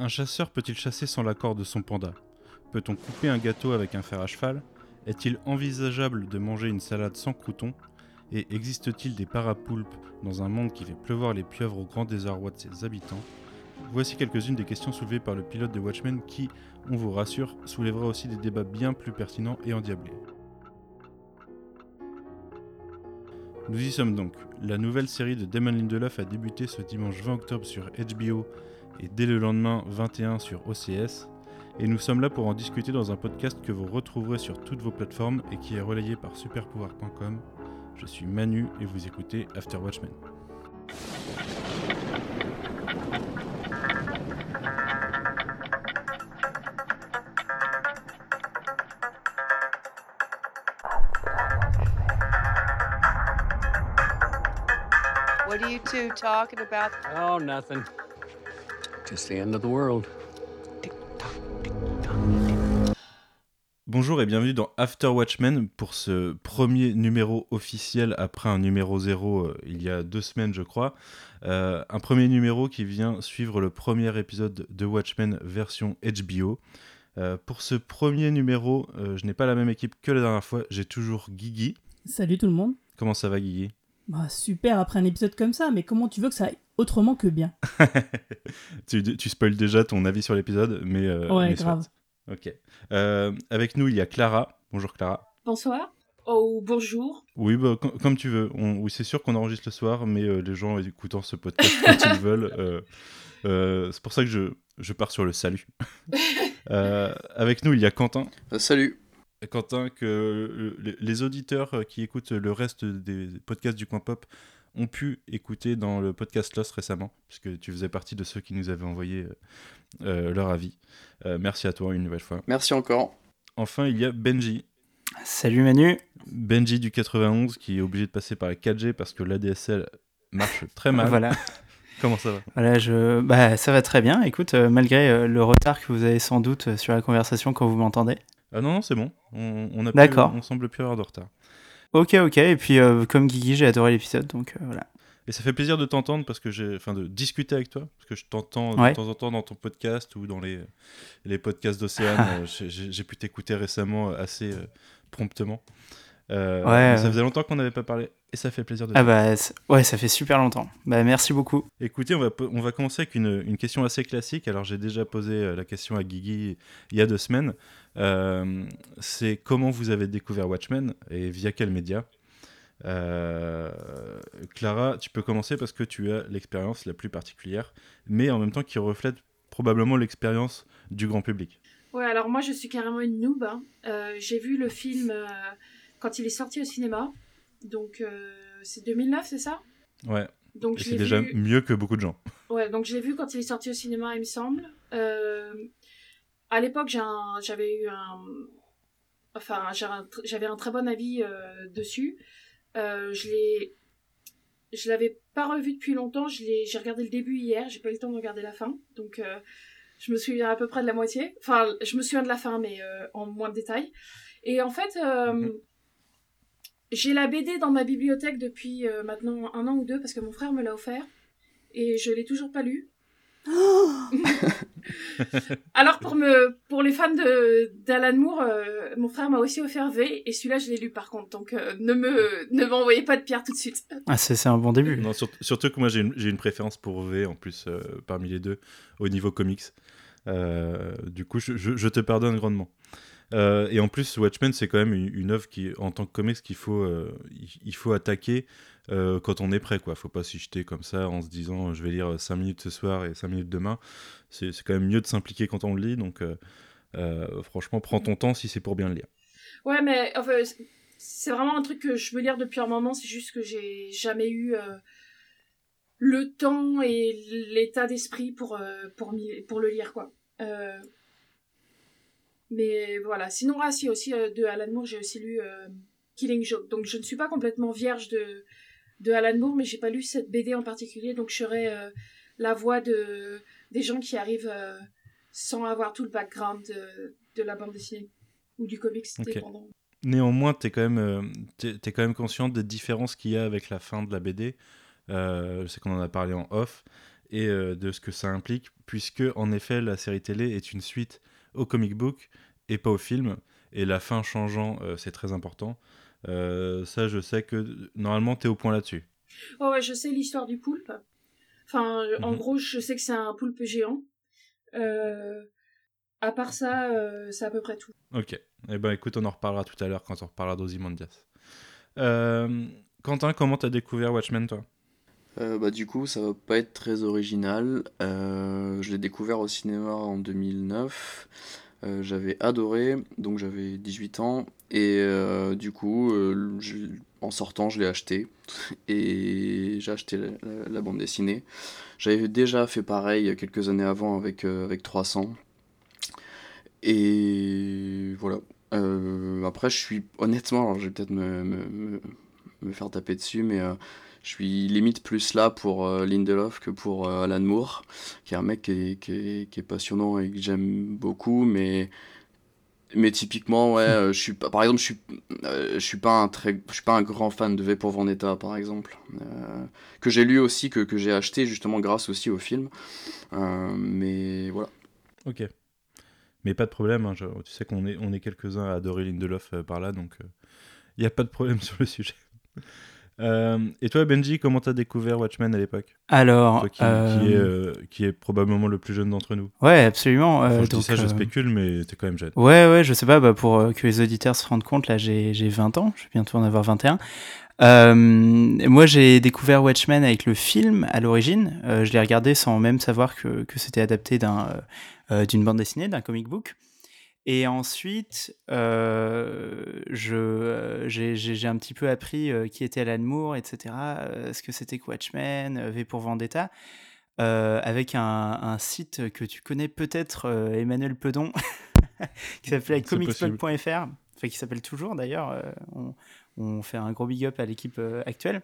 Un chasseur peut-il chasser sans l'accord de son panda? Peut-on couper un gâteau avec un fer à cheval? Est-il envisageable de manger une salade sans croûtons Et existe-t-il des parapoulpes dans un monde qui fait pleuvoir les pieuvres au grand désarroi de ses habitants? Voici quelques-unes des questions soulevées par le pilote de Watchmen qui, on vous rassure, soulèvera aussi des débats bien plus pertinents et endiablés. Nous y sommes donc. La nouvelle série de Damon Lindelof a débuté ce dimanche 20 octobre sur HBO et dès le lendemain 21 sur OCS. Et nous sommes là pour en discuter dans un podcast que vous retrouverez sur toutes vos plateformes et qui est relayé par superpouvoir.com. Je suis Manu et vous écoutez After Watchmen. What are you two talking about? Oh, nothing. Just the end of the world. Bonjour et bienvenue dans After Watchmen pour ce premier numéro officiel après un numéro zéro euh, il y a deux semaines je crois. Euh, un premier numéro qui vient suivre le premier épisode de Watchmen version HBO. Euh, pour ce premier numéro, euh, je n'ai pas la même équipe que la dernière fois, j'ai toujours Guigui. Salut tout le monde. Comment ça va Guigui? Bah, super après un épisode comme ça, mais comment tu veux que ça aille autrement que bien tu, tu spoil déjà ton avis sur l'épisode, mais... euh, Ouais, mais soit. grave. Ok. Euh, avec nous, il y a Clara. Bonjour Clara. Bonsoir. Oh, bonjour. Oui, bah, com- comme tu veux. On- oui, c'est sûr qu'on enregistre le soir, mais euh, les gens écoutant ce podcast quand ils veulent. euh, euh, c'est pour ça que je, je pars sur le salut. Euh, avec nous, il y a Quentin. Euh, salut. Quentin, que euh, les- auditeurs euh, qui écoutent le reste des podcasts du Coin Pop ont pu écouter dans le podcast Lost récemment, puisque tu faisais partie de ceux qui nous avaient envoyé euh, leur avis. Euh, merci à toi une nouvelle fois. Merci encore. Enfin, il y a Benji. Salut Manu. Benji du 91 qui est obligé de passer par la 4G parce que l'ADSL marche très mal. Voilà, Comment ça va? Voilà je... bah, ça va très bien. Écoute, malgré le retard que vous avez sans doute sur la conversation quand vous m'entendez. Ah non, non, c'est bon. On, on a plus- on semble plus avoir de retard. Ok, ok. Et puis, euh, comme Guigui, j'ai adoré l'épisode, donc euh, voilà. Et ça fait plaisir de t'entendre parce que j'ai, enfin, de discuter avec toi parce que je t'entends Ouais. de temps en temps dans ton podcast ou dans les les podcasts d'Océane. Euh, j'ai- pu t'écouter récemment assez promptement. Euh, Ouais, ça faisait longtemps qu'on n'avait pas parlé et ça fait plaisir de. Ah bah, ouais, ça fait super longtemps. Bah, merci beaucoup. Écoutez, on va, on va commencer avec une, une question assez classique. Alors, j'ai déjà posé euh, la question à Guigui il y a deux semaines. Euh, c'est comment vous avez découvert Watchmen et via quel média? Euh, Clara, tu peux commencer parce que tu as l'expérience la plus particulière, mais en même temps qui reflète probablement l'expérience du grand public. Ouais, alors moi je suis carrément une noob. hein. Euh, J'ai vu le film euh, quand il est sorti au cinéma. Donc euh, c'est 2009, c'est ça? Ouais, Donc c'est déjà vu... mieux que beaucoup de gens. Ouais, donc je l'ai vu quand il est sorti au cinéma, il me semble. Euh, à l'époque, j'avais eu un... Enfin, un j'avais un très bon avis euh, dessus. Euh, je l'ai... Je l'avais pas revu depuis longtemps. J'ai regardé le début hier. J'ai pas eu le temps de regarder la fin. Donc, je me souviens à peu près de la moitié. Enfin, je me souviens de la fin, mais en moins de détails. Et en fait... Mhm. J'ai la BD dans ma bibliothèque depuis euh, maintenant un an ou deux parce que mon frère me l'a offert et je l'ai toujours pas lu. Alors pour me pour les fans de d'Alan Moore, euh, mon frère m'a aussi offert V et celui-là je l'ai lu par contre. Donc euh, ne me ne m'envoyez pas de pierre tout de suite. Ah, c'est c'est un bon début. Non, sur- surtout que moi j'ai une, j'ai une préférence pour V en plus euh, parmi les deux au niveau comics. Euh, du coup, je, je- je te pardonne grandement. Euh, et en plus, Watchmen, c'est quand même une, œuvre qui, en tant que comics, qu'il faut, euh, il, faut attaquer euh, quand on est prêt. Quoi. Faut pas s'y jeter comme ça en se disant je vais lire 5 minutes ce soir et 5 minutes demain. C'est quand même mieux de s'impliquer quand on le lit. Donc, franchement, prends ton temps si c'est pour bien le lire. Ouais mais enfin c'est- vraiment un truc que je veux lire depuis un moment. C'est juste que j'ai jamais eu le temps et l'état d'esprit pour pour le lire quoi. Mais voilà, sinon, ah si, aussi euh, de Alan Moore, j'ai aussi lu euh, Killing Joke. Donc je ne suis pas complètement vierge de, de Alan Moore, mais j'ai pas lu cette BD en particulier, donc je serai euh, la voix de, des gens qui arrivent sans avoir tout le background de, de la bande dessinée ou du comics, dépendant. Néanmoins, tu es, quand même, t'es- t'es quand même consciente des différences qu'il y a avec la fin de la BD. Je sais qu'on en a parlé en off. et de ce que ça implique, puisque en effet la série télé est une suite au comic book et pas au film, et la fin changeant, euh, c'est très important. Euh, ça, je sais que normalement, tu es au point là-dessus. Ouais, ouais, je sais l'histoire du poulpe. Enfin, en Mhm. gros, je sais que c'est un poulpe géant. Euh, à part ça, euh, c'est à peu près tout. Ok. Eh ben, écoute, on en reparlera tout à l'heure quand on reparlera d'Ozymandias. Euh, Quentin, comment t'as découvert Watchmen, toi? Euh, bah, du coup, ça va pas être très original. Euh, je l'ai découvert au cinéma en 2009. Euh, j'avais adoré, donc j'avais 18 ans. Et du coup, en sortant, je l'ai acheté. Et j'ai acheté la, bande dessinée. J'avais déjà fait pareil quelques années avant avec, avec 300. Et voilà. Après, je suis honnêtement, alors je vais peut-être me, faire taper dessus, mais je suis limite plus là pour euh, Lindelof que pour euh, Alan Moore, qui est un mec qui est, qui est- qui est passionnant et que j'aime beaucoup, mais, mais typiquement, ouais, euh, je suis pas, par exemple, je suis, euh, je suis pas un très, je suis pas un grand fan de V pour Vendetta, par exemple, euh, que j'ai lu aussi, que, que j'ai acheté justement grâce aussi au film, mais voilà. Ok. Mais pas de problème, hein, je- tu sais qu'on est, on est quelques-uns à adorer Lindelof par là, donc il n'y a pas de problème sur le sujet. Euh, et toi, Benji, comment t'as découvert Watchmen à l'époque? Alors, Toi qui, euh, qui est, euh, qui est probablement le plus jeune d'entre nous. ouais, absolument. Enfin, je dis donc, ça, je spécule, mais t'es quand même jeune. Ouais, ouais, je sais pas, bah, pour que les auditeurs se rendent compte, là, j'ai j'ai 20 ans, je vais bientôt en avoir 21. Euh, moi, j'ai découvert Watchmen avec le film à l'origine. Euh, je l'ai regardé sans même savoir que, que c'était adapté d'un, euh, d'une bande dessinée, d'un comic book. Et ensuite, euh, je, euh, j'ai, un petit peu appris euh, qui était Alan Moore, etc., ce que c'était Watchmen, V pour Vendetta, avec un, un site que tu connais peut-être, Emmanuel Pedon, qui s'appelait enfin qui s'appelle toujours d'ailleurs. on, on fait un gros big up à l'équipe actuelle.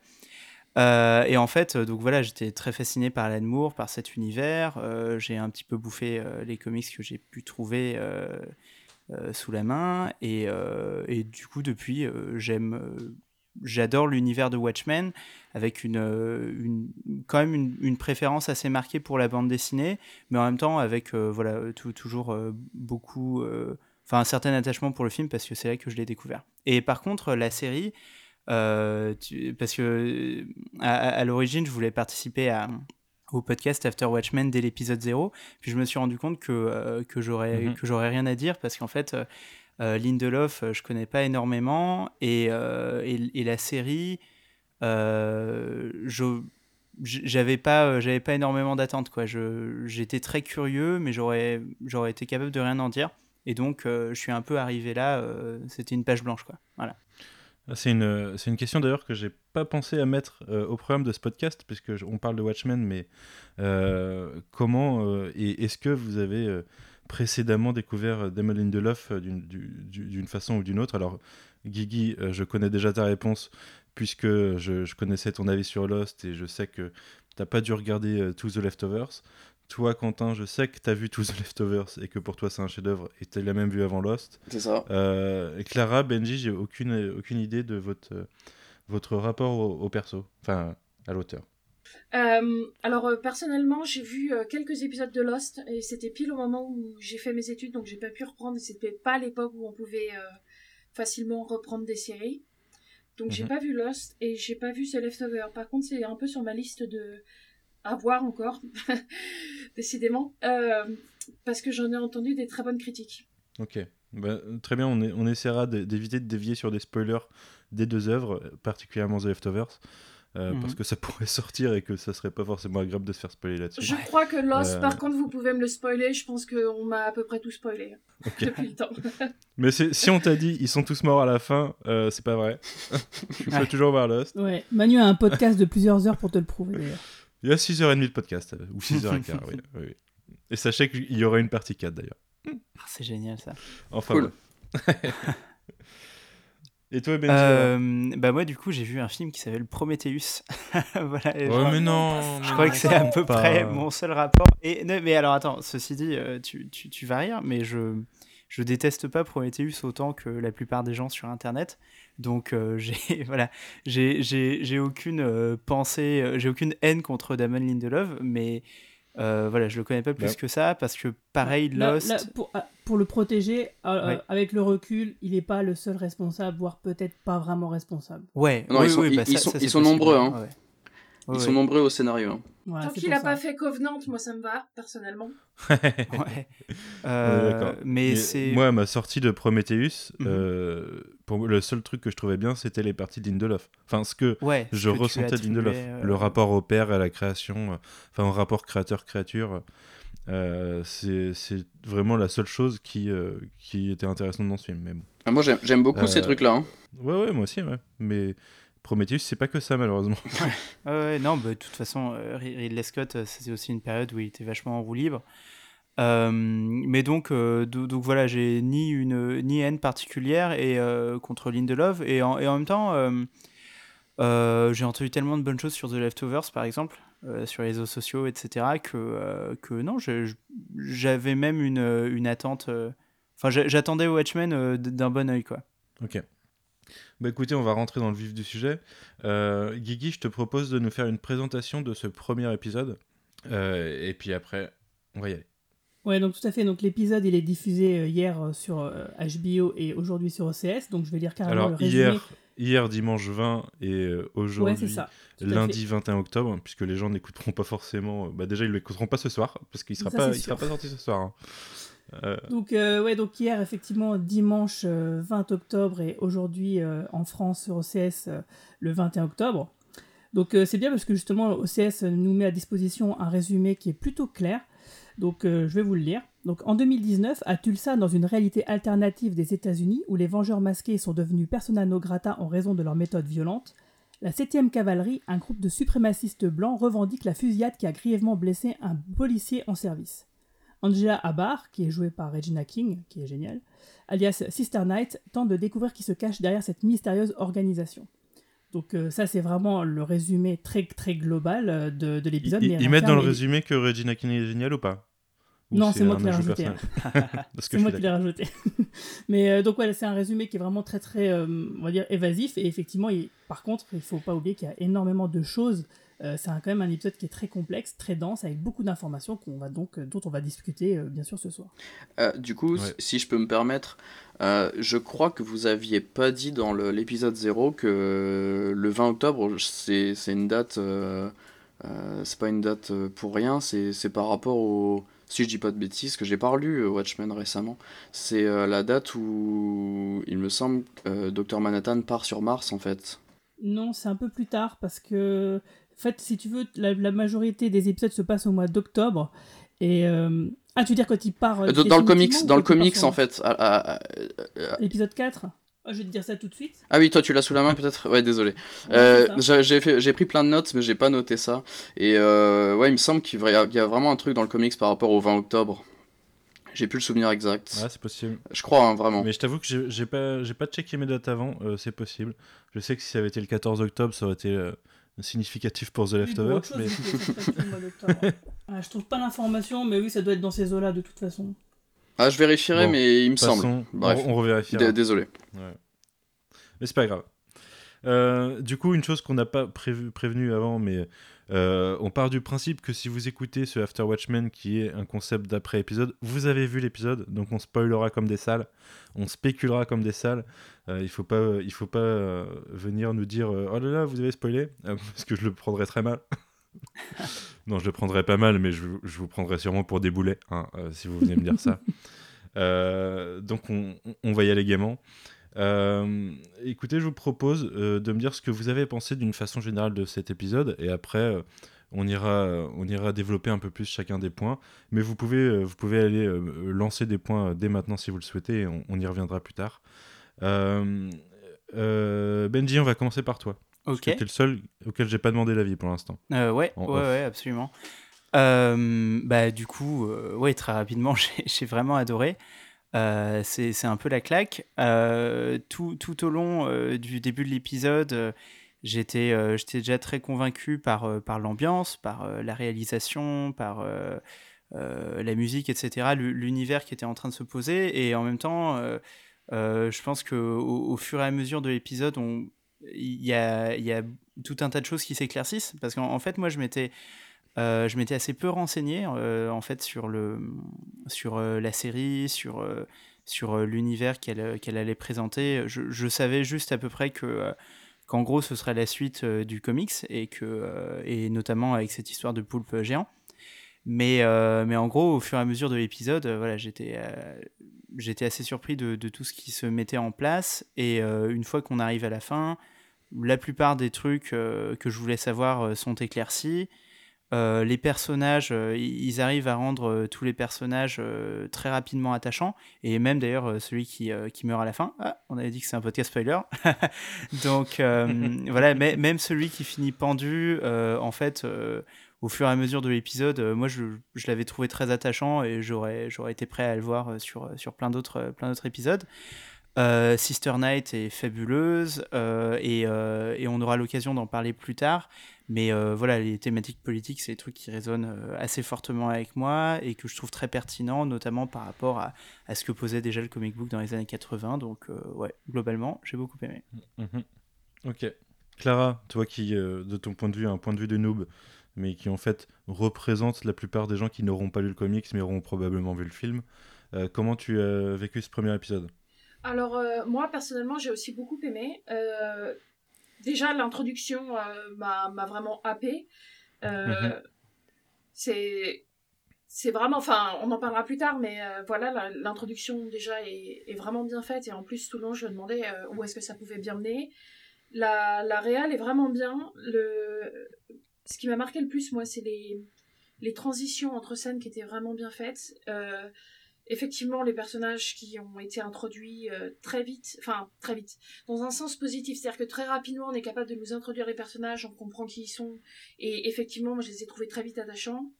Euh, et en fait, donc voilà, j'étais très fasciné par Alan Moore, par cet univers. Euh, j'ai un petit peu bouffé euh, les comics que j'ai pu trouver sous la main. Et, euh, et du coup, depuis, euh, j'aime, euh, j'adore l'univers de Watchmen, avec une, euh, une- quand même une, une préférence assez marquée pour la bande dessinée, mais en même temps avec euh, voilà, euh, toujours euh, beaucoup, euh, enfin un certain attachement pour le film parce que c'est là que je l'ai découvert. Et par contre, la série, euh, parce que euh, à l'origine, je voulais participer à, au podcast After Watchmen dès l'épisode 0, puis je me suis rendu compte que, euh, que j'aurais que j'aurais rien à dire parce qu'en fait, euh, euh, Lindelof, euh, je connais pas énormément, et, euh, et, et la série, je j'avais pas j'avais pas énormément d'attentes quoi. J'étais très curieux mais j'aurais j'aurais été capable de rien en dire. Et donc je suis un peu arrivé là c'était une page blanche quoi. Voilà C'est une, c'est une question d'ailleurs que j'ai pas pensé à mettre euh, au programme de ce podcast, puisque on parle de Watchmen, mais euh, comment euh, et est-ce que vous avez euh, précédemment découvert euh, Damon Lindelof euh, d'une du- du- d'une façon ou d'une autre? Alors, Guigui, euh, je connais déjà ta réponse, puisque je, connaissais ton avis sur Lost et je sais que t'as pas dû regarder euh, To The Leftovers. Toi, Quentin, je sais que t'as vu To The Leftovers et que pour toi c'est un chef-d'œuvre et tu l'as même vu avant Lost. C'est ça. Euh, et Clara, Benji, j'ai aucune, aucune idée de votre, euh, votre rapport au, au perso, enfin à l'auteur. Euh, alors euh, personnellement, j'ai vu euh, quelques épisodes de Lost et c'était pile au moment où j'ai fait mes études, donc j'ai pas pu reprendre. et C'était pas l'époque où on pouvait euh, facilement reprendre des séries. Donc j'ai Mhm. pas vu Lost et j'ai pas vu The Leftover. Par contre, c'est un peu sur ma liste de à voir encore, décidément, euh, parce que j'en ai entendu des très bonnes critiques. Ok, Bah, très bien, on, est- on essaiera d'éviter de dévier sur des spoilers des deux œuvres, particulièrement The Leftovers, euh, Mhm. parce que ça pourrait sortir et que ça serait pas forcément agréable de se faire spoiler là-dessus. Je crois que Lost, Euh. par contre, vous pouvez me le spoiler. Je pense qu'on m'a à peu près tout spoilé depuis le temps. Mais si on t'a dit ils sont tous morts à la fin, euh, c'est pas vrai. Faut Ouais. toujours voir Lost. Ouais, Manu a un podcast de plusieurs heures pour te le prouver d'ailleurs. Il y a 6h30 de podcast, euh, ou 6h15, oui, oui, oui. Et sachez qu'il y aura une partie 4 d'ailleurs. Ah, c'est génial ça Enfin, Cool. Et toi, Euh, bah moi du coup j'ai vu un film qui s'appelle Prometheus voilà et je Oh, crois- mais non, je crois que c'est à peu pas. près mon seul rapport. Et non, mais alors attends, ceci dit, euh, tu, tu, tu vas rire, mais je je déteste pas Prometheus autant que la plupart des gens sur Internet. Donc euh, j'ai voilà, j'ai j'ai j'ai aucune euh, pensée, euh, j'ai aucune haine contre Damon Lindelof, mais euh, voilà, je le connais pas plus que ça parce que pareil Lost. là, pour, ah, pour le protéger, Ouais. avec le recul, il n'est pas le seul responsable, voire peut-être pas vraiment responsable. Ouais, Non, oui, ils sont- oui, ils- bah, ils ça- sont- ça, ils c'est sont possible, nombreux, hein. ouais. Ils Ouais, sont nombreux au scénario. hein. Tant qu'il pour a pas fait Covenant, moi ça me va, personnellement. Ouais. Euh, d'accord. mais Mais c'est Moi, à ma sortie de Prometheus, euh, pour moi, le seul truc que je trouvais bien, c'était les parties de Lindelof. Enfin, ce que je que ressentais de Lindelof. euh, Le rapport au père, à la création, euh, enfin, au rapport créateur-créature, euh, c'est c'est vraiment la seule chose qui, euh, qui était intéressante dans ce film. Mais bon. Ah, Moi, j'aime j'aime beaucoup Euh, ces trucs-là. hein. Ouais, ouais, moi aussi, ouais. Mais Prometheus, c'est pas que ça, malheureusement. Ouais, ouais, non, bah, de toute façon, euh, Rid- Ridley Scott, euh, c'était aussi une période où il était vachement en roue libre. Euh, mais donc, euh, do- donc voilà, j'ai ni une ni haine particulière et euh, contre Lindelof et en, et en même temps, j'ai entendu tellement de bonnes choses sur The Leftovers, par exemple, sur les réseaux sociaux, etc., que que non, j'avais même une, une attente. Enfin, j'a- j'attendais Watchmen d'un bon oeil, quoi. Ok. Bah écoutez, on va rentrer dans le vif du sujet. Euh, Guigui, je te propose de nous faire une présentation de ce premier épisode. Euh, et puis après, on va y aller. Ouais, donc tout à fait. Donc l'épisode, il est diffusé euh, hier euh, sur HBO et aujourd'hui sur OCS. Donc je vais lire carrément le Alors, résumé. hier, hier, dimanche 20 et ouais, aujourd'hui, lundi 21 octobre, puisque les gens n'écouteront pas forcément. Bah déjà, ils l'écouteront pas ce soir, parce qu'il sera Ça, pas, il sera pas sorti ce soir. hein. Euh, Donc, euh, ouais, donc hier, effectivement, dimanche euh, 20 octobre et aujourd'hui euh, en France sur OCS euh, le 21 octobre. Donc, euh, c'est bien parce que justement, OCS nous met à disposition un résumé qui est plutôt clair. Donc, euh, je vais vous le lire. Donc, en 2019, à Tulsa, dans une réalité alternative des États-Unis, où les Vengeurs masqués sont devenus persona non grata en raison de leurs méthodes violentes, la 7e cavalerie, un groupe de suprémacistes blancs, revendique la fusillade qui a grièvement blessé un policier en service. Angela Abar, qui est jouée par Regina King, qui est géniale, alias Sister Knight, tente de découvrir qui se cache derrière cette mystérieuse organisation. Donc euh, ça, c'est vraiment le résumé très très global euh, de, l'épisode. ils- mettent dans le résumé que Regina King est géniale ou pas Ou Non, c'est moi qui l'ai ajout rajouté, hein. C'est moi qui l'ai rajouté. Mais euh, donc voilà, c'est un résumé qui est vraiment très très, euh, on va dire, évasif. Et effectivement, il- par contre, il faut pas oublier qu'il y a énormément de choses. Euh, c'est quand même un épisode qui est très complexe, très dense, avec beaucoup d'informations qu'on va donc, euh, dont on va discuter euh, bien sûr ce soir. Euh, du coup, Ouais. si je peux me permettre, euh, je crois que vous aviez pas dit dans l'épisode 0 que le 20 octobre, c'est c'est une date, euh, euh, c'est pas une date pour rien, c'est c'est par rapport au. Si je dis pas de bêtises, que j'ai pas relu euh, Watchmen récemment, c'est euh, la date où il me semble euh, Dr Manhattan part sur Mars en fait. Non, c'est un peu plus tard parce que, en fait, si tu veux, la, la majorité des épisodes se passent au mois d'octobre. Et euh, ah, tu veux dire quand il part euh, Euh, dans, le comics, dans le comics en fait. ah, L'épisode 4 Ah, Je vais te dire ça tout de suite. Ah oui, toi tu l'as sous la main peut-être? Ouais, désolé. Ouais, Euh, j'ai pris plein de notes, mais j'ai pas noté ça. Et euh, ouais, il me semble qu'il y a- qu'il y a vraiment un truc dans le comics par rapport au 20 octobre. J'ai plus le souvenir exact. Ouais, c'est possible. Je crois, hein, vraiment. Mais je t'avoue que j'ai pas, pas checké mes dates avant, euh, c'est possible. Je sais que si ça avait été le 14 octobre, ça aurait été euh, significatif pour The Leftovers. mais... Ah, je trouve pas l'information, mais oui, ça doit être dans ces eaux-là de toute façon. Ah, je vérifierai, Bon, mais il me De toute semble. façon, Bref. on, on revérifiera. Désolé. Ouais. Mais c'est pas grave. Euh, du coup, une chose qu'on n'a pas prévu, prévenu avant, mais euh, on part du principe que si vous écoutez ce After Watchmen qui est un concept d'après épisode, vous avez vu l'épisode, donc on spoilera comme des salles, on spéculera comme des salles. Euh, il faut pas, il faut pas euh, venir nous dire oh là là, vous avez spoilé, parce que je le prendrais très mal. non, je le prendrais pas mal, mais je, vous- je vous prendrais sûrement pour des boulets hein, si vous venez me dire ça. Donc on, on va y aller gaiement. Euh, écoutez, je vous propose euh, de me dire ce que vous avez pensé d'une façon générale de cet épisode, et après euh, on ira, on ira développer un peu plus chacun des points. Mais vous pouvez, vous pouvez aller lancer des points dès maintenant si vous le souhaitez, et on, on y reviendra plus tard. Benji, on va commencer par toi. Parce Ok. que t'es le seul auquel j'ai pas demandé l'avis pour l'instant. Ouais, ouais, absolument. Bah, du coup, ouais, très rapidement, j'ai vraiment adoré. Euh, c'est un peu la claque. Euh, tout, tout au long euh, du début de l'épisode, euh, j'étais déjà très convaincu par, par l'ambiance, par la réalisation, par la musique, etc., l'u- l'univers qui était en train de se poser. Et en même temps, je pense qu'au au fur et à mesure de l'épisode, il y a, y a, tout un tas de choses qui s'éclaircissent. Parce qu'en fait, moi, je m'étais euh, je m'étais assez peu renseigné euh, en fait sur, le, sur euh, la série, sur, sur l'univers qu'elle qu'elle allait présenter. Je, je, savais juste à peu près que qu'en gros ce serait la suite du comics et que et notamment avec cette histoire de poulpe géant. Mais, mais en gros, au fur et à mesure de l'épisode, voilà, j'étais j'étais assez surpris de, de, tout ce qui se mettait en place. Et une fois qu'on arrive à la fin, la plupart des trucs que je voulais savoir sont éclaircis. Euh, les personnages, euh, ils arrivent à rendre euh, tous les personnages très rapidement attachants, et même d'ailleurs celui qui, qui, meurt à la fin. Ah, on avait dit que c'est un podcast spoiler. Donc voilà, mais, même celui qui finit pendu, en fait, au fur et à mesure de l'épisode, moi je, je l'avais trouvé très attachant et j'aurais été prêt à le voir sur, sur plein d'autres épisodes. Sister Night est fabuleuse et, et, on aura l'occasion d'en parler plus tard. Mais euh, voilà, les thématiques politiques, c'est des trucs qui résonnent euh, assez fortement avec moi et que je trouve très pertinents, notamment par rapport à, ce que posait déjà le comic book dans les années 80. Donc, euh, ouais, globalement, j'ai beaucoup aimé. Mhm. Ok. Clara, toi qui, de ton point de vue, un point de vue de noob, mais qui en fait représente la plupart des gens qui n'auront pas lu le comics mais auront probablement vu le film, comment tu as vécu ce premier épisode? Alors moi personnellement j'ai aussi beaucoup aimé déjà l'introduction euh, m'a vraiment happé. Euh, mhm. C'est c'est vraiment, enfin, on en parlera plus tard, mais euh, voilà, l'introduction déjà est, est, vraiment bien faite et en plus tout le long je me demandais où est-ce que ça pouvait bien mener. La, la réal est vraiment bien. Le, ce qui m'a marqué le plus, moi, c'est les, les transitions entre scènes qui étaient vraiment bien faites effectivement les personnages qui ont été introduits euh, très vite, enfin très vite, dans un sens positif, c'est-à-dire que très rapidement on est capable de nous introduire les personnages, on comprend qui ils sont, et effectivement moi je les ai trouvés très vite attachants.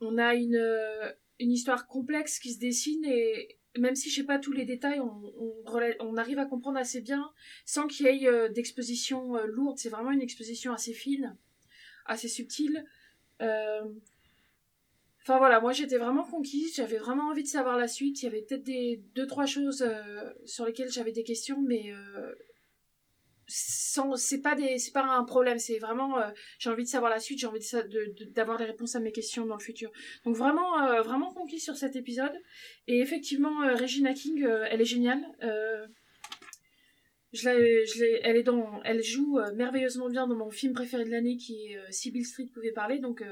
On a une, euh, une histoire complexe qui se dessine et même si je sais pas tous les détails, on, arrive à comprendre assez bien sans qu'il y ait euh, d'exposition lourde, c'est vraiment une exposition assez fine, assez subtile. Enfin voilà, moi j'étais vraiment conquise, j'avais vraiment envie de savoir la suite. Il y avait peut-être des deux trois choses euh, sur lesquelles j'avais des questions, mais euh, c'est pas un problème. C'est vraiment, euh, j'ai envie de savoir la suite, j'ai envie de, d'avoir les réponses à mes questions dans le futur. Donc vraiment, vraiment conquise sur cet épisode. Et effectivement, Regina King, elle est géniale. Je je elle est dans, elle joue merveilleusement bien dans mon film préféré de l'année qui est Sibyl Street pouvait parler. Donc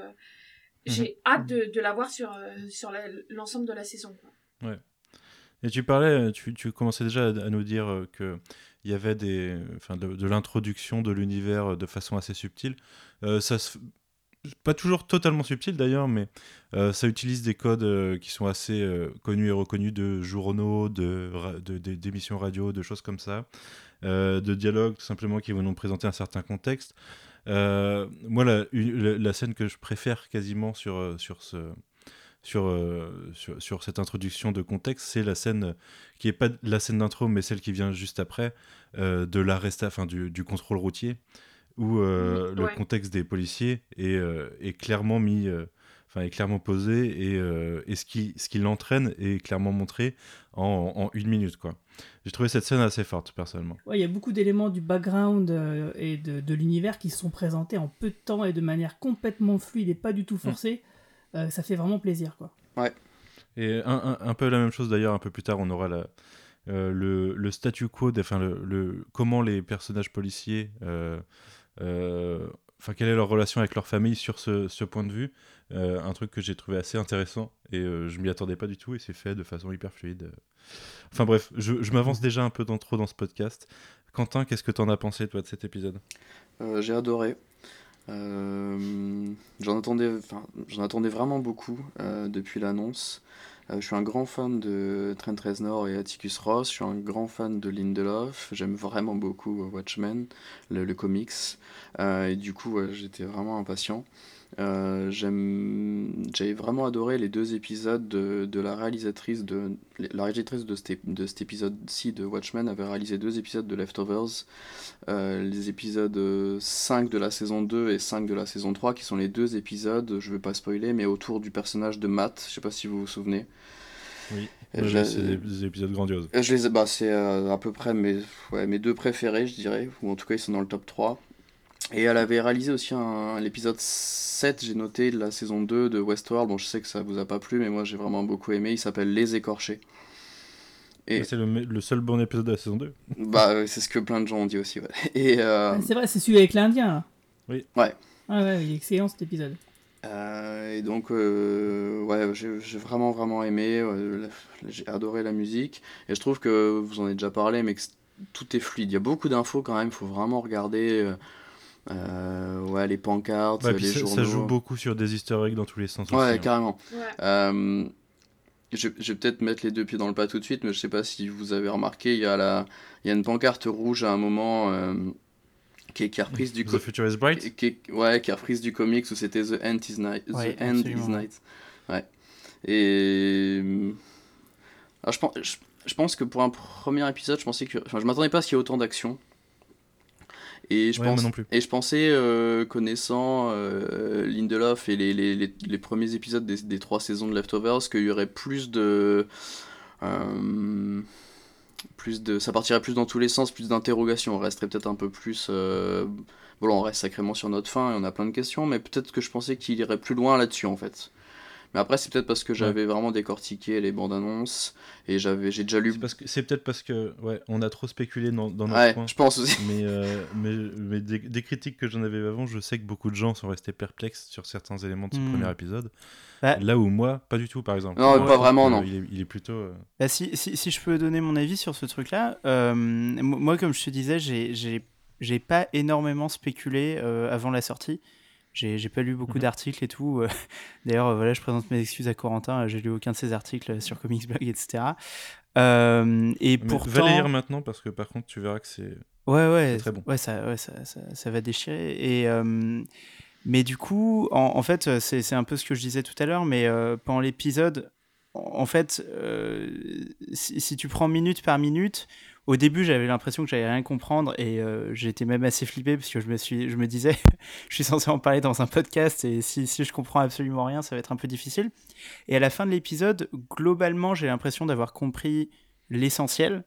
j'ai mhm. hâte de, de la voir sur, euh, sur l'ensemble de la saison. Ouais. Et tu parlais, tu, tu commençais déjà à, nous dire euh, que il y avait des, enfin, de, l'introduction de l'univers de façon assez subtile. Euh, ça pas toujours totalement subtil d'ailleurs, mais ça utilise des codes qui sont assez connus et reconnus de journaux, de, d'émissions radio, de choses comme ça, de dialogues tout simplement qui vont nous présenter un certain contexte. Euh, moi, la, la, scène que je préfère quasiment sur, euh, sur, ce, sur, euh, sur, sur, cette introduction de contexte, c'est la scène qui n'est pas la scène d'intro, mais celle qui vient juste après, de l'arrest, enfin du, du, contrôle routier, où le contexte des policiers est, est clairement mis enfin, est clairement posé et, et ce qui, ce qui l'entraîne est clairement montré en, en, une minute. quoi. J'ai trouvé cette scène assez forte, personnellement. Il y a beaucoup d'éléments du background euh, et de, de l'univers qui sont présentés en peu de temps et de manière complètement fluide et pas du tout mm. forcée. Euh, ça fait vraiment plaisir. quoi. Ouais. Et un, un, peu la même chose d'ailleurs, un peu plus tard, on aura la, le, le, statu quo, enfin le, le, comment les personnages policiers enfin quelle est leur relation avec leur famille sur ce, ce point de vue? Euh, un truc que j'ai trouvé assez intéressant et euh, je m'y attendais pas du tout et c'est fait de façon hyper fluide. Enfin bref, je, je m'avance déjà un peu dans, trop dans ce podcast. Quentin, qu'est-ce que tu en as pensé toi de cet épisode? Euh, J'ai adoré. j'en attendais, j'en attendais vraiment beaucoup depuis l'annonce. Je suis un grand fan de Trent Reznor et Atticus Ross. Je suis un grand fan de Lindelof. J'aime vraiment beaucoup Watchmen, le, le comics. et du coup, j'étais vraiment impatient. Euh, J'avais vraiment adoré les deux épisodes de, de, la réalisatrice de la réalisatrice de cet, de cet épisode-ci de Watchmen avait réalisé deux épisodes de Leftovers, euh, les épisodes 5 de la saison 2 et 5 de la saison 3 qui sont les deux épisodes, je veux pas spoiler, mais autour du personnage de Matt, je sais pas si vous vous souvenez. Oui, Euh, je- c'est des, des épisodes grandioses. Euh, Je les ai, bah, c'est euh, à peu près mes, ouais, mes deux préférés, je dirais, ou en tout cas ils sont dans le top 3. Et elle avait réalisé aussi un, l'épisode 7, j'ai noté, de la saison 2 de Westworld. Bon, je sais que ça vous a pas plu, mais moi j'ai vraiment beaucoup aimé. Il s'appelle Les Écorchés. Et C'est le, seul bon épisode de la saison 2. bah, euh, c'est ce que plein de gens ont dit aussi. Ouais. Et, euh, Ah, C'est vrai, c'est celui avec l'Indien. Oui. Ouais. Ah ouais, il est excellent cet épisode. Euh, et donc, euh, ouais, j'ai j'ai vraiment, vraiment aimé. j'ai adoré la musique. Et je trouve que vous en avez déjà parlé, mais que tout est fluide. Il y a beaucoup d'infos quand même. Il faut vraiment regarder euh, ouais, les pancartes, Ouais, les ça, journaux. ça joue beaucoup sur des easter eggs dans tous les sens. Ouais, aussi, hein. carrément. Ouais. Euh, je, je vais peut-être mettre les deux pieds dans le pas tout de suite, mais je sais pas si vous avez remarqué, il y a, la, il y a une pancarte rouge à un moment euh, qui, est, qui est reprise du The Future is Bright? qui, est- ouais, qui est reprise du comics où c'était The End is Night. The Ouais, End is. Night. Ouais. Et. alors, je, pense, je, je pense que pour un premier épisode, je pensais que. Enfin, je m'attendais pas à ce qu'il y ait autant d'action. Et je, Ouais, pense, moi non plus. et je pensais, euh, connaissant euh, Lindelof et les, les, les, les premiers épisodes des, des trois saisons de Leftovers, qu'il y aurait plus de. euh, plus de ça partirait plus dans tous les sens, plus d'interrogations. On resterait peut-être un peu plus. Bon, là, on reste sacrément sur notre fin et on a plein de questions, mais peut-être que je pensais qu'il irait plus loin là-dessus en fait. Mais après, c'est peut-être parce que j'avais vraiment décortiqué les bandes annonces et j'avais, j'ai déjà lu. C'est parce que- c'est peut-être parce que ouais, on a trop spéculé dans, dans notre Ouais, coin. je pense aussi. Mais, euh, mais, mais des, des critiques que j'en avais avant, je sais que beaucoup de gens sont restés perplexes sur certains éléments de ce Hmm. premier épisode. Bah- Là où moi, pas du tout, par exemple. Non, Moi, pas vraiment, que non. Il est, il est plutôt. euh, Bah, si, si, si je peux donner mon avis sur ce truc-là, euh, moi, comme je te disais, j'ai- j'ai j'ai pas énormément spéculé euh, avant la sortie. J'ai j'ai pas lu beaucoup Mhm. d'articles et tout. euh. D'ailleurs, euh, voilà, je présente mes excuses à Corentin. euh, J'ai lu aucun de ses articles sur Comics Blog, etc. Euh, et mais pourtant, Va les lire maintenant parce que par contre, tu verras que c'est. Ouais, ouais, très bon. Ouais, ça, ouais, ça, ça, ça va déchirer. Et, euh, mais du coup, en, en fait, c'est c'est un peu ce que je disais tout à l'heure, mais euh, pendant l'épisode, en, en fait, euh, si, si tu prends minute par minute, au début, j'avais l'impression que j'allais rien comprendre et euh, j'étais même assez flippé parce que je me, suis, je me disais, je suis censé en parler dans un podcast et si, si je comprends absolument rien, ça va être un peu difficile. Et à la fin de l'épisode, globalement, j'ai l'impression d'avoir compris l'essentiel.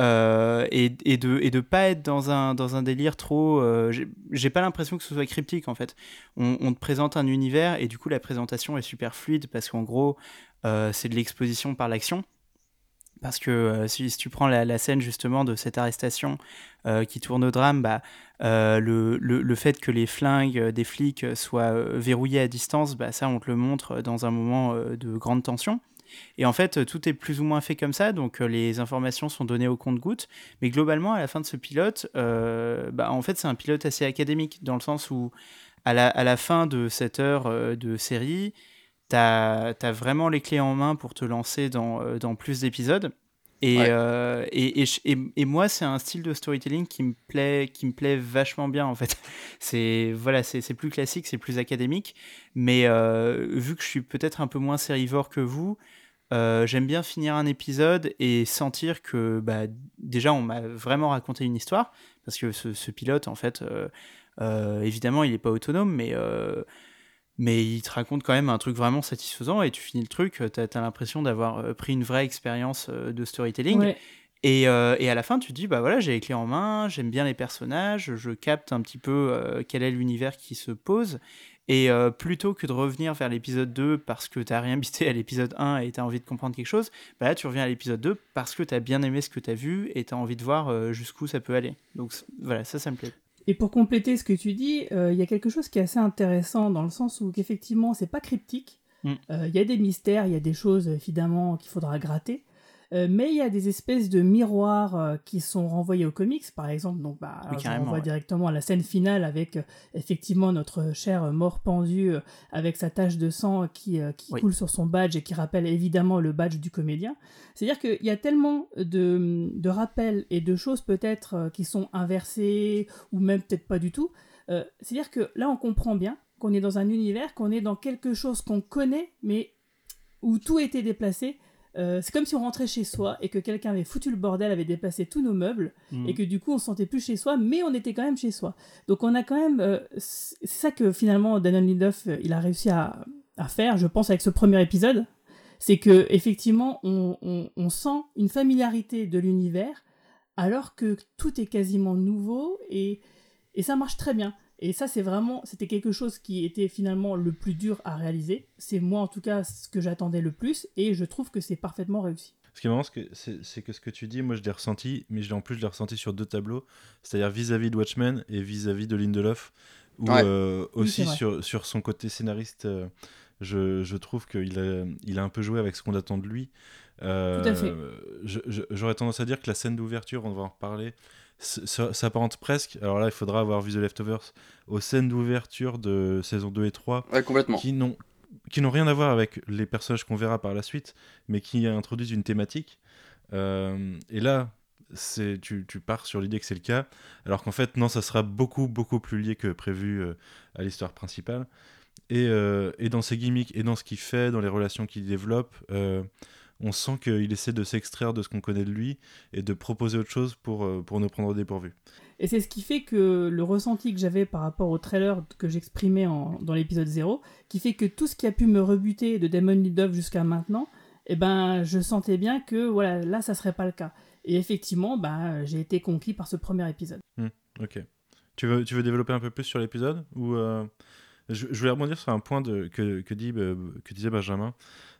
Euh, et, de et pas être dans un délire trop euh, j'ai- pas l'impression que ce soit cryptique en fait on, on te présente un univers et du coup la présentation est super fluide parce qu'en gros euh, c'est de l'exposition par l'action parce que euh, si, tu prends la, scène justement de cette arrestation euh, qui tourne au drame, bah, euh, le, le, fait que les flingues des flics soient verrouillés à distance, bah, ça on te le montre dans un moment de grande tension. Et en fait, tout est plus ou moins fait comme ça, donc les informations sont données au compte-gouttes. Mais globalement, à la fin de ce pilote, bah, en fait, c'est un pilote assez académique, dans le sens où, à la, à la fin de cette heure de série, tu as, vraiment les clés en main pour te lancer dans, euh, dans plus d'épisodes. Et, Ouais. euh, et, et, et- moi, c'est un style de storytelling qui me plaît, qui me plaît vachement bien en fait. C'est voilà, c'est plus classique, c'est plus académique. Mais euh, vu que je suis peut-être un peu moins sérivore que vous, euh, j'aime bien finir un épisode et sentir que bah, déjà on m'a vraiment raconté une histoire parce que ce, ce pilote en fait, évidemment, il n'est pas autonome, mais mais il te raconte quand même un truc vraiment satisfaisant et tu finis le truc, tu as, l'impression d'avoir euh, pris une vraie expérience euh, de storytelling. Ouais. Et, euh, et à la fin, tu te dis, bah voilà, j'ai les clés en main, j'aime bien les personnages, je capte un petit peu euh, quel est l'univers qui se pose. Et euh, plutôt que de revenir vers l'épisode 2 parce que t'as rien bité à l'épisode 1 et t'as envie de comprendre quelque chose, bah là tu reviens à l'épisode 2 parce que t'as bien aimé ce que t'as vu et t'as envie de voir jusqu'où ça peut aller. Donc voilà, ça, ça me plaît. Et pour compléter ce que tu dis, euh, il y a quelque chose qui est assez intéressant dans le sens où qu'effectivement c'est pas cryptique. Mm. Euh, Il y a des mystères, il y a des choses évidemment qu'il faudra gratter. Euh, mais il y a des espèces de miroirs euh, qui sont renvoyés aux comics, par exemple. Donc, bah, renvoie ouais. directement à la scène finale avec euh, effectivement notre cher mort pendu avec sa tache de sang qui, qui Oui. coule sur son badge et qui rappelle évidemment le badge du comédien. C'est-à-dire qu'il y a tellement de, de rappels et de choses peut-être qui sont inversées ou même peut-être pas du tout. C'est-à-dire que là, on comprend bien qu'on est dans un univers, qu'on est dans quelque chose qu'on connaît, mais où tout été déplacé. Euh, c'est comme si on rentrait chez soi et que quelqu'un avait foutu le bordel, avait déplacé tous nos meubles Mm. et que du coup on se sentait plus chez soi, mais on était quand même chez soi. Donc on a quand même, euh, c'est ça que finalement Daniel Lindelof euh, il a réussi à, à faire, je pense avec ce premier épisode, c'est que effectivement, on, on, sent une familiarité de l'univers, alors que tout est quasiment nouveau et, et ça marche très bien. Et ça, c'est vraiment, c'était quelque chose qui était finalement le plus dur à réaliser. C'est moi, en tout cas, ce que j'attendais le plus, et je trouve que c'est parfaitement réussi. Ce qui est marrant, c'est que ce que tu dis, moi je l'ai ressenti, mais en plus je l'ai ressenti sur deux tableaux, c'est-à-dire vis-à-vis de Watchmen et vis-à-vis de Lindelof, ou euh, aussi sur, sur son côté scénariste, euh, je, je, trouve qu'il a, il a un peu joué avec ce qu'on attend de lui. Euh, Tout à fait. J'aurais tendance à dire que la scène d'ouverture, on va en reparler, s'apparente presque, alors là il faudra avoir vu The Leftovers, aux scènes d'ouverture de saison 2 et 3, complètement. qui n'ont qui n'ont rien à voir avec les personnages qu'on verra par la suite, mais qui introduisent une thématique. Euh, et là, c'est tu, tu, pars sur l'idée que c'est le cas, alors qu'en fait, non, ça sera beaucoup, beaucoup plus lié que prévu euh, à l'histoire principale. Et, euh, et, dans ses gimmicks, et dans ce qu'il fait, dans les relations qu'il développe, on sent qu'il essaie de s'extraire de ce qu'on connaît de lui et de proposer autre chose pour, pour nous prendre au dépourvu. Et c'est ce qui fait que le ressenti que j'avais par rapport au trailer que j'exprimais dans l'épisode 0, qui fait que tout ce qui a pu me rebuter de Damon Lindelof jusqu'à maintenant, eh ben, je sentais bien que voilà, là, ça serait pas le cas. Et effectivement, bah, j'ai été conquis par ce premier épisode. Hmm, ok. Tu veux, tu veux développer un peu plus sur l'épisode ou euh, je, voulais rebondir sur un point de, que, que, dit, euh, que disait Benjamin,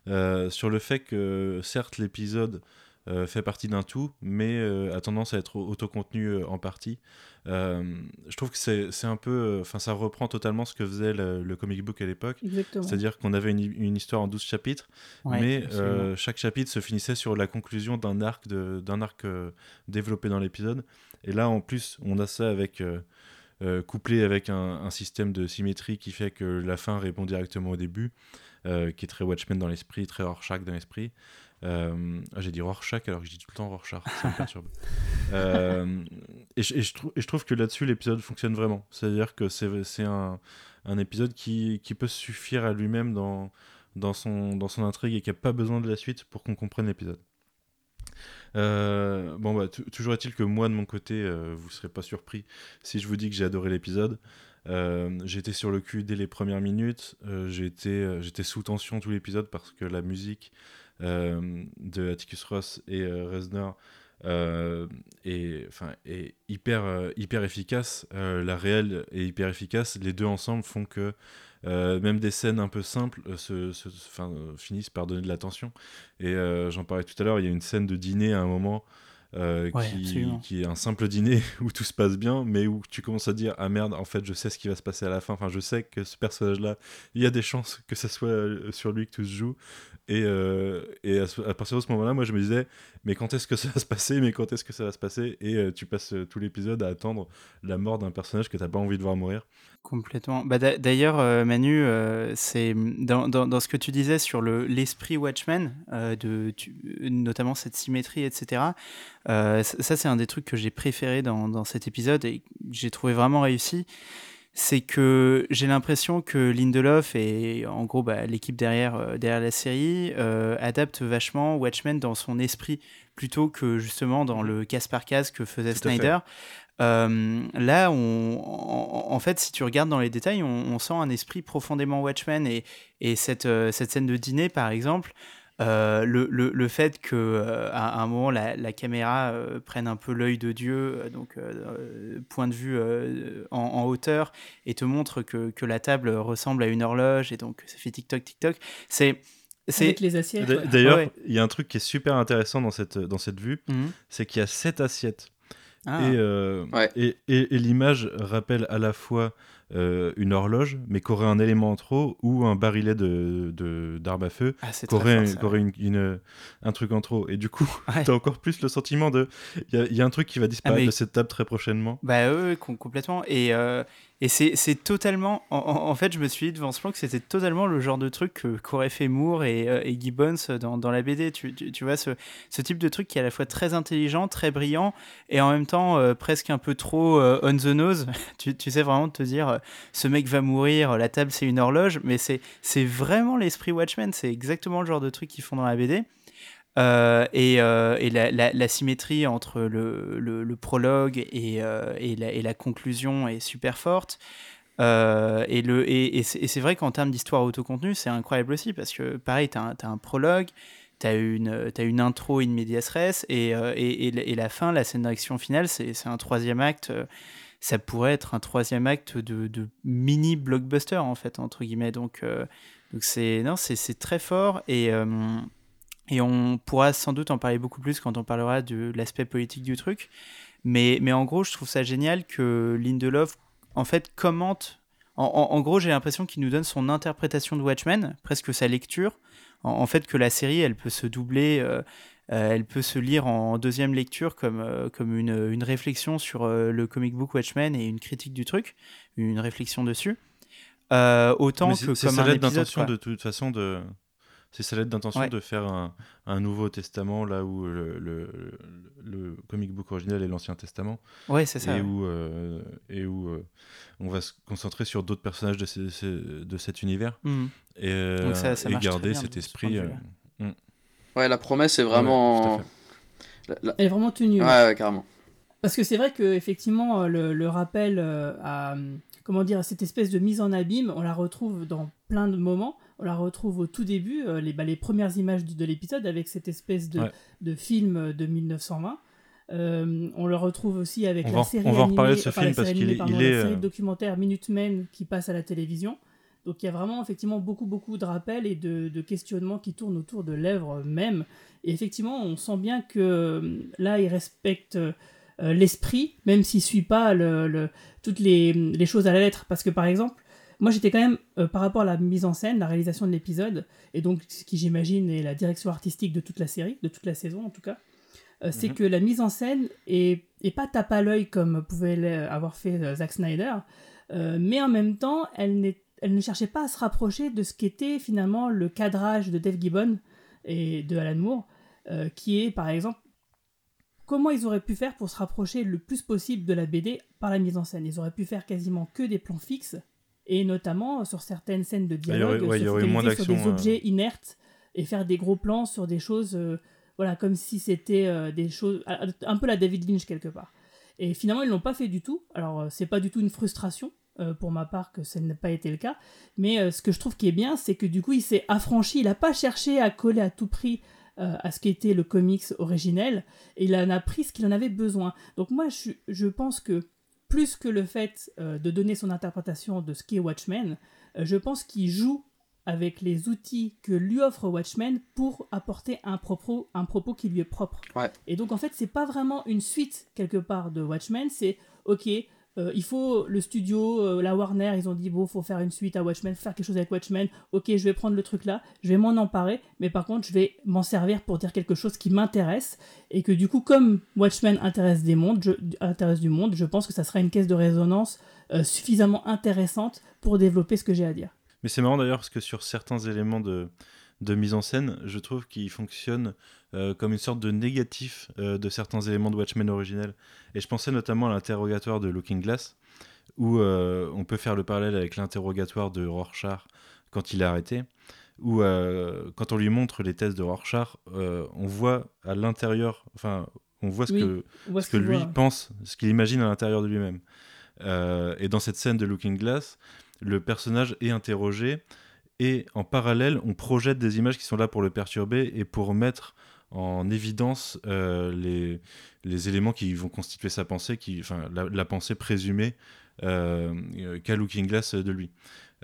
euh, sur le fait que certes l'épisode euh, fait partie d'un tout, mais euh, a tendance à être autocontenu en partie. je trouve que c'est un peu. Enfin, ça reprend totalement ce que faisait le, comic book à l'époque. C'est-à-dire qu'on avait une, histoire en 12 chapitres, mais chaque chapitre se finissait sur la conclusion d'un arc, d'un arc développé dans l'épisode. Et là, en plus, on a ça avec. Couplé avec un, système de symétrie qui fait que la fin répond directement au début, qui est très Watchmen dans l'esprit, très Rorschach dans l'esprit. Euh, ah, j'ai dit Rorschach alors que je dis tout le temps Rorschach, ça me perturbe. euh, et, je, et, je et, je, trouve que là-dessus, l'épisode fonctionne vraiment. C'est-à-dire que c'est un, un, épisode qui, qui, peut suffire à lui-même dans, dans, son, dans son intrigue et qui n'a pas besoin de la suite pour qu'on comprenne l'épisode. Euh, bon, bah, toujours est-il que moi, de mon côté, euh, vous ne serez pas surpris si je vous dis que j'ai adoré l'épisode. Euh, j'étais sur le cul dès les premières minutes. J'étais sous tension tout l'épisode parce que la musique de Atticus Ross et Reznor est, est hyper, hyper efficace. la réelle est hyper efficace. Les deux ensemble font que même des scènes un peu simples se, finissent par donner de l'attention. Et j'en parlais tout à l'heure, il y a une scène de dîner à un moment euh, qui, est un simple dîner où tout se passe bien, mais où tu commences à dire ah merde, en fait, je sais ce qui va se passer à la fin. Enfin, je sais que ce personnage-là, il y a des chances que ce soit euh, sur lui que tout se joue. Et, euh, et à, partir de ce moment-là, moi, je me disais mais quand est-ce que ça va se passer? Mais quand est-ce que ça va se passer? Et tu passes tout l'épisode à attendre la mort d'un personnage que t'as pas envie de voir mourir. Complètement. Bah, D'ailleurs, Manu, c'est dans, dans, dans, ce que tu disais sur l'esprit Watchmen, de, notamment cette symétrie, etc. Euh, ça, c'est un des trucs que j'ai préféré dans, dans, cet épisode et que j'ai trouvé vraiment réussi. C'est que j'ai l'impression que Lindelof et en gros bah, l'équipe derrière, euh, derrière la série euh, adapte vachement Watchmen dans son esprit plutôt que justement dans le casse par casse que faisait Snyder. là, on, en, fait, si tu regardes dans les détails, on, sent un esprit profondément Watchmen et, et cette, cette scène de dîner, par exemple, euh, le, le, le, fait que euh, à un moment la, la caméra euh, prenne un peu l'œil de Dieu, donc point de vue en, en, hauteur, et te montre que, que, la table ressemble à une horloge, et donc ça fait TikTok, TikTok. C'est avec les assiettes. D'ailleurs, il y a un truc qui est super intéressant dans cette, dans cette vue, mhm. c'est qu'il y a sept assiettes. Ah. Et, et, et, et l'image rappelle à la fois euh, une horloge, mais qu'aurait un élément en trop ou un barillet de, d'arme à feu, ah, qu'aurait, une, un truc en trop. Et du coup, t'as encore plus le sentiment de. Il y, a un truc qui va disparaître ah, de cette table très prochainement. Bah oui, complètement. Et, euh, et c'est totalement. En, fait, je me suis dit devant ce plan que c'était totalement le genre de truc qu'auraient fait Moore et, euh, et Gibbons dans, dans, la BD. Tu, tu, vois, ce, ce, type de truc qui est à la fois très intelligent, très brillant et en même temps euh, presque un peu trop euh, on the nose. tu, tu, sais vraiment te dire ce mec va mourir, la table c'est une horloge, mais c'est vraiment l'esprit Watchmen. C'est exactement le genre de truc qu'ils font dans la BD. Euh, et, euh, la, symétrie entre le, prologue et, euh, et, la, conclusion est super forte. Et c'est vrai qu'en termes d'histoire autocontenue, c'est incroyable aussi, parce que pareil, tu as, un prologue, tu as, une, as une medias res, et, la fin, la scène d'action finale, c'est un troisième acte. Ça pourrait être un troisième acte de, mini blockbuster, en fait, entre guillemets. Donc, c'est non, très fort, et, et on pourra sans doute en parler beaucoup plus quand on parlera de l'aspect politique du truc. Mais, mais en gros, je trouve ça génial que Lindelof, en fait, commente. En, en, gros, j'ai l'impression qu'il nous donne son interprétation de Watchmen, presque sa lecture. En, fait, que la série, elle peut se doubler, euh, euh, elle peut se lire en deuxième lecture comme, euh, comme une, une, réflexion sur le comic book Watchmen et une critique du truc, une réflexion dessus. autant que comme un épisode. d'intention de toute façon de c'est sa lettre d'intention de faire un, un, Nouveau Testament là où le, le, le comic book original est l'Ancien Testament. Ouais, c'est ça. Et où, euh, et où euh, on va se concentrer sur d'autres personnages de, ces, de cet univers. Mmh. Et, euh, ça, ça et garder cet esprit. Mmh. Ouais, la promesse est vraiment. Ouais, la, Elle est vraiment tenue. Ouais, ouais carrément. Parce que c'est vrai que effectivement le, le rappel à comment dire cette espèce de mise en abîme, on la retrouve dans plein de moments. On la retrouve au tout début, euh, les, bah, les premières images de, l'épisode avec cette espèce de, Ouais. de film de 1920. Euh, on le retrouve aussi avec On la va- série on va animée, reparler de ce enfin, film parce qu'il est- pardon, il est, la série euh, documentaire Minutemen qui passe à la télévision. Donc il y a vraiment effectivement beaucoup beaucoup de rappels et de, de questionnements qui tournent autour de l'œuvre même. Et effectivement, on sent bien que euh, là, il respecte euh, l'esprit, même s'il suit pas le, le- toutes les, les choses à la lettre. Parce que par exemple, moi j'étais quand même, euh, par rapport à la mise en scène, la réalisation de l'épisode, et donc ce qui j'imagine est la direction artistique de toute la série, de toute la saison en tout cas, euh, c'est Mhm. que la mise en scène est, est pas tape à l'œil comme pouvait l'avoir fait euh, Zack Snyder, mais en même temps, elle, elle ne cherchait pas à se rapprocher de ce qu'était finalement le cadrage de Dave Gibbon et de Alan Moore, qui est par exemple comment ils auraient pu faire pour se rapprocher le plus possible de la BD par la mise en scène? Ils auraient pu faire quasiment que des plans fixes, et notamment euh, sur certaines scènes de il y aurait- dialogue, ouais, se il y aurait eu moins focaliser sur des euh. objets inertes et faire des gros plans sur des choses, euh, voilà, comme si c'était euh, des choses, un peu la David Lynch quelque part. Et finalement, ils l'ont pas fait du tout. Alors, c'est pas du tout une frustration euh, pour ma part que ça n'a pas été le cas. Mais ce que je trouve qui est bien, c'est que du coup, il s'est affranchi. Il n'a pas cherché à coller à tout prix à ce qu'était le comics originel. Et il en a pris ce qu'il en avait besoin. Donc moi, je, je pense que plus que le fait euh, de donner son interprétation de ce qu'est Watchmen, euh, je pense qu'il joue avec les outils que lui offre Watchmen pour apporter un propos, un propos qui lui est propre. Ouais. Et donc en fait, c'est pas vraiment une suite quelque part de Watchmen, c'est ok, euh, il faut le studio, euh, la Warner, ils ont dit bon, faut faire une suite à Watchmen, faire quelque chose avec Watchmen. Ok, je vais prendre le truc là, je vais m'en emparer, mais par contre, je vais m'en servir pour dire quelque chose qui m'intéresse et que du coup, comme Watchmen intéresse des mondes, je, intéresse du monde, je pense que ça sera une caisse de résonance euh, suffisamment intéressante pour développer ce que j'ai à dire. Mais c'est marrant d'ailleurs parce que sur certains éléments de, de mise en scène, je trouve qu'ils fonctionnent euh, comme une sorte de négatif euh, de certains éléments de Watchmen originel. Et je pensais notamment à l'interrogatoire de Looking Glass, où euh, on peut faire le parallèle avec l'interrogatoire de Rorschach quand il est arrêté, où quand on lui montre les tests de Rorschach, on voit à l'intérieur, enfin, on voit ce Oui, que, voit ce que qu'il lui voit. pense, ce qu'il imagine à l'intérieur de lui-même. Et dans cette scène de Looking Glass, le personnage est interrogé et en parallèle, on projette des images qui sont là pour le perturber et pour mettre en évidence euh, les, éléments qui vont constituer sa pensée, qui, enfin, la, la pensée présumée euh, euh, qu'a Looking Glass de lui.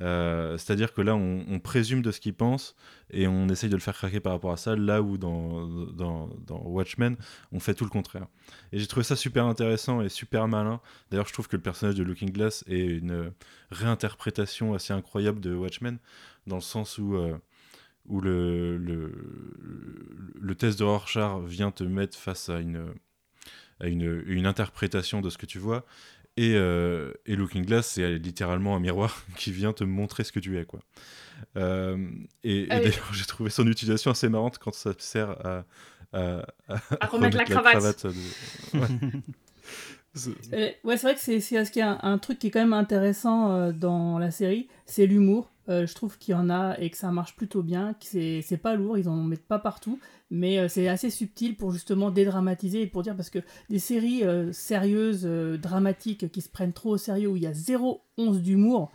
Euh, C'est-à-dire que là, on, présume de ce qu'il pense et on essaye de le faire craquer par rapport à ça, là où dans, dans, dans Watchmen, on fait tout le contraire. Et j'ai trouvé ça super intéressant et super malin. D'ailleurs, je trouve que le personnage de Looking Glass est une réinterprétation assez incroyable de Watchmen, dans le sens où, euh, où le, le, le test de Rorschach vient te mettre face à une, à une, une interprétation de ce que tu vois. Et, euh, et Looking Glass, c'est littéralement un miroir qui vient te montrer ce que tu es. Quoi. Euh, et et oui. d'ailleurs, j'ai trouvé son utilisation assez marrante quand ça sert à, à, à, À remettre la cravate. de- Ouais. C'est- Euh, ouais, c'est vrai que c'est c'est ce qu'il y a un, un truc qui est quand même intéressant euh, dans la série, c'est l'humour. Euh, je trouve qu'il y en a et que ça marche plutôt bien, que c'est pas lourd, ils en mettent pas partout, mais euh, c'est assez subtil pour justement dédramatiser et pour dire parce que des séries euh, sérieuses, dramatiques, qui se prennent trop au sérieux, où il y a zéro once d'humour,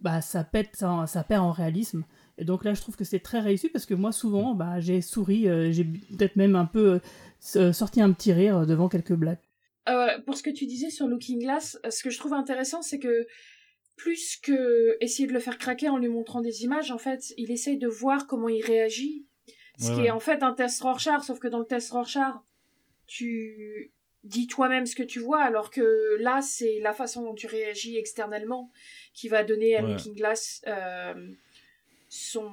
bah ça pète, ça, perd en réalisme. Et donc là, je trouve que c'est très réussi parce que moi, souvent, bah, j'ai souri, j'ai peut-être même un peu sorti un petit rire devant quelques blagues. Euh, pour ce que tu disais sur Looking Glass, ce que je trouve intéressant, c'est que plus que essayer de le faire craquer en lui montrant des images, en fait, il essaye de voir comment il réagit. Ce Ouais, qui ouais. est en fait un test Rorschach, sauf que dans le test Rorschach, tu dis toi-même ce que tu vois, alors que là, c'est la façon dont tu réagis externellement qui va donner à Ouais. Looking Glass euh, son...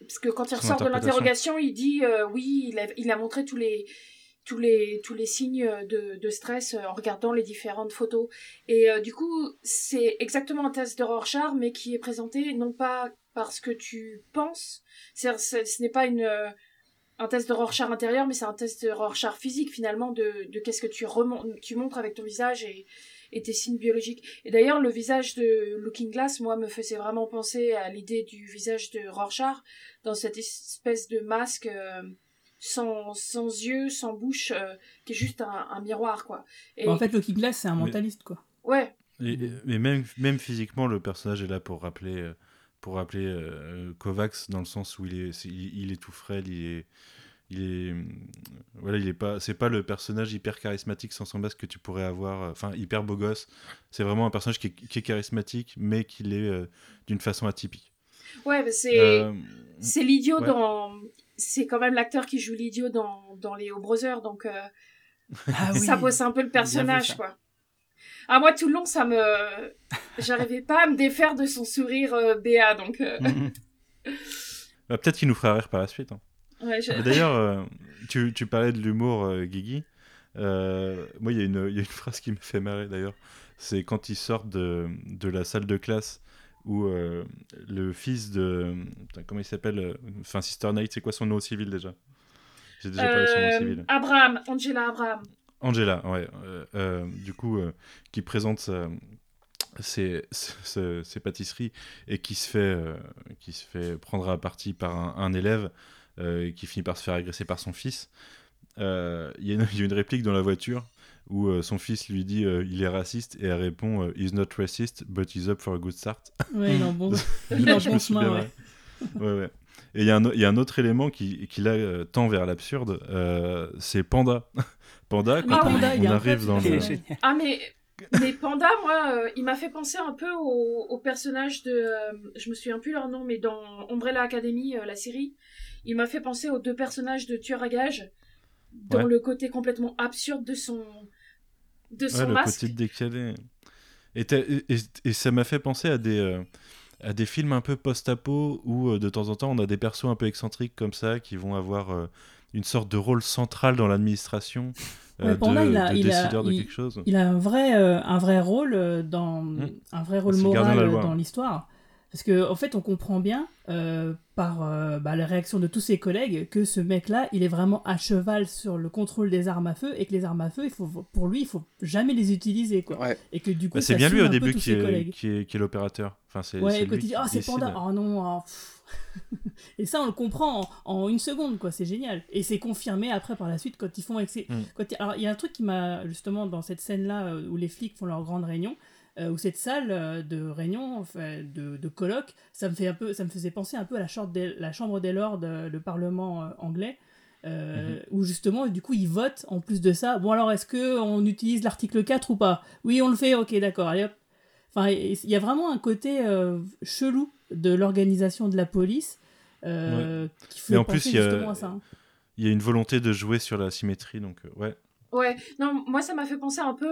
Parce que quand il Son ressort de l'interrogation, il dit euh, oui, il a, il a montré tous les tous les tous les signes de, de stress euh, en regardant les différentes photos et euh, du coup c'est exactement un test de Rorschach mais qui est présenté non pas parce que tu penses c'est ce n'est pas une euh, un test de Rorschach intérieur mais c'est un test de Rorschach physique finalement de, de qu'est-ce que tu tu montres avec ton visage et et tes signes biologiques. Et d'ailleurs, le visage de Looking Glass, moi, me faisait vraiment penser à l'idée du visage de Rorschach, dans cette espèce de masque euh, sans, sans yeux, sans bouche, euh, qui est juste un, un miroir, quoi. Et, Bah, En fait, Loki Glass, c'est un Mais- mentaliste, quoi. ouais, Et, mais même, même physiquement, le personnage est là pour rappeler, euh, pour rappeler euh, Kovacs dans le sens où il est, il, il est tout frêle, il est, il est, hum, voilà, il est pas, c'est pas le personnage hyper charismatique sans son masque que tu pourrais avoir, euh, enfin hyper beau gosse. C'est vraiment un personnage qui est, qui est charismatique, mais qui l'est euh, d'une façon atypique. ouais, c'est... Euh, C'est l'idiot Ouais. dans. C'est quand même l'acteur qui joue l'idiot dans, dans les O Brothers, donc euh, Ah oui. ça pose un peu le personnage, quoi. Ah, moi, tout le long, ça me. J'arrivais pas à me défaire de son sourire euh, béat, donc. euh, Mhm. bah, peut-être qu'il nous fera rire par la suite. hein. ouais, je- D'ailleurs, euh, tu, tu parlais de l'humour, euh, Guigui. Euh, moi, il y, a une- il y a une phrase qui me fait marrer d'ailleurs. C'est quand ils sortent de, de la salle de classe où euh, le fils de. putain, comment il s'appelle euh, Enfin, Sister Night, c'est quoi son nom civil déjà? J'ai déjà parlé de son nom civil. Abraham, Angela Abraham. Angela, ouais. euh, du coup, qui présente ses, ses- ses pâtisseries et qui se fait, qui se fait prendre à partie par un, un élève et qui finit par se faire agresser par son fils. Y, il y a une réplique dans la voiture où euh, son fils lui dit euh, il est raciste et elle répond euh, he's not racist but he's up for a good start. Ouais, il en bon, il en bon chemin, ouais. Ouais, ouais. Et il y, a un o- il y a un autre élément qui, qui là tend vers l'absurde, euh, c'est Panda. Panda, quand Ah on. Panda, il on arrive dans le... Ah, mais. Mais Panda, moi, euh, il m'a fait penser un peu au, au personnage de. euh, je me souviens plus leur nom, mais dans Umbrella Academy, la série, il m'a fait penser aux deux personnages de tueur à gages, dans Ouais. le côté complètement absurde de son. De son Ouais, le côté décalé. Et, ça m'a fait penser à des, euh, à des films un peu post-apo où euh, de temps en temps on a des persos un peu excentriques comme ça qui vont avoir euh, une sorte de rôle central dans l'administration Ouais, de, il a- de il a- de il- quelque chose. Il a un vrai, un vrai rôle dans Mm. un vrai rôle C'est le gardien de moral dans l'histoire. Parce que en fait, on comprend bien euh, par euh, bah, la réaction de tous ses collègues que ce mec-là, il est vraiment à cheval sur le contrôle des armes à feu et que les armes à feu, il faut, pour lui, il faut jamais les utiliser, quoi. Ouais. Et que du coup, Bah, c'est bien lui au début qui ses est, collègues. qui est, qui est l'opérateur. Enfin, c'est, Ouais, c'est et quand il dit ah c'est. Panda, oh non, pff. et ça on le comprend en, en une seconde quoi, c'est génial. Et c'est confirmé après par la suite quand ils font avec ces- Mm. quand il- alors il y a un truc qui m'a justement dans cette scène là où les flics font leur grande réunion, euh, où cette salle euh, de réunion, enfin, de, de colloque, ça me fait un peu, ça me faisait penser un peu à la chambre des, la chambre des lords, le parlement euh, anglais. euh, où justement du coup ils votent en plus de ça bon alors est-ce que on utilise l'article 4 ou pas? Oui on le fait ok d'accord allez hop Enfin, il y a vraiment un côté euh, chelou de l'organisation de la police euh, qui fait Mais en penser plus, il y a- justement à ça. hein. Il y a une volonté de jouer sur la symétrie, donc euh, ouais. Ouais, non, moi ça m'a fait penser un peu.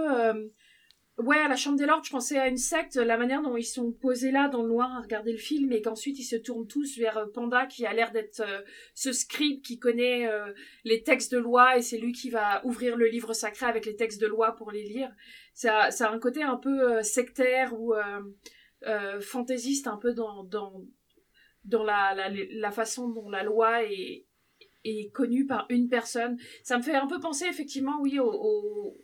Ouais, à la Chambre des Lords, je pensais à une secte, la manière dont ils sont posés là dans le noir à regarder le film et qu'ensuite ils se tournent tous vers euh, Panda qui a l'air d'être euh, ce scribe qui connaît euh, les textes de loi et c'est lui qui va ouvrir le livre sacré avec les textes de loi pour les lire. Ça, ça a un côté un peu sectaire ou fantaisiste un peu dans, dans, la, façon dont la loi est, connue par une personne. Ça me fait un peu penser effectivement, oui, au-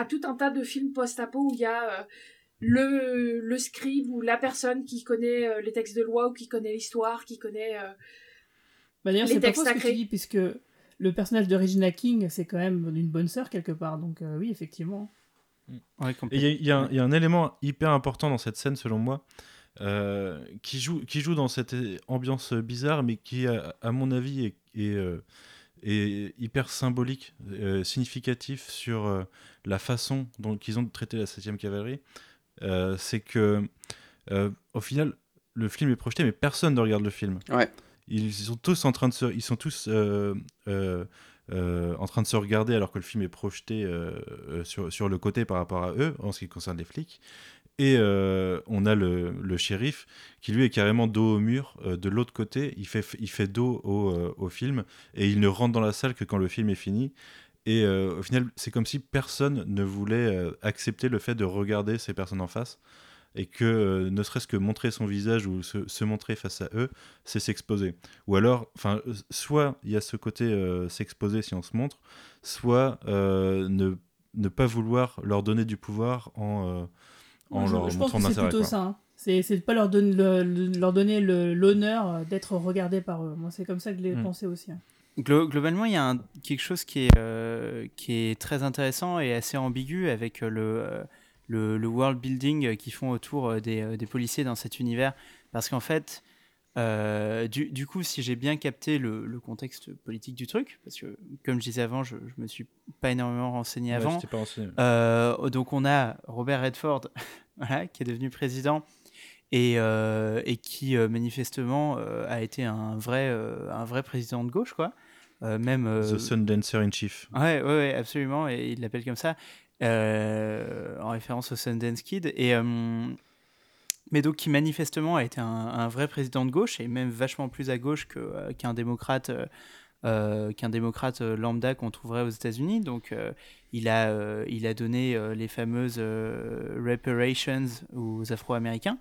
à tout un tas de films post-apo où il y a euh, le, le scribe ou la personne qui connaît euh, les textes de loi ou qui connaît l'histoire, qui connaît. euh, Bah, D'ailleurs, Les c'est pas faux ce que tu sacrés. dis, puisque le personnage de Regina King, c'est quand même une bonne sœur quelque part. Donc euh, oui, effectivement. Ouais, complètement. il y, a- y un- il y a un élément hyper important dans cette scène, selon moi, euh, qui, joue, qui joue dans cette ambiance bizarre, mais qui, à, à mon avis, est, est, euh, est hyper symbolique, euh, significatif sur euh, la façon dont ils ont traité la 7e cavalerie. Euh, c'est que, au final, le film est projeté, mais personne ne regarde le film. Ouais. Ils sont tous en train de se, ils sont tous en train de se regarder alors que le film est projeté sur, sur le côté par rapport à eux en ce qui concerne les flics. Et euh, on a le, le shérif qui lui est carrément dos au mur euh, de l'autre côté. Il fait, il fait dos au, euh, au film et il ne rentre dans la salle que quand le film est fini. Et au final, c'est comme si personne ne voulait accepter le fait de regarder ces personnes en face et que ne serait-ce que montrer son visage ou se, montrer face à eux, c'est s'exposer. Ou alors, soit il y a ce côté s'exposer si on se montre, soit ne, ne pas vouloir leur donner du pouvoir en, en je, leur je pense que c'est plutôt quoi. ça. hein. C'est de pas leur, donner le- le- leur donner l'honneur euh, d'être regardé par eux. Moi, c'est comme ça que je l'ai Mm. pensé aussi. hein. Glo- globalement, il y a un- quelque chose qui est, euh, qui est très intéressant et assez ambigu avec euh, le, euh, le, le world building qu'ils font autour des, des policiers dans cet univers. Parce qu'en fait, euh, du, du coup, si j'ai bien capté le, le contexte politique du truc, parce que comme je disais avant, je, je me suis pas énormément renseigné Ouais, avant. pas renseigné. Euh, donc on a Robert Redford, voilà, qui est devenu président et, euh, et qui manifestement a été un vrai, un vrai président de gauche, quoi. Même. The Sundancer in Chief. Ouais, ouais, ouais, absolument, et il l'appelle comme ça, en référence au Sundance Kid. Et, mais donc, qui manifestement a été un, un vrai président de gauche, et même vachement plus à gauche euh, qu'un démocrate, euh, euh, qu'un démocrate lambda qu'on trouverait aux États-Unis. Donc, euh, il, a, euh, il a donné les fameuses reparations aux Afro-Américains,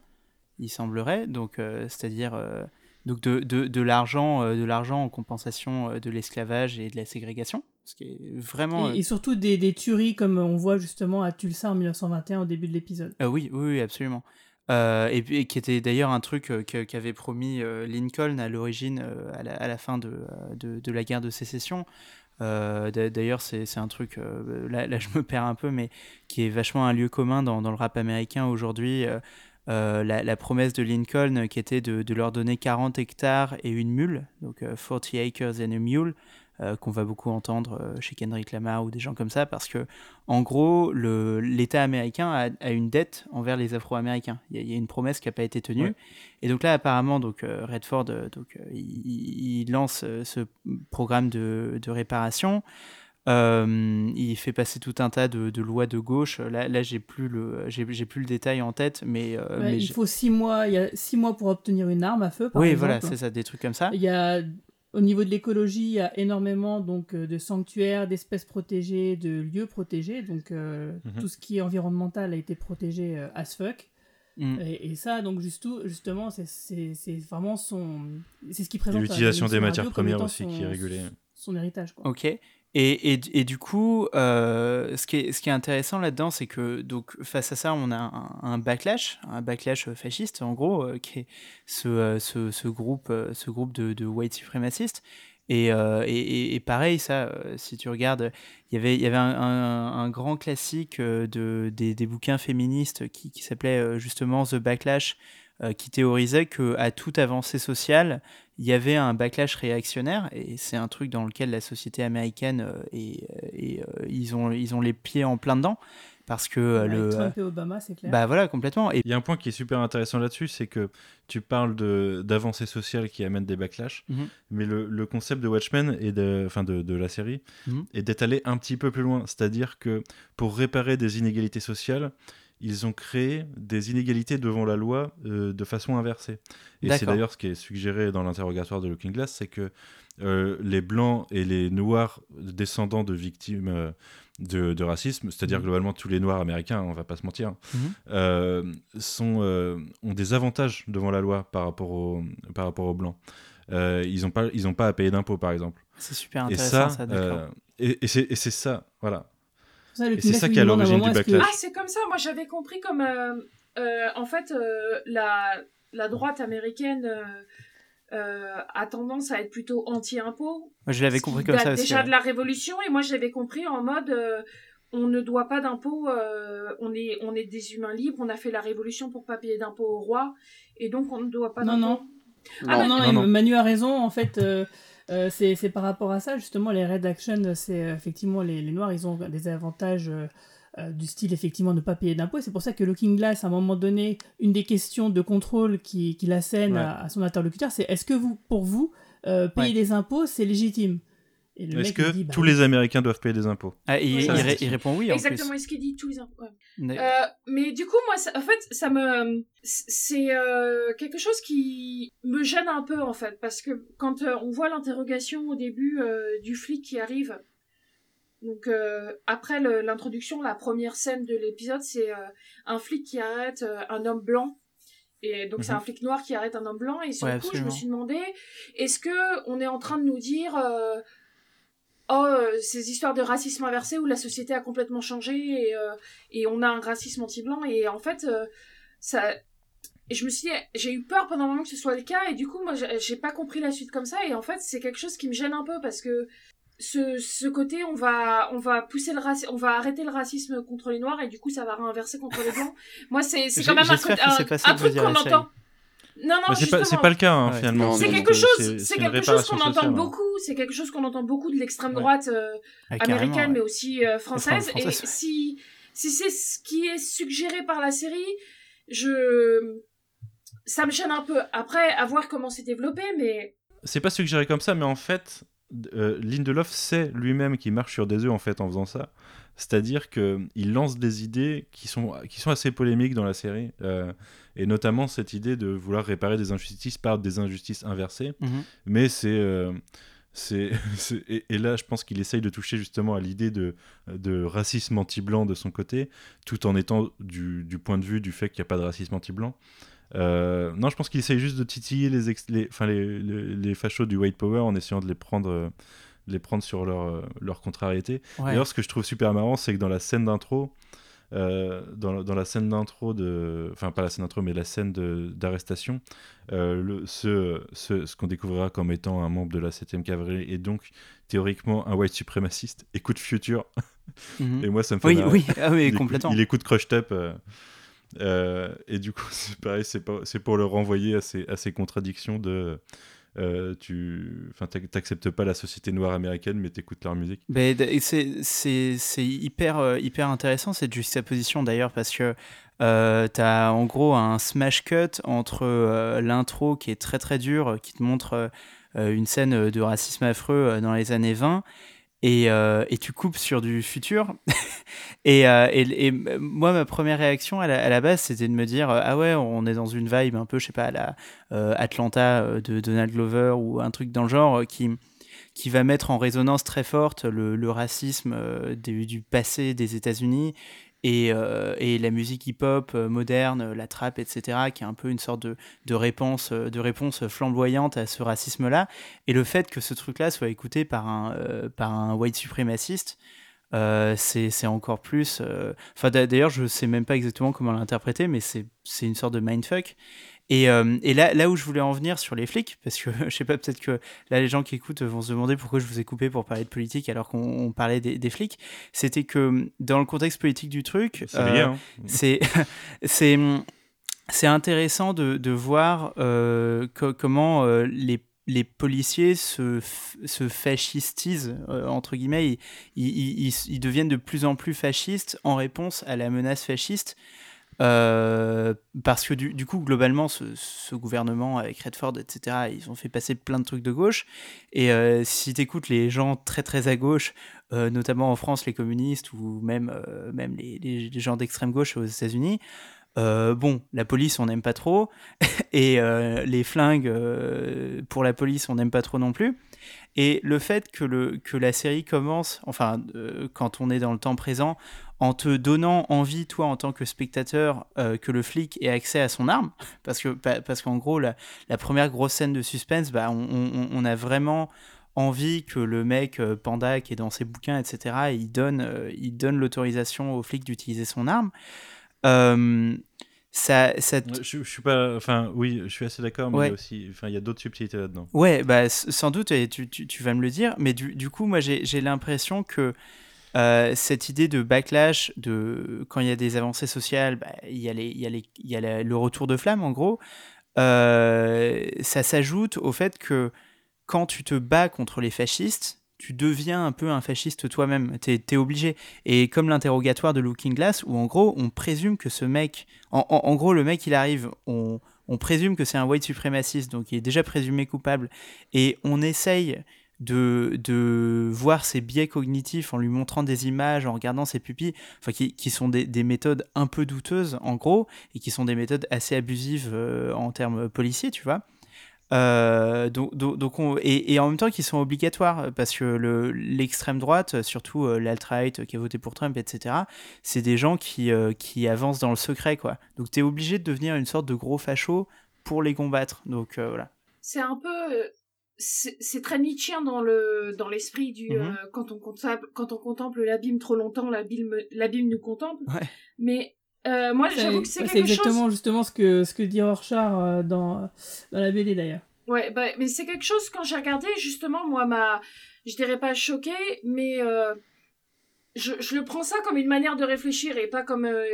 il semblerait, donc, c'est-à-dire. donc de, de, de l'argent de l'argent en compensation de l'esclavage et de la ségrégation ce qui est vraiment Et, et surtout des, des tueries comme on voit justement à Tulsa en 1921 au début de l'épisode. Oui, oui, oui, absolument. Euh, et, qui était d'ailleurs un truc euh, qu'avait promis euh, Lincoln à l'origine, euh, à, la, fin de, de, la guerre de sécession. D'a- d'ailleurs, c'est un truc, là, je me perds un peu, mais qui est vachement un lieu commun dans, dans le rap américain aujourd'hui. La, promesse de Lincoln qui était de, de leur donner 40 hectares et une mule, donc euh, 40 acres and a mule, euh, qu'on va beaucoup entendre euh, chez Kendrick Lamar ou des gens comme ça, parce que en gros, l'État américain a, a une dette envers les Afro-Américains. Il y, a- il y a une promesse qui n'a pas été tenue. Ouais. Et donc là, apparemment, donc, euh, Redford donc, il, il lance ce programme de, de réparation. Euh, il fait passer tout un tas de, de lois de gauche. Là, là j'ai plus le, j'ai plus le détail en tête, mais, euh, Ouais, mais il faut six mois, il y a six mois pour obtenir une arme à feu, par oui, exemple. voilà, c'est ça, des trucs comme ça. Il y a, au niveau de l'écologie, il y a énormément donc, euh, de sanctuaires, d'espèces protégées, de lieux protégés. Donc euh, Mhm. tout ce qui est environnemental a été protégé euh, as fuck. Mm. Et, et ça, donc justement, c'est- vraiment son... C'est ce qui présente... à l'utilisation des matières premières aussi son- qui est régulée. Son héritage, quoi. Ok. Et, du coup, euh, ce, qui est, intéressant là-dedans, c'est que donc, face à ça, on a un, backlash, un backlash fasciste, en gros, euh, qui est ce, euh, groupe, euh, ce groupe de, white suprémacistes. Et, euh, pareil, ça, euh, si tu regardes, il y avait, un, grand classique euh, de, des, bouquins féministes qui, qui s'appelait euh, justement The Backlash, euh, qui théorisait qu'à toute avancée sociale, il y avait un backlash réactionnaire, et c'est un truc dans lequel la société américaine, euh, est- et, euh, ils, ont, ils ont les pieds en plein dedans, parce que euh, Avec le... Trump et Obama, c'est clair. Bah voilà, complètement. Et Il y a un point qui est super intéressant là-dessus, c'est que tu parles de- d'avancées sociales qui amènent des backlash, Mhm. mais le, le concept de Watchmen et de, enfin de, de la série Mhm. est d'être allé un petit peu plus loin. C'est-à-dire que pour réparer des inégalités sociales, ils ont créé des inégalités devant la loi euh, de façon inversée. Et c'est d'ailleurs ce qui est suggéré dans l'interrogatoire de Looking Glass, c'est que euh, les blancs et les noirs descendants de victimes euh, de, de racisme, c'est-à-dire Mhm. globalement tous les noirs américains, on va pas se mentir, Mhm. sont, euh, ont des avantages devant la loi par rapport, au, par rapport aux blancs. Ils n'ont pas, ils ont pas à payer d'impôts, par exemple. c'est super Et intéressant, ça, ça, d'accord. et, et c'est et c'est ça, voilà. Ça, le Et c'est ça qui est à l'origine du est-ce que- backlash. Ah, c'est comme ça. Moi, j'avais compris comme. euh, euh, en fait, euh, la, la droite américaine euh, euh, a tendance à être plutôt anti-impôt. Moi, je l'avais compris comme ça aussi. déjà ouais. de la Révolution. Et moi, je l'avais compris en mode. euh, on ne doit pas d'impôts, euh, on, est, on est des humains libres, on a fait la révolution pour pas payer d'impôts au roi, et donc on ne doit pas Non, d'impôts. Ah Non. non, non, Non, non. Manu a raison. En fait, euh, euh, c'est par rapport à ça, justement, les Red Action, c'est euh, effectivement les, les Noirs, ils ont des avantages euh, du style, effectivement, de ne pas payer d'impôts. C'est pour ça que Looking Glass, à un moment donné, une des questions de contrôle qui- qu'il assène Ouais. à, à son interlocuteur, c'est est-ce que vous, pour vous, euh, payer Ouais. des impôts, c'est légitime? Le Est-ce mec, que dit, bah tous les Américains doivent payer des impôts? Ah, il, répond oui en Exactement, plus. est ce qu'il dit tous les impôts. ouais. Mais- Euh, mais du coup, moi, ça- en fait, ça me, c'est euh, quelque chose qui me gêne un peu en fait, parce que quand euh, on voit l'interrogation au début euh, du flic qui arrive, donc euh, après le- l'introduction, la première scène de l'épisode, c'est euh, un flic qui arrête euh, un homme blanc. Et donc c'est Mhm. un flic noir qui arrête un homme blanc et sur Ouais, le coup je me suis demandé est-ce que on est en train de nous dire euh, oh euh, ces histoires de racisme inversé où la société a complètement changé et, euh, et on a un racisme anti-blanc et en fait euh, ça et je me suis dit j'ai eu peur pendant un moment que ce soit le cas et du coup moi j'ai pas compris la suite comme ça et en fait c'est quelque chose qui me gêne un peu parce que ce, ce côté on va on va pousser le racisme on va arrêter le racisme contre les noirs et du coup ça va réinverser contre les blancs. Moi c'est quand même un, un, un truc qu'on entend non non c'est pas, le cas, hein, Ouais. finalement. C'est non, quelque chose, c'est quelque chose qu'on entend sociale, hein. beaucoup, c'est quelque chose qu'on entend beaucoup de l'extrême Ouais. droite euh, Ah, américaine, ouais. mais aussi euh, française. Et si, si c'est ce qui est suggéré par la série, je, ça me gêne un peu. Après, à voir comment c'est développé, mais C'est pas suggéré comme ça, mais en fait, euh, Lindelof sait lui-même qu'il marche sur des œufs en fait en faisant ça. C'est-à-dire qu'il lance des idées qui sont, qui sont assez polémiques dans la série, euh, et notamment cette idée de vouloir réparer des injustices par des injustices inversées. Mhm. Mais c'est. euh, c'est, et, et là, je pense qu'il essaye de toucher justement à l'idée de, de racisme anti-blanc de son côté, tout en étant du, du point de vue du fait qu'il n'y a pas de racisme anti-blanc. Euh, non, je pense qu'il essaye juste de titiller les, ex- les, enfin, les, les, les fachos du white power en essayant de les prendre, les prendre sur leur, euh, leur contrariété. Ouais. D'ailleurs, ce que je trouve super marrant, c'est que dans la scène d'intro, euh, dans, la- dans la scène d'intro de. Enfin, pas la scène d'intro, mais la scène d'arrestation, euh, ce, ce, ce qu'on découvrira comme étant un membre de la 7ème cavalerie et donc théoriquement un white suprémaciste, écoute Future. Mhm. Et moi, ça me fait Oui, marrer. oui, ah oui, il écoute- complètement. il écoute Crushed Up. euh, et du coup, c'est pareil, c'est pour le renvoyer à ces, à ces contradictions de. Euh, tu t'acceptes pas la société noire américaine, mais t'écoutes leur musique. C'est hyper, euh, hyper intéressant cette juxtaposition d'ailleurs parce que euh, tu as en gros un smash cut entre euh, l'intro qui est très très dur, euh, qui te montre euh, une scène de racisme affreux dans les années 20 et, euh, et tu coupes sur du futur. et, euh, euh, moi, ma première réaction à la, base, c'était de me dire Ah ouais, on est dans une vibe un peu, je sais pas, à la Atlanta de Donald Glover ou un truc dans le genre qui qui va mettre en résonance très forte le, racisme du passé des États-Unis et, euh, et la musique hip-hop euh, moderne, la trap, etc., qui est un peu une sorte de, réponse, euh, flamboyante à ce racisme-là. Et le fait que ce truc-là soit écouté par un, euh, white suprémaciste, euh, c'est encore plus. euh, Enfin, d'a- d'ailleurs, je sais même pas exactement comment l'interpréter, mais c'est une sorte de mindfuck. Et, euh, et là, là où je voulais en venir sur les flics, parce que je sais pas, peut-être que là, les gens qui écoutent vont se demander pourquoi je vous ai coupé pour parler de politique alors qu'on on parlait des, des flics, c'était que dans le contexte politique du truc, C'est euh, hein. c'est c'est c'est intéressant de, de voir euh, co- comment les les policiers se, f- se fascistisent, euh, entre guillemets, ils, ils, ils- ils deviennent de plus en plus fascistes en réponse à la menace fasciste. Euh, parce que du, coup, globalement, ce, gouvernement avec Redford, etc., ils ont fait passer plein de trucs de gauche. Et euh, si tu écoutes les gens très très à gauche, euh, notamment en France, les communistes ou même, euh, même les, gens d'extrême gauche aux États-Unis, bon, la police, on n'aime pas trop. et les flingues, pour la police, on n'aime pas trop non plus. Et le fait que, le, que la série commence, enfin, euh, quand on est dans le temps présent, en te donnant envie, toi, en tant que spectateur, euh, que le flic ait accès à son arme, parce que pa- parce qu'en gros, la, première grosse scène de suspense, bah, on, a vraiment envie que le mec euh, Panda qui est dans ses bouquins, etc., il donne, il donne l'autorisation aux flics d'utiliser son arme. Ça, ça Je, je suis pas. Enfin, oui, je suis assez d'accord, mais Ouais. il y a aussi. Enfin, il y a d'autres subtilités là-dedans. Ouais, bah, sans doute, et tu, tu- tu vas me le dire, mais du, du coup, moi, j'ai j'ai l'impression que euh, cette idée de backlash, de quand il y a des avancées sociales, bah, il y a, les, il y a, les, il y a la- le retour de flamme, en gros, euh, ça s'ajoute au fait que quand tu te bats contre les fascistes, tu deviens un peu un fasciste toi-même, t'es es obligé. Et comme l'interrogatoire de Looking Glass, où en gros, on présume que ce mec, en, gros, le mec, il arrive, on, présume que c'est un white suprémaciste, donc il est déjà présumé coupable, et on essaye de, voir ses biais cognitifs en lui montrant des images, en regardant ses pupilles, enfin qui, sont des, des méthodes un peu douteuses en gros, et qui sont des méthodes assez abusives euh, en termes policiers, tu vois. Euh, donc, donc, donc on- et, et en même temps qui sont obligatoires parce que le- l'extrême droite, surtout euh, l'alt-right qui a voté pour Trump, etc., c'est des gens qui, euh, qui avancent dans le secret, quoi. Donc tu es obligé de devenir une sorte de gros facho pour les combattre. Donc euh, voilà. C'est un peu. euh, C'est très Nietzschéen dans le dans l'esprit du Mhm. euh, quand on contemple quand on contemple l'abîme trop longtemps l'abîme l'abîme nous contemple Ouais. mais euh, moi j'avoue que c'est quelque exactement chose justement ce que, ce que dit Rorschach euh, dans, dans la BD d'ailleurs. Ouais, bah, mais c'est quelque chose quand j'ai regardé justement moi ma je dirais pas choqué mais euh, je, je le prends ça comme une manière de réfléchir et pas comme euh,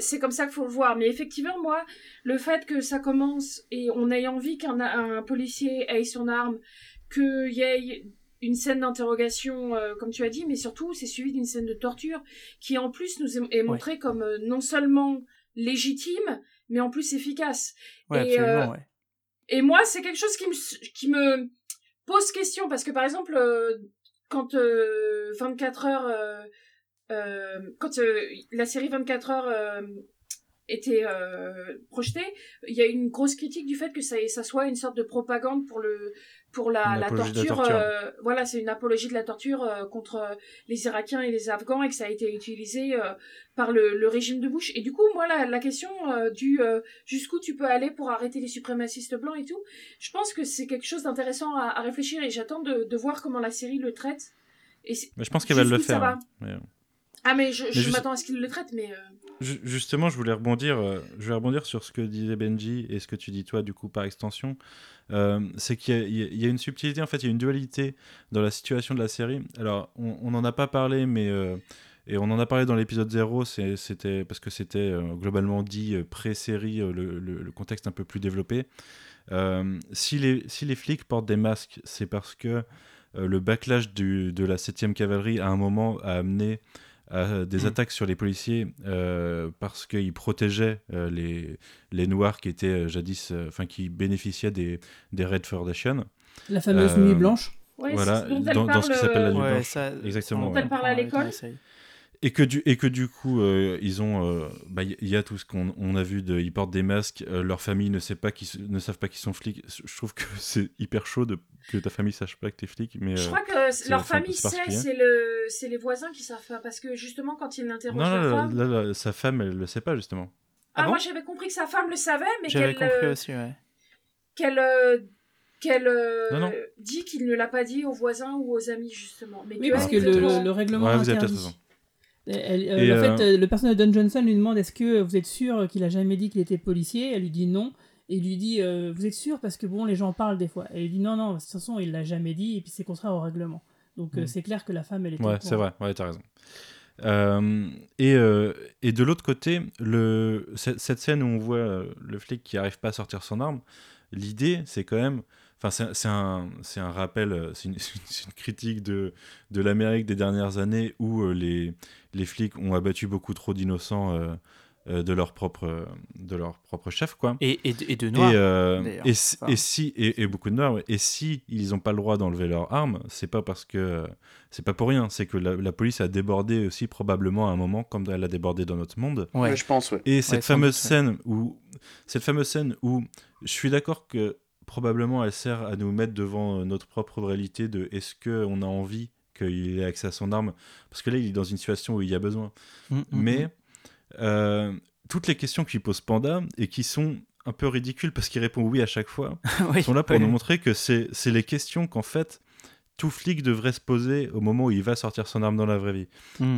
c'est comme ça qu'il faut le voir mais effectivement moi le fait que ça commence et on ait envie qu'un un policier ait son arme qu'il y ait une scène d'interrogation euh, comme tu as dit mais surtout c'est suivi d'une scène de torture qui en plus nous est, est montrée comme euh, non seulement légitime mais en plus efficace Ouais, Et, absolument, euh, ouais. et moi, c'est quelque chose qui me, qui me pose question parce que par exemple, quand euh, 24 heures, quand la série 24 heures était projetée, il y a une grosse critique du fait que ça, ça soit une sorte de propagande pour le pour la, torture. torture. euh, voilà, c'est une apologie de la torture euh, contre les Irakiens et les Afghans et que ça a été utilisé euh, par le, le régime de Bush. Et du coup, moi, la, la question du jusqu'où tu peux aller pour arrêter les suprémacistes blancs et tout, je pense que c'est quelque chose d'intéressant à, à réfléchir et j'attends de, de voir comment la série le traite. Et Mais je pense qu'elle va le ça faire. va. hein. Mais, Ah, mais je, m'attends à ce qu'il le traite, mais. euh, Ju- Justement, je voulais rebondir, euh, je vais rebondir sur ce que disait Benji et ce que tu dis toi, du coup, par extension. Euh, c'est qu'il y, a- y une subtilité, en fait, il y a une dualité dans la situation de la série. Alors, on n'en a pas parlé, mais. euh, et on en a parlé dans l'épisode 0, c'est- c'était parce que c'était euh, globalement dit pré-série, le, le- le contexte un peu plus développé. Si, les, si les flics portent des masques, c'est parce que le backlash du- de la 7e cavalerie à un moment a amené à des Mm. attaques sur les policiers euh, parce qu'ils protégeaient euh, les, les noirs qui étaient euh, jadis, euh, enfin qui bénéficiaient des, des Red Foundation. La fameuse Euh, nuit blanche. ouais, Voilà, dont dans- dans ce qui s'appelle la euh, nuit Ouais, blanche. ça, Exactement, on ouais. Elle parle à l'école. Et que du, et que du coup, euh, ils ont, euh, bah, il y a tout ce qu'on on a vu de, ils portent des masques, euh, leur famille ne sait pas ne savent pas qu'ils sont flics. Je trouve que c'est hyper chaud de, que ta famille sache pas que t'es flic, mais Je euh, crois que c'est- leur famille sait, c'est le, c'est les voisins qui savent pas parce que justement quand ils non, l'interrogent non, la là, femme, là, là, sa femme, elle le sait pas justement. ah, Ah bon moi j'avais compris que sa femme le savait, mais J'avais qu'elle, compris euh, aussi, ouais. qu'elle, euh, qu'elle euh, Non, non. dit qu'il ne l'a pas dit aux voisins ou aux amis justement. Mais Oui, parce que le- le règlement Ouais, vous avez interdit. Elle- euh, Et, en fait, euh, le personnage de Don Johnson lui demande est-ce que vous êtes sûr qu'il a jamais dit qu'il était policier? Elle lui dit non. Et il lui dit euh, vous êtes sûr? Parce que bon les gens parlent des fois. Et il dit non non de toute façon il l'a jamais dit et puis c'est contraire au règlement. Donc Mm. c'est clair que la femme elle au Ouais, c'est vrai, ouais, t'as raison. Euh, et, euh, et de l'autre côté, le, cette, cette scène où on voit le flic qui arrive pas à sortir son arme, l'idée, c'est quand même. Enfin, c'est un, c'est un rappel, euh, c'est une, critique de, de l'Amérique des dernières années où euh, les, les flics ont abattu beaucoup trop d'innocents euh, de, leur propre, de leur propre chef, quoi. Et, et, de- et de noir. Et, euh, si- Enfin. et si et, et beaucoup de noirs ouais. et si ils n'ont pas le droit d'enlever leurs armes c'est pas parce que c'est pas pour rien c'est que la, la police a débordé aussi probablement à un moment comme elle a débordé dans notre monde Ouais. Ouais, je pense, ouais. et cette fameuse doute, ouais. scène où cette fameuse scène où je suis d'accord que probablement elle sert à nous mettre devant euh, notre propre réalité de est-ce que on a envie qu'il ait accès à son arme? Parce que là il est dans une situation où il y a besoin Mm, mm, mais euh, toutes les questions qu'il pose Panda et qui sont un peu ridicules parce qu'il répond oui à chaque fois. Oui, sont là pour nous montrer que c'est les questions qu'en fait tout flic devrait se poser au moment où il va sortir son arme dans la vraie vie.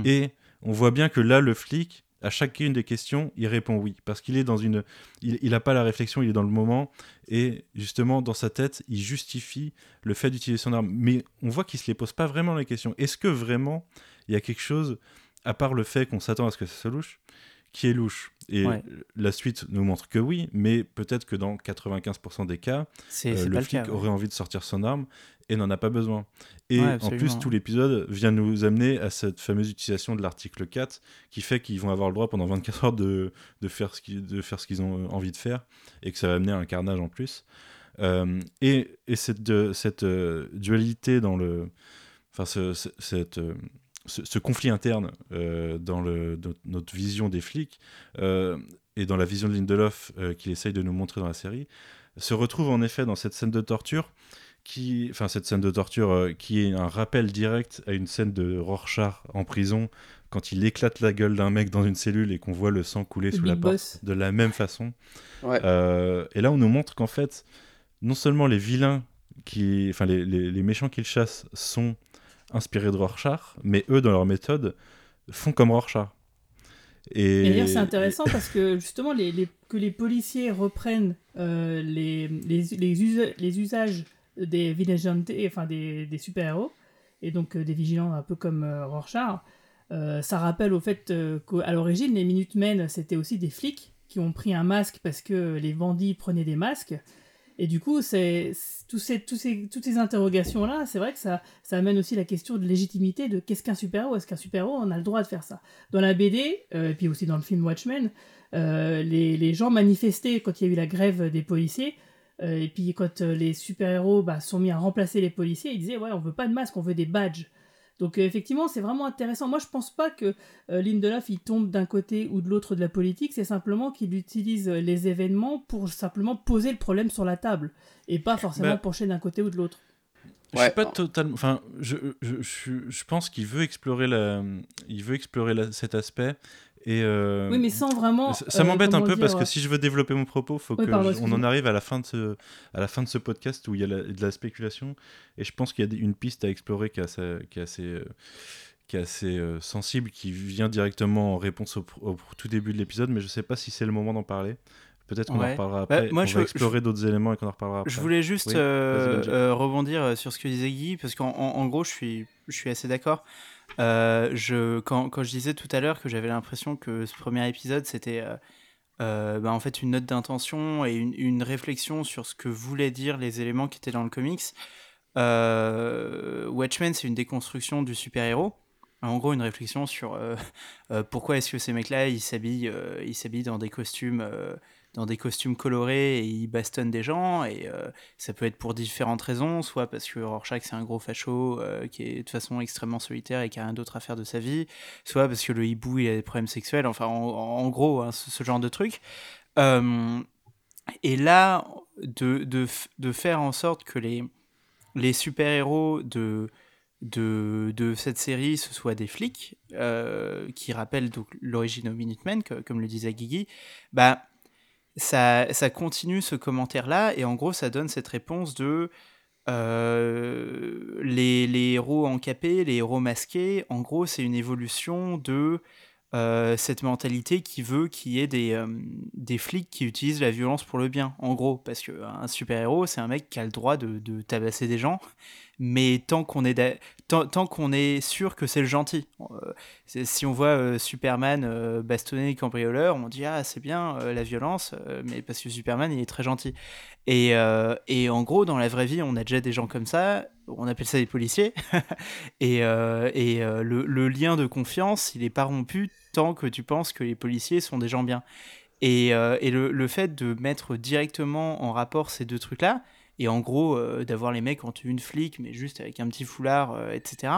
Et on voit bien que là, le flic, à chacune des questions, il répond oui. Parce qu'il est dans une. Il n'a pas la réflexion, il est dans le moment. Et justement, dans sa tête, il justifie le fait d'utiliser son arme. Mais on voit qu'il ne se les pose pas vraiment les questions. Est-ce que vraiment il y a quelque chose, à part le fait qu'on s'attend à ce que ça soit louche, qui est louche? Et Ouais. la suite nous montre que oui, mais peut-être que dans 95% des cas, euh, le flic cas. ouais. aurait envie de sortir son arme et n'en a pas besoin. Et Ouais, en plus, tout l'épisode vient nous amener à cette fameuse utilisation de l'article 4 qui fait qu'ils vont avoir le droit pendant 24 heures de, de faire ce qu'ils ont euh, envie de faire et que ça va amener à un carnage en plus. Euh, et, et cette, de- cette euh, dualité dans le. Enfin, ce, ce- cette, euh, ce, ce conflit interne euh, dans le, notre vision des flics euh, et dans la vision de Lindelof euh, qu'il essaye de nous montrer dans la série se retrouve en effet dans cette scène de torture qui, enfin cette scène de torture euh, qui est un rappel direct à une scène de Rorschach en prison quand il éclate la gueule d'un mec dans une cellule et qu'on voit le sang couler Le sous Big la porte Boss. de la même façon. Ouais. Euh, et là, on nous montre qu'en fait, non seulement les vilains, qui, enfin les, les- les méchants qu'ils chassent sont inspirés de Rorschach, mais eux, dans leur méthode, font comme Rorschach. Et, Et d'ailleurs, c'est intéressant parce que justement, les, les- que les policiers reprennent euh, les, les, les, usa- les usages des vigilantes, enfin des, des super-héros, et donc euh, des vigilants un peu comme euh, Rorschach, euh, ça rappelle au fait qu'à l'origine, les Minutemen, c'était aussi des flics qui ont pris un masque parce que les bandits prenaient des masques. Et du coup, c'est tous ces, tous ces, toutes ces interrogations-là, c'est vrai que ça, ça amène aussi la question de légitimité de qu'est-ce qu'un super-héros? Est-ce qu'un super-héros, on a le droit de faire ça? Dans la BD, et puis aussi dans le film Watchmen, les, les gens manifestaient quand il y a eu la grève des policiers, et puis quand euh, les super-héros bah, sont mis à remplacer les policiers, ils disaient ouais, on veut pas de masque, on veut des badges. Donc euh, effectivement, c'est vraiment intéressant. Moi, je pense pas que euh, Lindelof il tombe d'un côté ou de l'autre de la politique. C'est simplement qu'il utilise euh, les événements pour simplement poser le problème sur la table et pas forcément Bah, pencher d'un côté ou de l'autre. Je Ouais. suis pas totalement. Enfin, je, je, je, je pense qu'il veut explorer la, il veut explorer la- cet aspect et. euh, Oui, mais sans vraiment. ça, euh, m'embête un peu parce que si je veux développer mon propos, faut Oui, que pardon, je- on en arrive à la fin de ce, à la fin de ce podcast où il y a la- de la spéculation et je pense qu'il y a une piste à explorer qui est assez, qui est assez, euh, qui est assez euh, sensible, qui vient directement en réponse au, tout début de l'épisode, mais je sais pas si c'est le moment d'en parler. Peut-être qu'on en reparlera Bah, après. moi, on je va veux- explorer d'autres éléments et qu'on en reparlera après. Je voulais juste Oui, euh, euh, rebondir euh, sur ce que disait Guy, parce qu'en en, en gros, je suis, je suis assez d'accord. Euh, je, quand, quand je disais tout à l'heure que j'avais l'impression que ce premier épisode, c'était euh, euh, bah, en fait une note d'intention et une, une réflexion sur ce que voulaient dire les éléments qui étaient dans le comics, Watchmen, c'est une déconstruction du super-héros. En gros, une réflexion sur pourquoi est-ce que ces mecs-là, ils s'habillent, dans des costumes, dans des costumes colorés et ils bastonnent des gens. Et euh, ça peut être pour différentes raisons, soit parce que Rorschach c'est un gros facho euh, qui est de façon extrêmement solitaire et qui a rien d'autre à faire de sa vie, soit parce que le hibou il a des problèmes sexuels. Enfin, en, gros, hein, ce, genre de truc. Euh, et là, de, de, de faire en sorte que les, les super-héros de, de, de cette série, ce soient des flics, qui rappellent l'origine aux Minutemen, comme le disait Guigui, bah, ça, continue ce commentaire-là, et en gros, ça donne cette réponse de euh, les, héros encapés, les héros masqués, en gros, c'est une évolution de euh, cette mentalité qui veut qu'il y ait des, euh, des flics qui utilisent la violence pour le bien, en gros, parce qu'un super-héros, c'est un mec qui a le droit de, de tabasser des gens, mais tant qu'on est, tant, qu'on est sûr que c'est le gentil. Euh, si on voit euh, Superman euh, bastonner les cambrioleurs, on dit ah c'est bien la violence, mais parce que Superman il est très gentil. Et, en gros, dans la vraie vie, on a déjà des gens comme ça, on appelle ça des policiers, et, le, lien de confiance, il est pas rompu tant que tu penses que les policiers sont des gens bien. Et, le, le fait de mettre directement en rapport ces deux trucs-là, et en gros euh, d'avoir les mecs en de flic, mais juste avec un petit foulard, euh, etc.,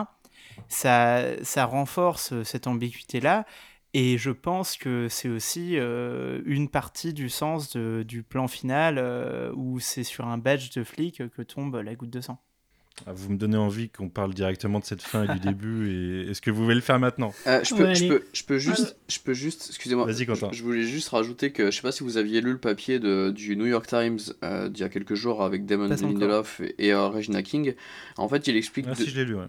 ça, ça renforce euh, cette ambiguïté-là. Et je pense que c'est aussi une partie du sens du plan final où c'est sur un badge de flic que tombe la goutte de sang. Ah, vous me donnez envie qu'on parle directement de cette fin et du début. Et est-ce que vous voulez le faire maintenant? Euh, je, peux, Ouais, je, allez. peux, je peux juste, je peux juste, excusez-moi, Vas-y, Quentin. je, je voulais juste rajouter que je sais pas si vous aviez lu le papier de, du New York Times euh, d'il y a quelques jours avec Damon. Lindelof et, et, euh, Regina King. En fait, il explique, Ah, de- si, je l'ai lu. ouais.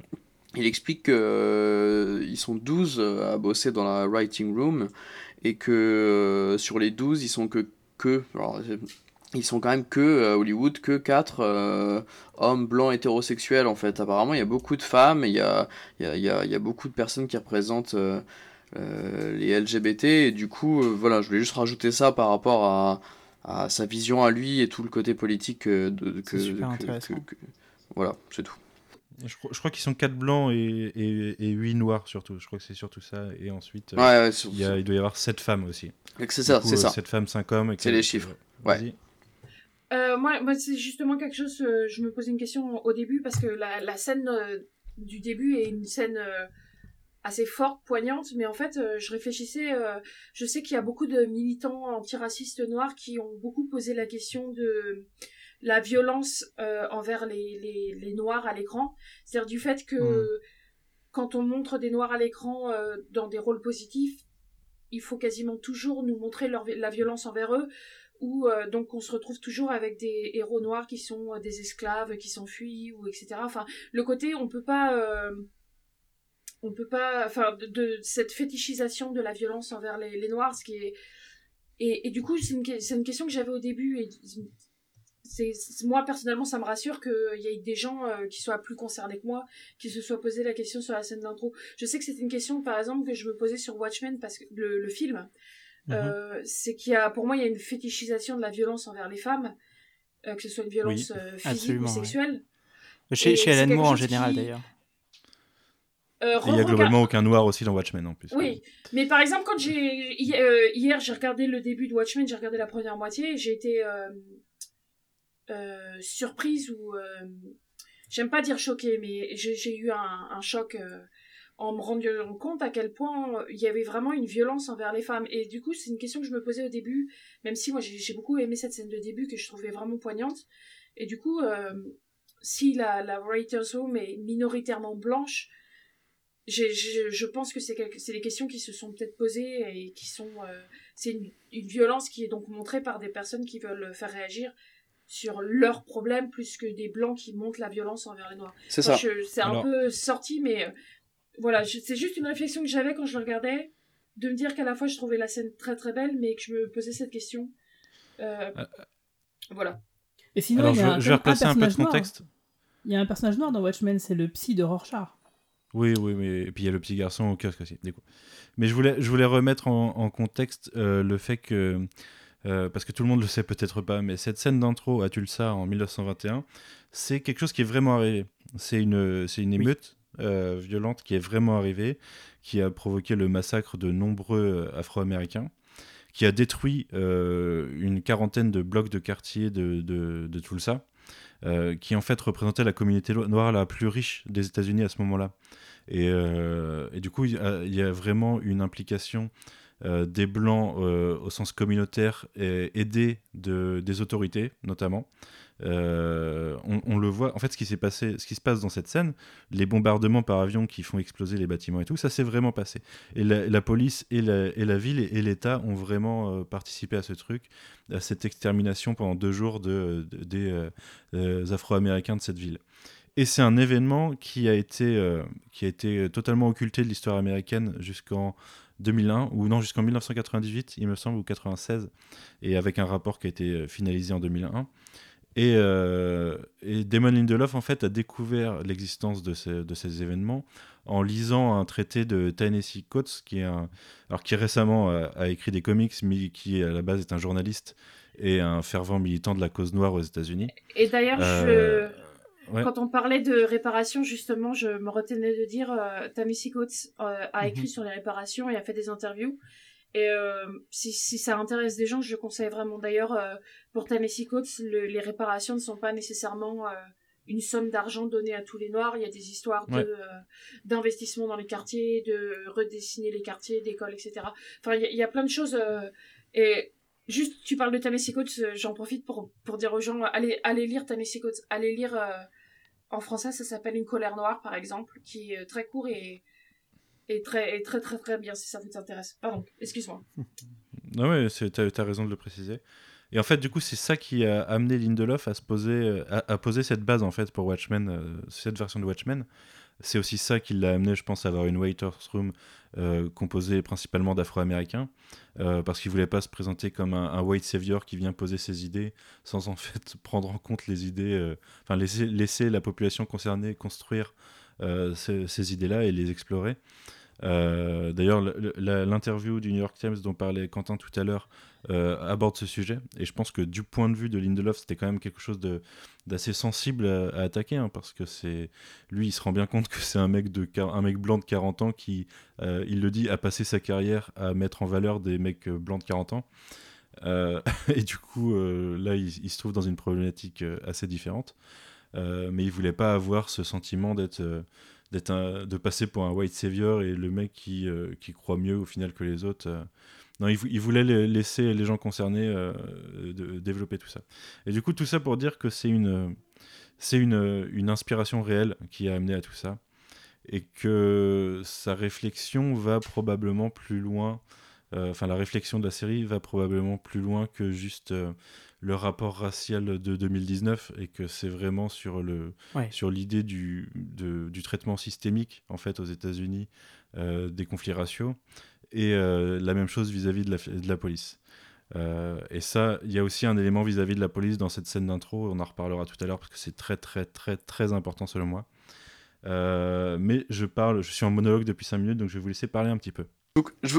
il explique que euh, ils sont 12 à bosser dans la writing room et que euh, sur les 12, ils sont que que alors, ils sont quand même que à Hollywood que 4 hommes blancs hétérosexuels en fait. Apparemment, il y a beaucoup de femmes, il y a il y a, il y a, y a beaucoup de personnes qui représentent euh, euh, les LGBT et du coup euh, voilà, je voulais juste rajouter ça par rapport à à sa vision à lui et tout le côté politique euh, de, de- que, C'est super que- intéressant. que- que- voilà, c'est tout. Je, crois- je crois qu'ils sont 4 blancs et, et, et 8 noirs surtout. Je crois que c'est surtout ça. Et ensuite, euh, Ouais, ouais, sur- il, y a- il doit y avoir 7 femmes aussi. c'est ça, c'est euh, ça. 7 femmes, 5 hommes. C'est les chiffres. Ouais. Euh, moi, moi c'est justement quelque chose, euh, je me posais une question au début parce que la, la scène euh, du début est une scène assez forte, poignante, mais en fait, je réfléchissais, je sais qu'il y a beaucoup de militants antiracistes noirs qui ont beaucoup posé la question de la violence envers les, les, les noirs à l'écran, c'est-à-dire du fait que Mm. quand on montre des noirs à l'écran dans des rôles positifs, il faut quasiment toujours nous montrer leur, la violence envers eux, où euh, donc on se retrouve toujours avec des héros noirs qui sont euh, des esclaves qui s'enfuient ou etc. Enfin, le côté on peut pas, euh, on peut pas, enfin de, cette fétichisation de la violence envers les, noirs, ce qui est et, du coup c'est une, une question que j'avais au début et c'est moi personnellement ça me rassure qu'il y ait des gens euh, qui soient plus concernés que moi qui se soient posé la question sur la scène d'intro je sais que c'est une question par exemple que je me posais sur Watchmen parce que le film Mhm. euh, c'est qu'il y a pour moi il y a une fétichisation de la violence envers les femmes euh, que ce soit une violence euh, physique ou sexuelle Chez, chez Alan Moore en général qui- d'ailleurs. Euh, il y a globalement aucun noir aussi dans Watchmen en plus. Oui, mais par exemple, quand j'ai hi- hier, j'ai regardé le début de Watchmen, j'ai regardé la première moitié, et j'ai été euh, euh, surprise ou euh, j'aime pas dire choquée, mais j'ai j'ai eu un, un choc euh, en me rendant compte à quel point euh, il y avait vraiment une violence envers les femmes. Et du coup, c'est une question que je me posais au début, même si moi j'ai beaucoup aimé cette scène de début que je trouvais vraiment poignante. Et du coup, euh, si la, la Writers Room est minoritairement blanche, je pense que c'est des questions qui se sont peut-être posées et qui sont. euh, c'est une, une violence qui est donc montrée par des personnes qui veulent faire réagir sur leurs problèmes plus que des blancs qui montrent la violence envers les noirs. C'est ça. C'est un Alors- peu sorti, mais voilà, c'est juste une réflexion que j'avais quand je le regardais, de me dire qu'à la fois je trouvais la scène très très belle, mais que je me posais cette question. Euh, voilà. Et sinon, Alors, il y je, a je vais replacer un peu de personnage noir. contexte. Il y a un personnage noir dans Watchmen, c'est le psy de Rorschach. Oui, oui, mais et puis il y a le petit garçon au kiosque aussi. du coup. Mais je voulais, je voulais remettre en, en contexte euh, le fait que, euh, parce que tout le monde le sait peut-être pas, mais cette scène d'intro à Tulsa en 1921, c'est quelque chose qui est vraiment arrivé. C'est une, c'est une Oui. émeute euh, violente qui est vraiment arrivée, qui a provoqué le massacre de nombreux euh, Afro-Américains, qui a détruit euh, une quarantaine de blocs de quartier de, de, Tulsa. qui en fait représentait la communauté noire la plus riche des États-Unis à ce moment-là. Et, du coup, il y, a, vraiment une implication des Blancs au sens communautaire et aidés de, des autorités, notamment. Euh, on, le voit, en fait, ce qui s'est passé, ce qui se passe dans cette scène, les bombardements par avion qui font exploser les bâtiments et tout, ça s'est vraiment passé. Et la, police et la, ville et, l'État ont vraiment euh, participé à ce truc, à cette extermination pendant deux jours de, de- des euh, Afro-Américains de cette ville. Et c'est un événement qui a été, qui a été totalement occulté de l'histoire américaine jusqu'en 2001, ou non, jusqu'en 1998, il me semble, ou 96, et avec un rapport qui a été finalisé en 2001. Et, euh, et Damon Lindelof, en fait, a découvert l'existence de, ces- de ces événements en lisant un traité de Ta-Nehisi Coates, qui, est un, alors, qui récemment a, a écrit des comics, mais qui à la base est un journaliste et un fervent militant de la cause noire aux États-Unis. Et d'ailleurs, Euh, je... ouais. quand on parlait de réparation, justement, je me retenais de dire, euh, Tamisi Coates euh, a écrit Mhm. sur les réparations et a fait des interviews. Et euh, si, si ça intéresse des gens, je le conseille vraiment. D'ailleurs, euh, pour Tamisi Coates, le- les réparations ne sont pas nécessairement euh, une somme d'argent donnée à tous les Noirs. Il y a des histoires Ouais. d'investissement dans les quartiers, de redessiner les quartiers, d'écoles, etc. Enfin, il y, a- il y a plein de choses. et juste, tu parles de Tamisi Coates, j'en profite pour, pour dire aux gens, allez, allez lire Tamisi Coates, allez lire... en français, ça s'appelle Une colère noire, par exemple, qui est très court et, et, très, très, très, très bien, si ça vous intéresse. Pardon, excuse-moi. Non, ouais, t'as as raison de le préciser. Et en fait, du coup, c'est ça qui a amené Lindelof à se poser, à, poser cette base en fait pour Watchmen, euh, cette version de Watchmen. C'est aussi ça qui l'a amené, je pense, à avoir une waiter's room euh, composée principalement d'Afro-Américains, euh, parce qu'il voulait pas se présenter comme un, white savior qui vient poser ses idées sans en fait prendre en compte les idées, enfin laisser, la population concernée construire ces idées-là et les explorer. Euh, d'ailleurs, l'interview du New York Times dont parlait Quentin tout à l'heure euh, aborde ce sujet. Et je pense que du point de vue de Lindelof, c'était quand même quelque chose d'assez sensible à, attaquer, hein, parce que lui, il se rend bien compte que c'est un mec un mec blanc de 40 ans qui, euh, il le dit, a passé sa carrière à mettre en valeur des mecs blancs de 40 ans. et du coup, là, il, il, se trouve dans une problématique assez différente. mais il voulait pas avoir ce sentiment d'être d'être de passer pour un white savior et le mec qui, euh, qui croit mieux au final que les autres. Euh. Non, il, il, voulait laisser les gens concernés euh, développer tout ça. Et du coup, tout ça pour dire que c'est une, c'est une, une, inspiration réelle qui a amené à tout ça. Et que sa réflexion va probablement plus loin. Enfin, la réflexion de la série va probablement plus loin que juste le rapport racial de 2019 et que c'est vraiment sur le sur l'idée du, du traitement systémique en fait aux États-Unis euh, des conflits raciaux et euh, la même chose vis-à-vis de, la, de la police. Euh, et ça, il y a aussi un élément vis-à-vis de la police dans cette scène d'intro. On en reparlera tout à l'heure parce que c'est très très très très important selon moi. mais je parle, je suis en monologue depuis 5 minutes, donc je vais vous laisser parler un petit peu.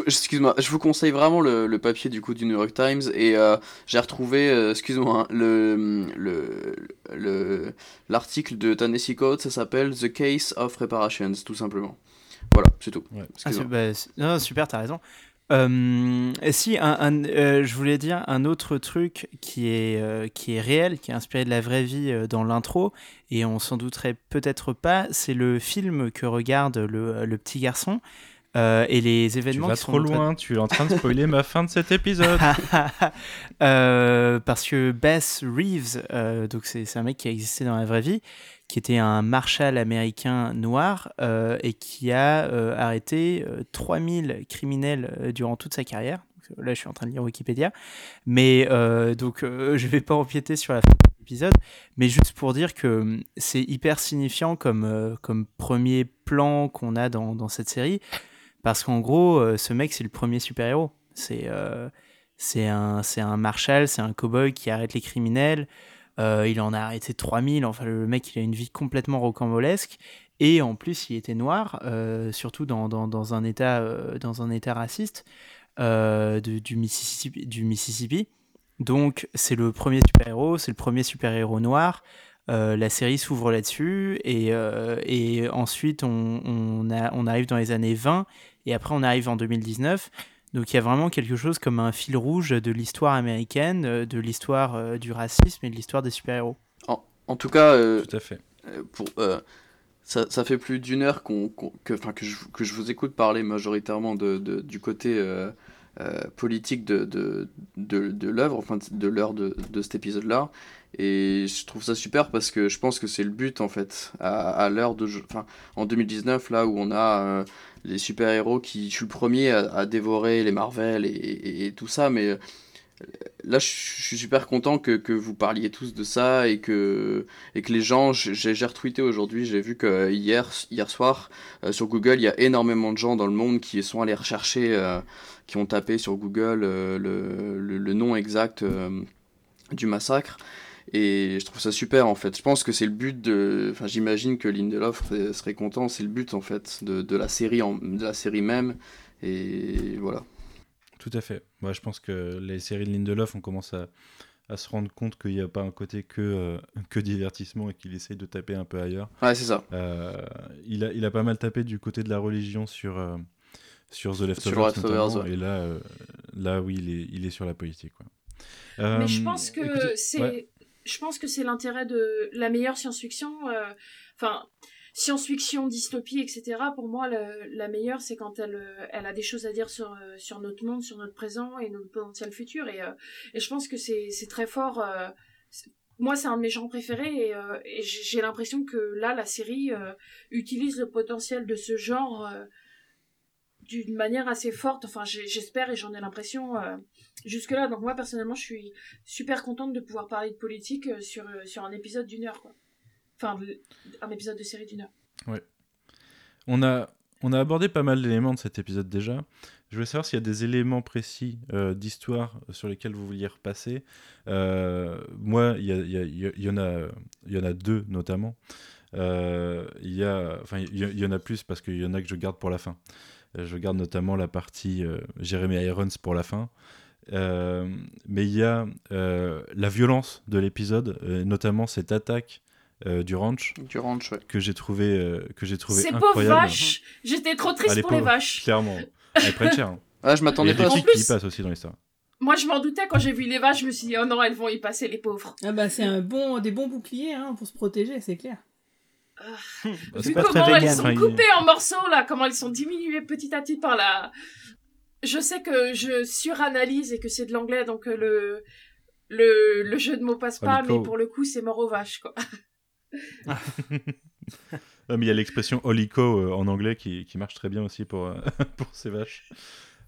Excuse-moi, je vous conseille vraiment le, papier du coup du New York Times et euh, j'ai retrouvé, euh, excuse-moi, hein, le, le, l'article de Tennessee Code, ça s'appelle The Case of Reparations, tout simplement. Voilà, c'est tout. Ah, bah, non, super, t'as raison. Euh, si, un, je voulais dire un autre truc qui est, qui est réel, qui est inspiré de la vraie vie dans l'intro, et on s'en douterait peut-être pas, c'est le film que regarde le, le petit garçon. Euh, et les événements. Tu vas trop loin, tu es en train de spoiler ma fin de cet épisode. Euh, parce que Bess Reeves, euh, donc c'est un mec qui a existé dans la vraie vie, qui était un marshal américain noir et qui a arrêté 3000 criminels durant toute sa carrière. Là, je suis en train de lire Wikipédia. Mais donc, je vais pas empiéter sur la fin de l'épisode, mais juste pour dire que hum, c'est hyper signifiant comme, comme premier plan qu'on a dans, dans cette série. Parce qu'en gros, euh, ce mec, c'est le premier super-héros. C'est euh, un, un Marshall, c'est un cowboy qui arrête les criminels. Euh, il en a arrêté 3000. Enfin, le mec, il a une vie complètement rocambolesque. Et en plus, il était noir, surtout dans, un état, dans un état raciste du, Mississippi. Donc, c'est le premier super-héros, c'est le premier super-héros noir. la série s'ouvre là-dessus et, ensuite on, arrive dans les années 20 et après, on arrive en 2019. Donc il y a vraiment quelque chose comme un fil rouge de l'histoire américaine, euh, de l'histoire euh, du racisme et de l'histoire des super-héros. En, tout cas, euh, tout à fait. pour, ça, ça, fait plus d'une heure qu'on, que, que, je, que je vous écoute parler majoritairement de, de du côté politique de, de, de, l'œuvre, enfin de l'heure de, de cet épisode-là. Et je trouve ça super parce que je pense que c'est le but en fait, à, l'heure de. Enfin, en 2019, là où on a les super-héros qui. Je suis le premier à, dévorer les Marvel et, tout ça, mais euh, là, je suis super content que, vous parliez tous de ça et que, les gens. J'ai retweeté aujourd'hui, j'ai vu que hier, hier soir, euh, sur Google, il y a énormément de gens dans le monde qui sont allés rechercher, euh, qui ont tapé sur Google le, nom exact du massacre. Et je trouve ça super en fait. Je pense que c'est le but de. Enfin, j'imagine que Lindelof serait, content. C'est le but en fait de, la série de la série même. Et voilà. Tout à fait. Moi, je pense que les séries de Lindelof, on commence à, à se rendre compte qu'il n'y a pas un côté que, euh, que divertissement et qu'il essaye de taper un peu ailleurs. Ouais, c'est ça. Euh, il, a, il a pas mal tapé du côté de la religion sur, euh, sur The Leftovers. Sur Et là, là, oui, il est, il est sur la politique. Quoi. Mais je pense que c'est je pense que c'est l'intérêt de la meilleure science-fiction. Euh, enfin, science-fiction, dystopie, etc. Pour moi, la meilleure, c'est quand elle, euh, elle a des choses à dire sur, euh, sur notre monde, sur notre présent et notre potentiel futur. Et, et je pense que c'est très fort. moi, c'est un de mes genres préférés et, euh, j'ai l'impression que là, la série euh, utilise le potentiel de ce genre euh, d'une manière assez forte. Enfin, j'espère et j'en ai l'impression euh, jusque-là. Donc moi, personnellement, je suis super contente de pouvoir parler de politique euh, sur, euh, sur un épisode d'une heure. Enfin, un épisode de série d'une heure. On a, on a abordé pas mal d'éléments de cet épisode déjà. Je voulais savoir s'il y a des éléments précis euh, d'histoire sur lesquels vous vouliez repasser. Euh, moi, il y, y en a, il y en a deux notamment. Euh, Il enfin, il y, en a plus parce qu'il y en a que je garde pour la fin. Je garde notamment la partie Jeremy Irons pour la fin. Mais il y a la violence de l'épisode, notamment cette attaque euh, du ranch Du ranch, ouais. que j'ai trouvé, euh, que j'ai trouvé Ces pauvres vaches J'étais trop triste Ah, les pour les vaches. Clairement. Elles prennent cher. hein. Ah, je Il m'attendais pas qui y passent aussi dans l'histoire. Moi, je m'en doutais quand j'ai vu les vaches, je me suis dit, oh non, elles vont y passer, les pauvres. Ah bah c'est un bon, des bons boucliers hein, pour se protéger, c'est clair. C'est Vu pas très comment elles sont il- coupées en morceaux, là, comment elles sont diminuées petit à petit par la... Je sais que je suranalyse et que c'est de l'anglais, donc euh, le... Le, le jeu de mots passe pas, Holico. mais pour le coup, c'est mort aux vaches, quoi. Ah, mais il y a l'expression holico euh, en anglais qui, qui marche très bien aussi pour, euh, pour ces vaches.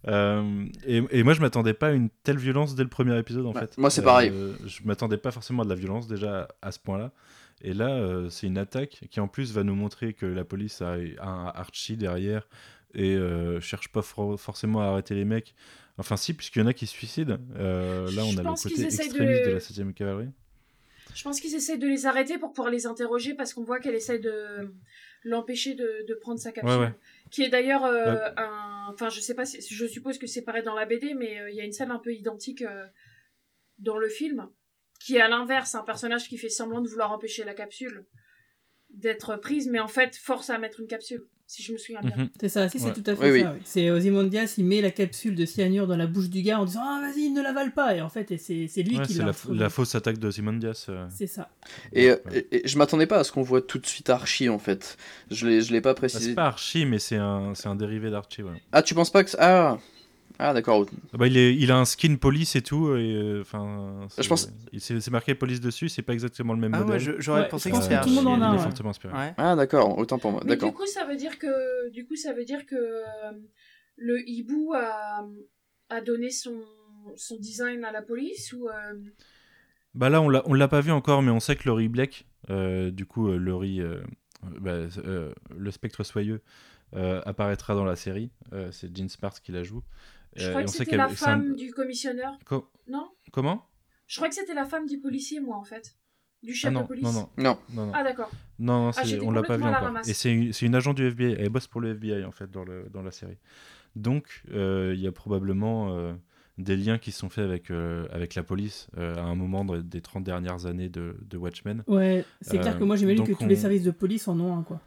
Euh, et, et moi, je m'attendais pas à une telle violence dès le premier épisode, en Ouais, fait. moi, c'est pareil. Euh, je m'attendais pas forcément à de la violence déjà à ce point-là. Et là, euh, c'est une attaque qui en plus va nous montrer que la police a, a un Archie derrière et euh, cherche pas for- forcément à arrêter les mecs. Enfin, si, puisqu'il y en a qui se suicident. Euh, là, on Je a le côté extrémiste de- de, la 7ème cavalerie. Je pense qu'ils essayent de les arrêter pour pouvoir les interroger parce qu'on voit qu'elle essaie de l'empêcher de, de prendre sa capsule. Ouais, ouais. Qui est d'ailleurs euh, Ouais. un. Enfin, je sais pas si. Je suppose que c'est pareil dans la BD, mais euh, il y a une scène un peu identique euh, dans le film. Qui est à l'inverse, un personnage qui fait semblant de vouloir empêcher la capsule d'être prise, mais en fait force à mettre une capsule, si je me souviens bien. Mhm. C'est ça, si c'est Ouais. tout à fait Oui, ça. oui. C'est Ozymandias, il met la capsule de cyanure dans la bouche du gars en disant ah vas-y ne l'avale pas et en fait et c'est c'est lui Ouais, qui c'est l'a la, fausse attaque de Simon Diaz. euh. C'est ça. Et, euh, Ouais. et- et je m'attendais pas à ce qu'on voit tout de suite Archie, en fait. Je l'ai je l'ai pas Bah, précisé. c'est pas Archie, mais c'est un, c'est un dérivé d'Archie. Ouais. Ah, tu penses pas que... c'est- Ah, ah d'accord. Ah bah, il, est, il a un skin police et tout. Et, euh, enfin, Je pense- il- c'est marqué police dessus, c'est pas exactement le même Ah ouais, modèle. j'aurais Ouais, pensé que c'était tout le monde en a il est fortement inspiré. Ouais. Ah, d'accord. Autant pour moi. Mais du coup, ça veut dire que du coup, ça veut dire que euh, le hibou a, a donné son son design à la police ou euh, Bah là, on l'a, on l'a pas vu encore, mais on sait que Laurie Black, euh, du coup, euh, Laurie, euh, bah, euh, le spectre soyeux, euh, apparaîtra dans la série. Euh, c'est Jean Smart qui la joue. Je Euh, crois que c'était la un- femme du commissionnaire. Co- Non? Comment? Je crois que c'était la femme du policier, moi, en fait. Du chef Ah non, de police. non, non, Non. non, non. Ah, d'accord. Non, non, Ah, on l'a pas vu encore. ramasse. Et c'est une, agent du FBI. Elle bosse pour le FBI en fait dans, le, dans la série. Donc euh, il y a probablement euh, des liens qui sont faits avec, euh, avec la police euh, à un moment de- des 30 dernières années de, de Watchmen. Ouais, c'est Euh, clair que moi j'imagine que tous les services de police en ont un quoi.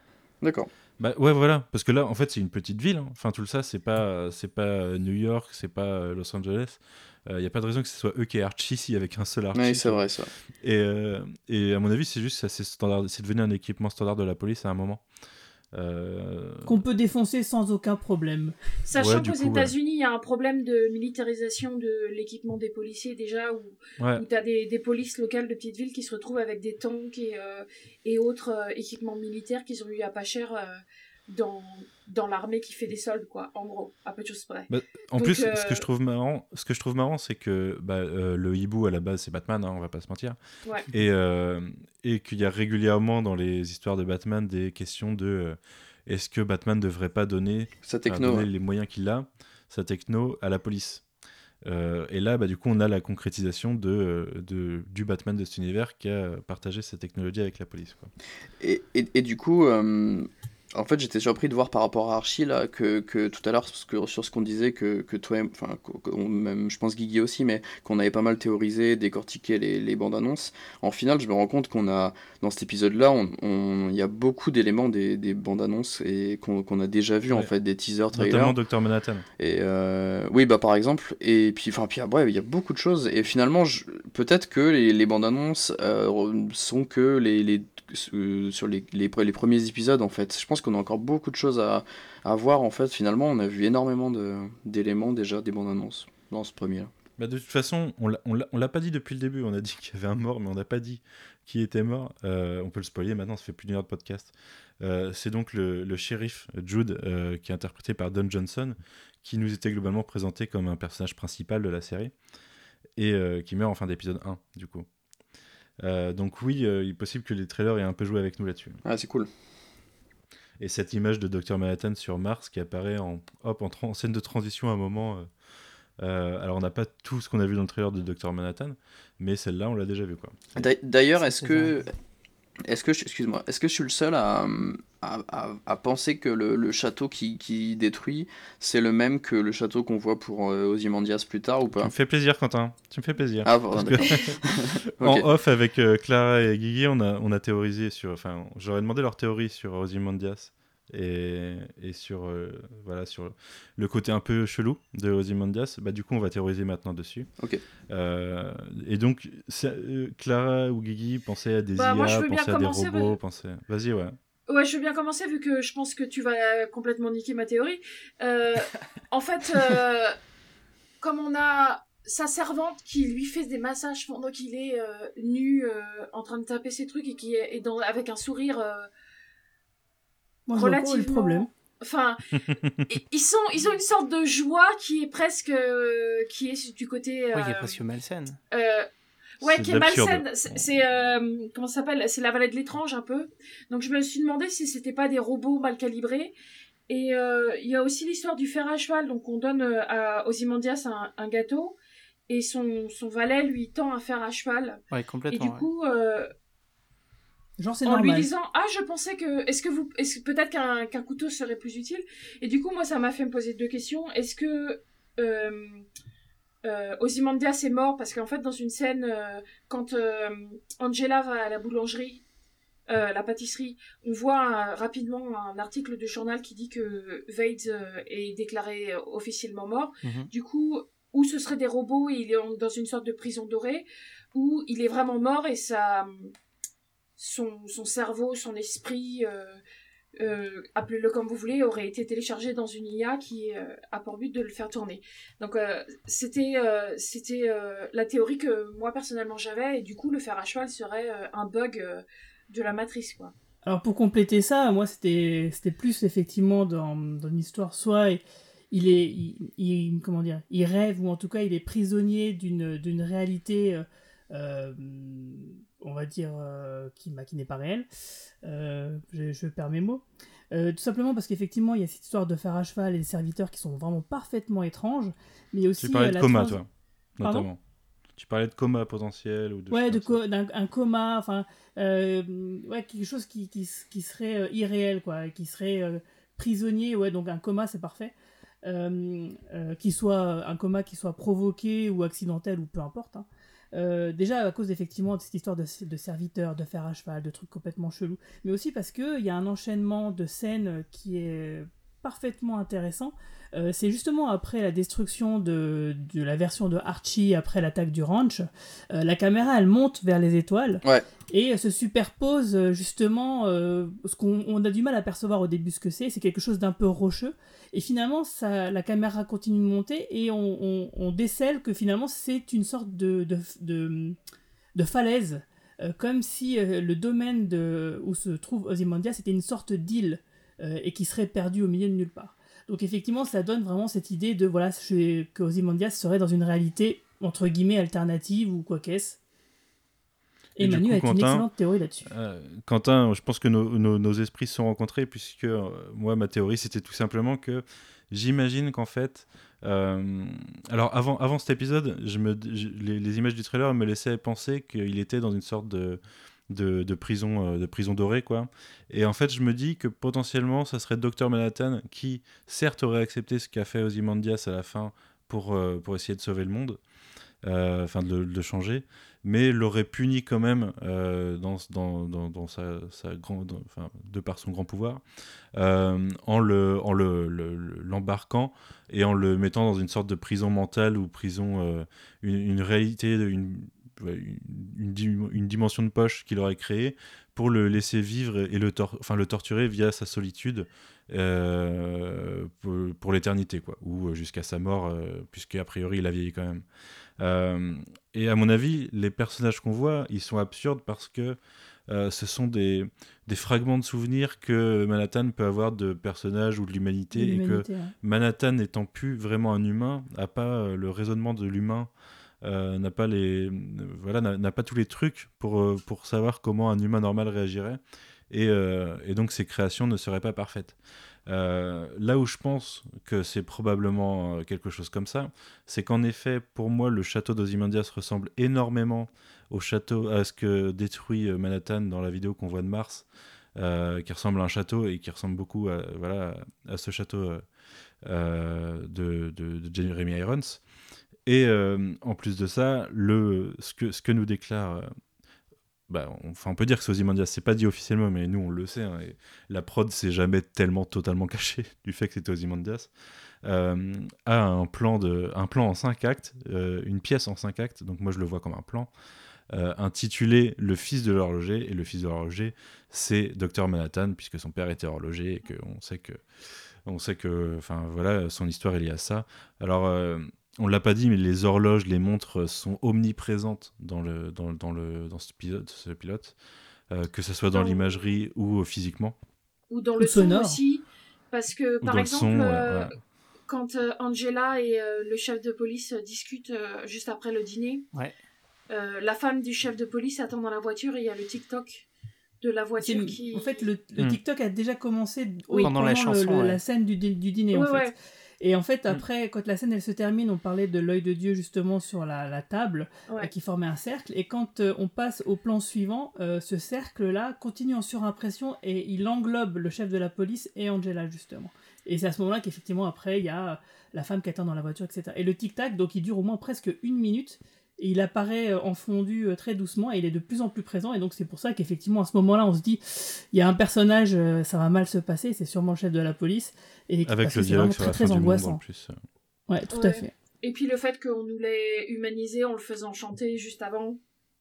D'accord. Bah ouais voilà parce que là en fait c'est une petite ville. hein. Enfin tout ça c'est pas c'est pas euh, New York c'est pas euh, Los Angeles. Il n'y a pas de raison que ce soit eux qui aient Archie ici avec un seul Archie. Oui, c'est vrai, ça. Et, euh, et à mon avis, c'est juste c'est devenu un équipement standard de la police à un moment. Euh, Qu'on peut défoncer sans aucun problème. Sachant Ouais, qu'aux. États-Unis, il y a un problème de militarisation de l'équipement des policiers déjà, où, ouais. où tu as des, des polices locales de petites villes qui se retrouvent avec des tanks et, euh, et autres euh, équipements militaires qu'ils ont eu à pas cher euh, dans, dans l'armée qui fait des soldes, quoi, en gros, à peu de choses près. En Donc, plus, euh, ce que je trouve marrant, ce que je trouve marrant, c'est que bah, euh, le hibou à la base c'est Batman, hein, on va pas se mentir, Ouais. et, euh, et qu'il y a régulièrement dans les histoires de Batman des questions de euh, est-ce que Batman ne devrait pas donner, Sa techno. donner ouais. les moyens qu'il a, sa techno, à la police. Euh, et là, bah, du coup, on a la concrétisation de, de, du Batman de cet univers qui a partagé sa technologie avec la police. Quoi. Et, et, et du coup, euh, en fait, j'étais surpris de voir par rapport à Archie là que, que tout à l'heure sur ce qu'on disait que, que toi, enfin, même je pense Guigui aussi, mais qu'on avait pas mal théorisé, décortiqué les, les bandes annonces. En final, je me rends compte qu'on a dans cet épisode-là, on- on- il y a beaucoup d'éléments des, des bandes annonces et qu'on a déjà vu en fait des teasers, trailers. Notamment Dr Manhattan. Et euh, oui, bah par exemple. Et puis, enfin, puis après, il y a beaucoup de choses. Et finalement, peut-être que les, les bandes annonces euh, sont que les, les sur les, les, pre- les premiers épisodes en fait. Je pense qu'on a encore beaucoup de choses à, voir en fait. Finalement, on a vu énormément d'éléments déjà des bandes annonces dans ce premier. Bah, de toute façon, on l'a- pas dit depuis le début. On a dit qu'il y avait un mort, mais on n'a pas dit qui était mort. Euh, on peut le spoiler maintenant, ça fait plus d'une heure de podcast. Euh, c'est donc le, shérif Jude, euh, qui est interprété par Don Johnson, qui nous était globalement présenté comme un personnage principal de la série, et euh, qui meurt en fin d'épisode 1, du coup. Euh, donc oui, euh, il est possible que les trailers aient un peu joué avec nous là-dessus. Ah, c'est cool. Et cette image de Dr Manhattan sur Mars qui apparaît en, hop, en, scène de transition à un moment. euh, euh, alors on n'a pas tout ce qu'on a vu dans le trailer de Dr Manhattan, mais celle-là on l'a déjà vu quoi. D'a- D'ailleurs, est-ce que, est-ce que, je- excuse-moi, est-ce que je suis le seul à, à, à- à penser que le, le château qui, qui détruit, c'est le même que le château qu'on voit pour euh, Ozymandias plus tard ou Tu pas me fais plaisir Quentin, tu me fais plaisir. Ah, bon, que- en off avec euh, Clara et Guigui, on a, on a théorisé sur, enfin j'aurais demandé leur théorie sur Ozymandias et, et sur, euh, voilà, sur le côté un peu chelou de Ozymandias. Bah, du coup on va théoriser maintenant dessus. Ok. Euh, et donc euh, Clara ou Guigui pensaient à des Bah, IA, moi, je veux bien pensaient à des commencer, robots, mais- pensaient... Vas-y ouais. Ouais, je veux bien commencer vu que je pense que tu vas complètement niquer ma théorie. Euh, en fait, euh, comme on a sa servante qui lui fait des massages pendant qu'il est euh, nu euh, en train de taper ses trucs et qui est, dans, avec un sourire. Moi, pas le Relativement. problème. Enfin, ils sont, ils ont une sorte de joie qui est presque, euh, qui est du côté. Oui, qui est euh, presque malsaine. euh, ouais, C'est qui est malsaine. C'est, euh, comment ça s'appelle? C'est la vallée de l'étrange un peu. Donc je me suis demandé si c'était pas des robots mal calibrés. Et euh, il y a aussi l'histoire du fer à cheval. Donc on donne à Ozymandias un, un gâteau et son, son valet lui tend un fer à cheval. Ouais, Et complètement. du ouais. coup, euh, Genre, c'est en lui disant ah je pensais que est-ce que vous est-ce que peut-être qu'un qu'un couteau serait plus utile? Et du coup moi ça m'a fait me poser deux questions. Est-ce que euh, euh, Ozymandias est mort? Parce qu'en fait dans une scène euh, quand euh, Angela va à la boulangerie euh, la pâtisserie on voit un- rapidement un article de journal qui dit que Vade euh, est déclaré euh, officiellement mort. Mhm. du coup ou ce serait des robots et il est en- dans une sorte de prison dorée ou il est vraiment mort et ça son, son cerveau, son esprit, euh, euh, appelez-le comme vous voulez, aurait été téléchargé dans une IA qui euh, a pour but de le faire tourner. Donc c'était c'était la théorie que moi personnellement j'avais et du coup le fer à cheval serait un bug de la matrice quoi. Alors pour compléter ça, moi c'était c'était plus effectivement dans, dans l'histoire soit il est il, il- comment dire il rêve ou en tout cas il est prisonnier d'une d'une réalité on va dire euh, qui bah, qui n'est pas réelle. Euh, je, je perds mes mots. Euh, tout simplement parce qu'effectivement il y a cette histoire de fer à cheval et des serviteurs qui sont vraiment parfaitement étranges, mais il y a aussi Tu parlais de la coma trans- toi, Pardon notamment. Tu parlais de coma potentiel ou de Ouais, de co- d'un un coma, enfin, ouais, quelque chose qui, qui, s- qui serait irréel, quoi, qui serait prisonnier, ouais, donc un coma, c'est parfait. Qui soit un coma qui soit provoqué ou accidentel ou peu importe. hein. Euh, déjà à cause effectivement de cette histoire de, de serviteurs, de fer à cheval, de trucs complètement chelous, mais aussi parce qu'il y a un enchaînement de scènes qui est parfaitement intéressant. Euh, c'est justement après la destruction de, de la version de Archie après l'attaque du ranch, euh, la caméra elle monte vers les étoiles Ouais. et euh, se superpose justement euh, ce qu'on on a du mal à percevoir au début ce que c'est, c'est quelque chose d'un peu rocheux et finalement ça, la caméra continue de monter et on, on- on décèle que finalement c'est une sorte de, de, de, de falaise, comme si le domaine de, où se trouve Ozymandias c'était une sorte d'île et qui serait perdu au milieu de nulle part. Donc effectivement, ça donne vraiment cette idée de voilà que Ozymandias serait dans une réalité entre guillemets alternative ou quoi qu'est-ce. Et, Et Manu coup, a une excellente théorie là-dessus. Euh, Quentin, je pense que nos, nos- nos esprits se sont rencontrés puisque euh, moi, ma théorie, c'était tout simplement que j'imagine qu'en fait, euh, alors avant, avant cet épisode, je me, je- les, les images du trailer me laissaient penser qu'il était dans une sorte de, de, prison, euh, de prison dorée, quoi. Et en fait, je me dis que potentiellement, ça serait Dr Manhattan qui, certes, aurait accepté ce qu'a fait Ozymandias à la fin pour, euh, pour essayer de sauver le monde, euh, enfin de, de le changer, mais l'aurait puni quand même dans, dans, dans, sa, sa de par son grand pouvoir, en le, en le, le- l'embarquant et en le mettant dans une sorte de prison mentale ou prison, une, une réalité, une, une, une dim- une dimension de poche qu'il aurait créée pour le laisser vivre et le, tor- le torturer via sa solitude euh, pour, pour l'éternité, quoi, ou euh, jusqu'à sa mort, euh, puisqu'à priori il a vieilli quand même. Euh, et à mon avis, les personnages qu'on voit, ils sont absurdes parce que ce sont des, des fragments de souvenirs que Manhattan peut avoir de personnages ou de l'humanité, et que ouais. Manhattan n'étant plus vraiment un humain, n'a pas le raisonnement de l'humain, euh, n'a pas les, voilà, n'a pas tous les trucs pour, euh, pour savoir comment un humain normal réagirait, et, euh, et donc ses créations ne seraient pas parfaites. Là où je pense que c'est probablement quelque chose comme ça, c'est qu'en effet, pour moi, le château d'Ozymandias ressemble énormément au château, à ce que détruit Manhattan dans la vidéo qu'on voit de Mars, qui ressemble à un château et qui ressemble beaucoup à, voilà, à ce château de, de, de Jeremy Irons. Et euh, en plus de ça, le, ce, que, ce que nous déclare. euh, bah, on, enfin, on peut dire que c'est Ozymandias, c'est pas dit officiellement, mais nous on le sait. hein, la prod s'est jamais tellement totalement cachée du fait que c'était Ozymandias. Euh, a un plan, de, un plan en 5 actes, euh, une pièce en 5 actes, donc moi je le vois comme un plan, intitulé Le fils de l'horloger. Et le fils de l'horloger, c'est Dr Manhattan, puisque son père était horloger et qu'on sait que. On sait que, enfin voilà, son histoire est liée à ça. Alors, on l'a pas dit, mais les horloges, les montres sont omniprésentes dans le dans, dans le dans ce pilote, ce pilote euh, que ce soit dans Dans- l'imagerie ou euh, physiquement. Ou dans Ou le son sonore. aussi. Parce que, Ou par exemple, son, euh, ouais. quand euh, Angela et euh, le chef de police euh, discutent euh, juste après le dîner, Ouais. euh, la femme du chef de police attend dans la voiture et il y a le TikTok de la voiture qui. En fait, le, le Hmm. TikTok a déjà commencé Oui. Pendant la chanson, le- ouais. la scène du, du dîner, en Ouais, fait. Et en fait, après, quand la scène elle se termine, on parlait de l'œil de Dieu justement sur la, la table Ouais. euh, qui formait un cercle. Et quand euh, on passe au plan suivant, euh, ce cercle-là continue en surimpression et il englobe le chef de la police et Angela justement. Et c'est à ce moment-là qu'effectivement après il y a la femme qui attend dans la voiture, etc. Et le tic-tac, donc il dure au moins presque une minute. Et il apparaît euh, en fondu euh, très doucement et il est de plus en plus présent. Et donc c'est pour ça qu'effectivement à ce moment-là on se dit il y a un personnage, euh, ça va mal se passer, c'est sûrement le chef de la police. Et Avec le c'est dialogue sur très fin très du monde en angoissant. plus. Ouais, tout Ouais. à fait. Et puis le fait qu'on nous l'ait humanisé en le faisant chanter juste avant.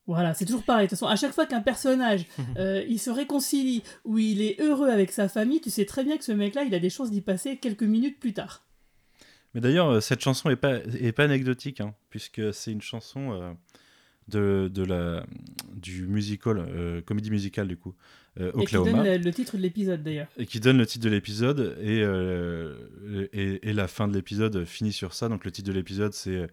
Voilà, c'est toujours pareil. De toute façon, à chaque fois qu'un personnage euh, il se réconcilie ou il est heureux avec sa famille, tu sais très bien que ce mec-là, il a des chances d'y passer quelques minutes plus tard. Mais d'ailleurs, euh, cette chanson est pas, est pas anecdotique, hein, puisque c'est une chanson euh, de, de la, du musical, euh, comédie musicale du coup, euh, Et qui Oklahoma, donne le, le titre de l'épisode d'ailleurs. et qui donne le titre de l'épisode, et, et, et la fin de l'épisode finit sur ça. Donc le titre de l'épisode c'est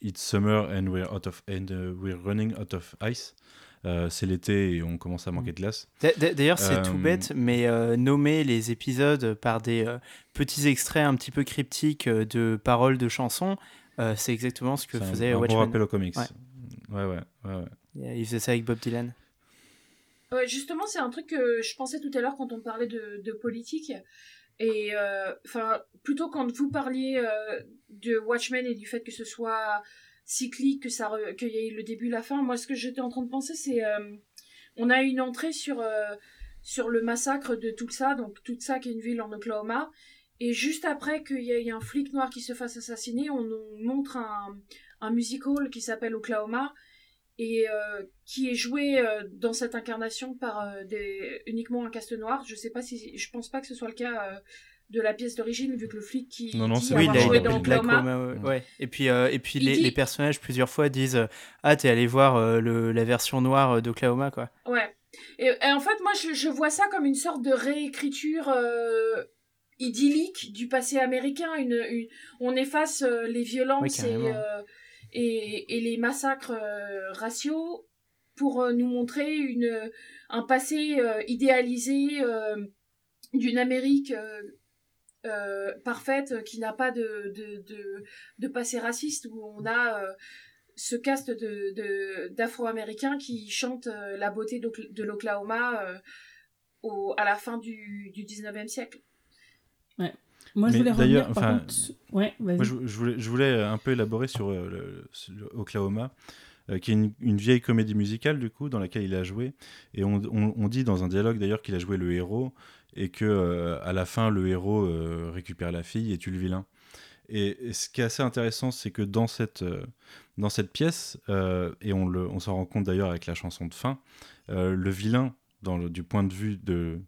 It's summer and we're, out of, and we're running out of ice. Euh, c'est l'été et on commence à manquer de glace. D'a- d'a- D'ailleurs, c'est tout Euh, bête, mais euh, nommer les épisodes par des euh, petits extraits un petit peu cryptiques de paroles de chansons, euh, c'est exactement ce que C'est un- faisait un, bon rappel aux comics. Ouais. Ouais, ouais, ouais, ouais. Il faisait ça avec Bob Dylan. Ouais, justement, c'est un truc que je pensais tout à l'heure quand on parlait de, de politique. Et euh, enfin, plutôt quand vous parliez euh, de Watchmen et du fait que ce soit cyclique, que ça, qu'il y ait le début, la fin, moi, ce que j'étais en train de penser, c'est euh, on a une entrée sur euh, sur le massacre de Tulsa, donc Tulsa qui est une ville en Oklahoma. Et juste après qu'il y ait un flic noir qui se fasse assassiner, on nous montre un, un musical qui s'appelle Oklahoma et euh, qui est joué euh, dans cette incarnation par des, uniquement un caste noir. Je sais pas si, je pense pas que ce soit le cas de la pièce d'origine, vu que le flic qui Non, non, dit c'est Oui, avoir il a, il joué dans Oklahoma. Homa, ouais, ouais. Et puis, euh, et puis les, dit- les personnages plusieurs fois disent Ah, t'es allé voir euh, le, la version noire euh, d'Oklahoma, quoi. Ouais. Et, et en fait, moi, je, je vois ça comme une sorte de réécriture euh, idyllique du passé américain. Une, une- on efface euh, les Oui, violences et, euh, et, et les massacres euh, raciaux pour euh, nous montrer une, un passé euh, idéalisé euh, d'une Amérique euh, parfaite euh, qui n'a pas de, de, de, de passé raciste, où on a euh, ce caste de, de, d'afro-américains qui chantent euh, la beauté de l'Oklahoma euh, au, à la fin du, du 19e siècle. Moi, je voulais d'ailleurs, revenir par enfin, contre. Ouais, vas-y. Moi, je, je voulais, je voulais un peu élaborer sur, euh, le, sur le Oklahoma, euh, qui est une, une vieille comédie musicale, du coup, dans laquelle il a joué. Et on, on- on dit dans un dialogue, d'ailleurs, qu'il a joué le héros, et que euh, à la fin, le héros euh, récupère la fille et tue le vilain. Et, ce qui est assez intéressant, c'est que dans cette, euh, dans cette pièce, et on, le- on s'en rend compte d'ailleurs avec la chanson de fin, le vilain, du point de vue de...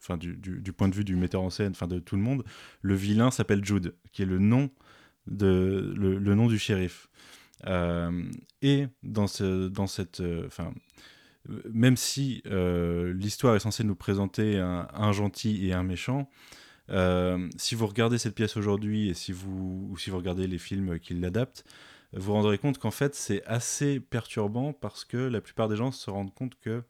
Enfin, du, du- point de vue du metteur en scène, enfin de tout le monde, le vilain s'appelle Jude, qui est le nom de le, le nom du shérif. Et dans, ce, dans cette. Enfin. Même si l'histoire est censée nous présenter un, gentil et un méchant, si vous regardez cette pièce aujourd'hui et si vous, ou si vous regardez les films qui l'adaptent, vous vous rendrez compte qu'en fait c'est assez perturbant parce que la plupart des gens se rendent compte que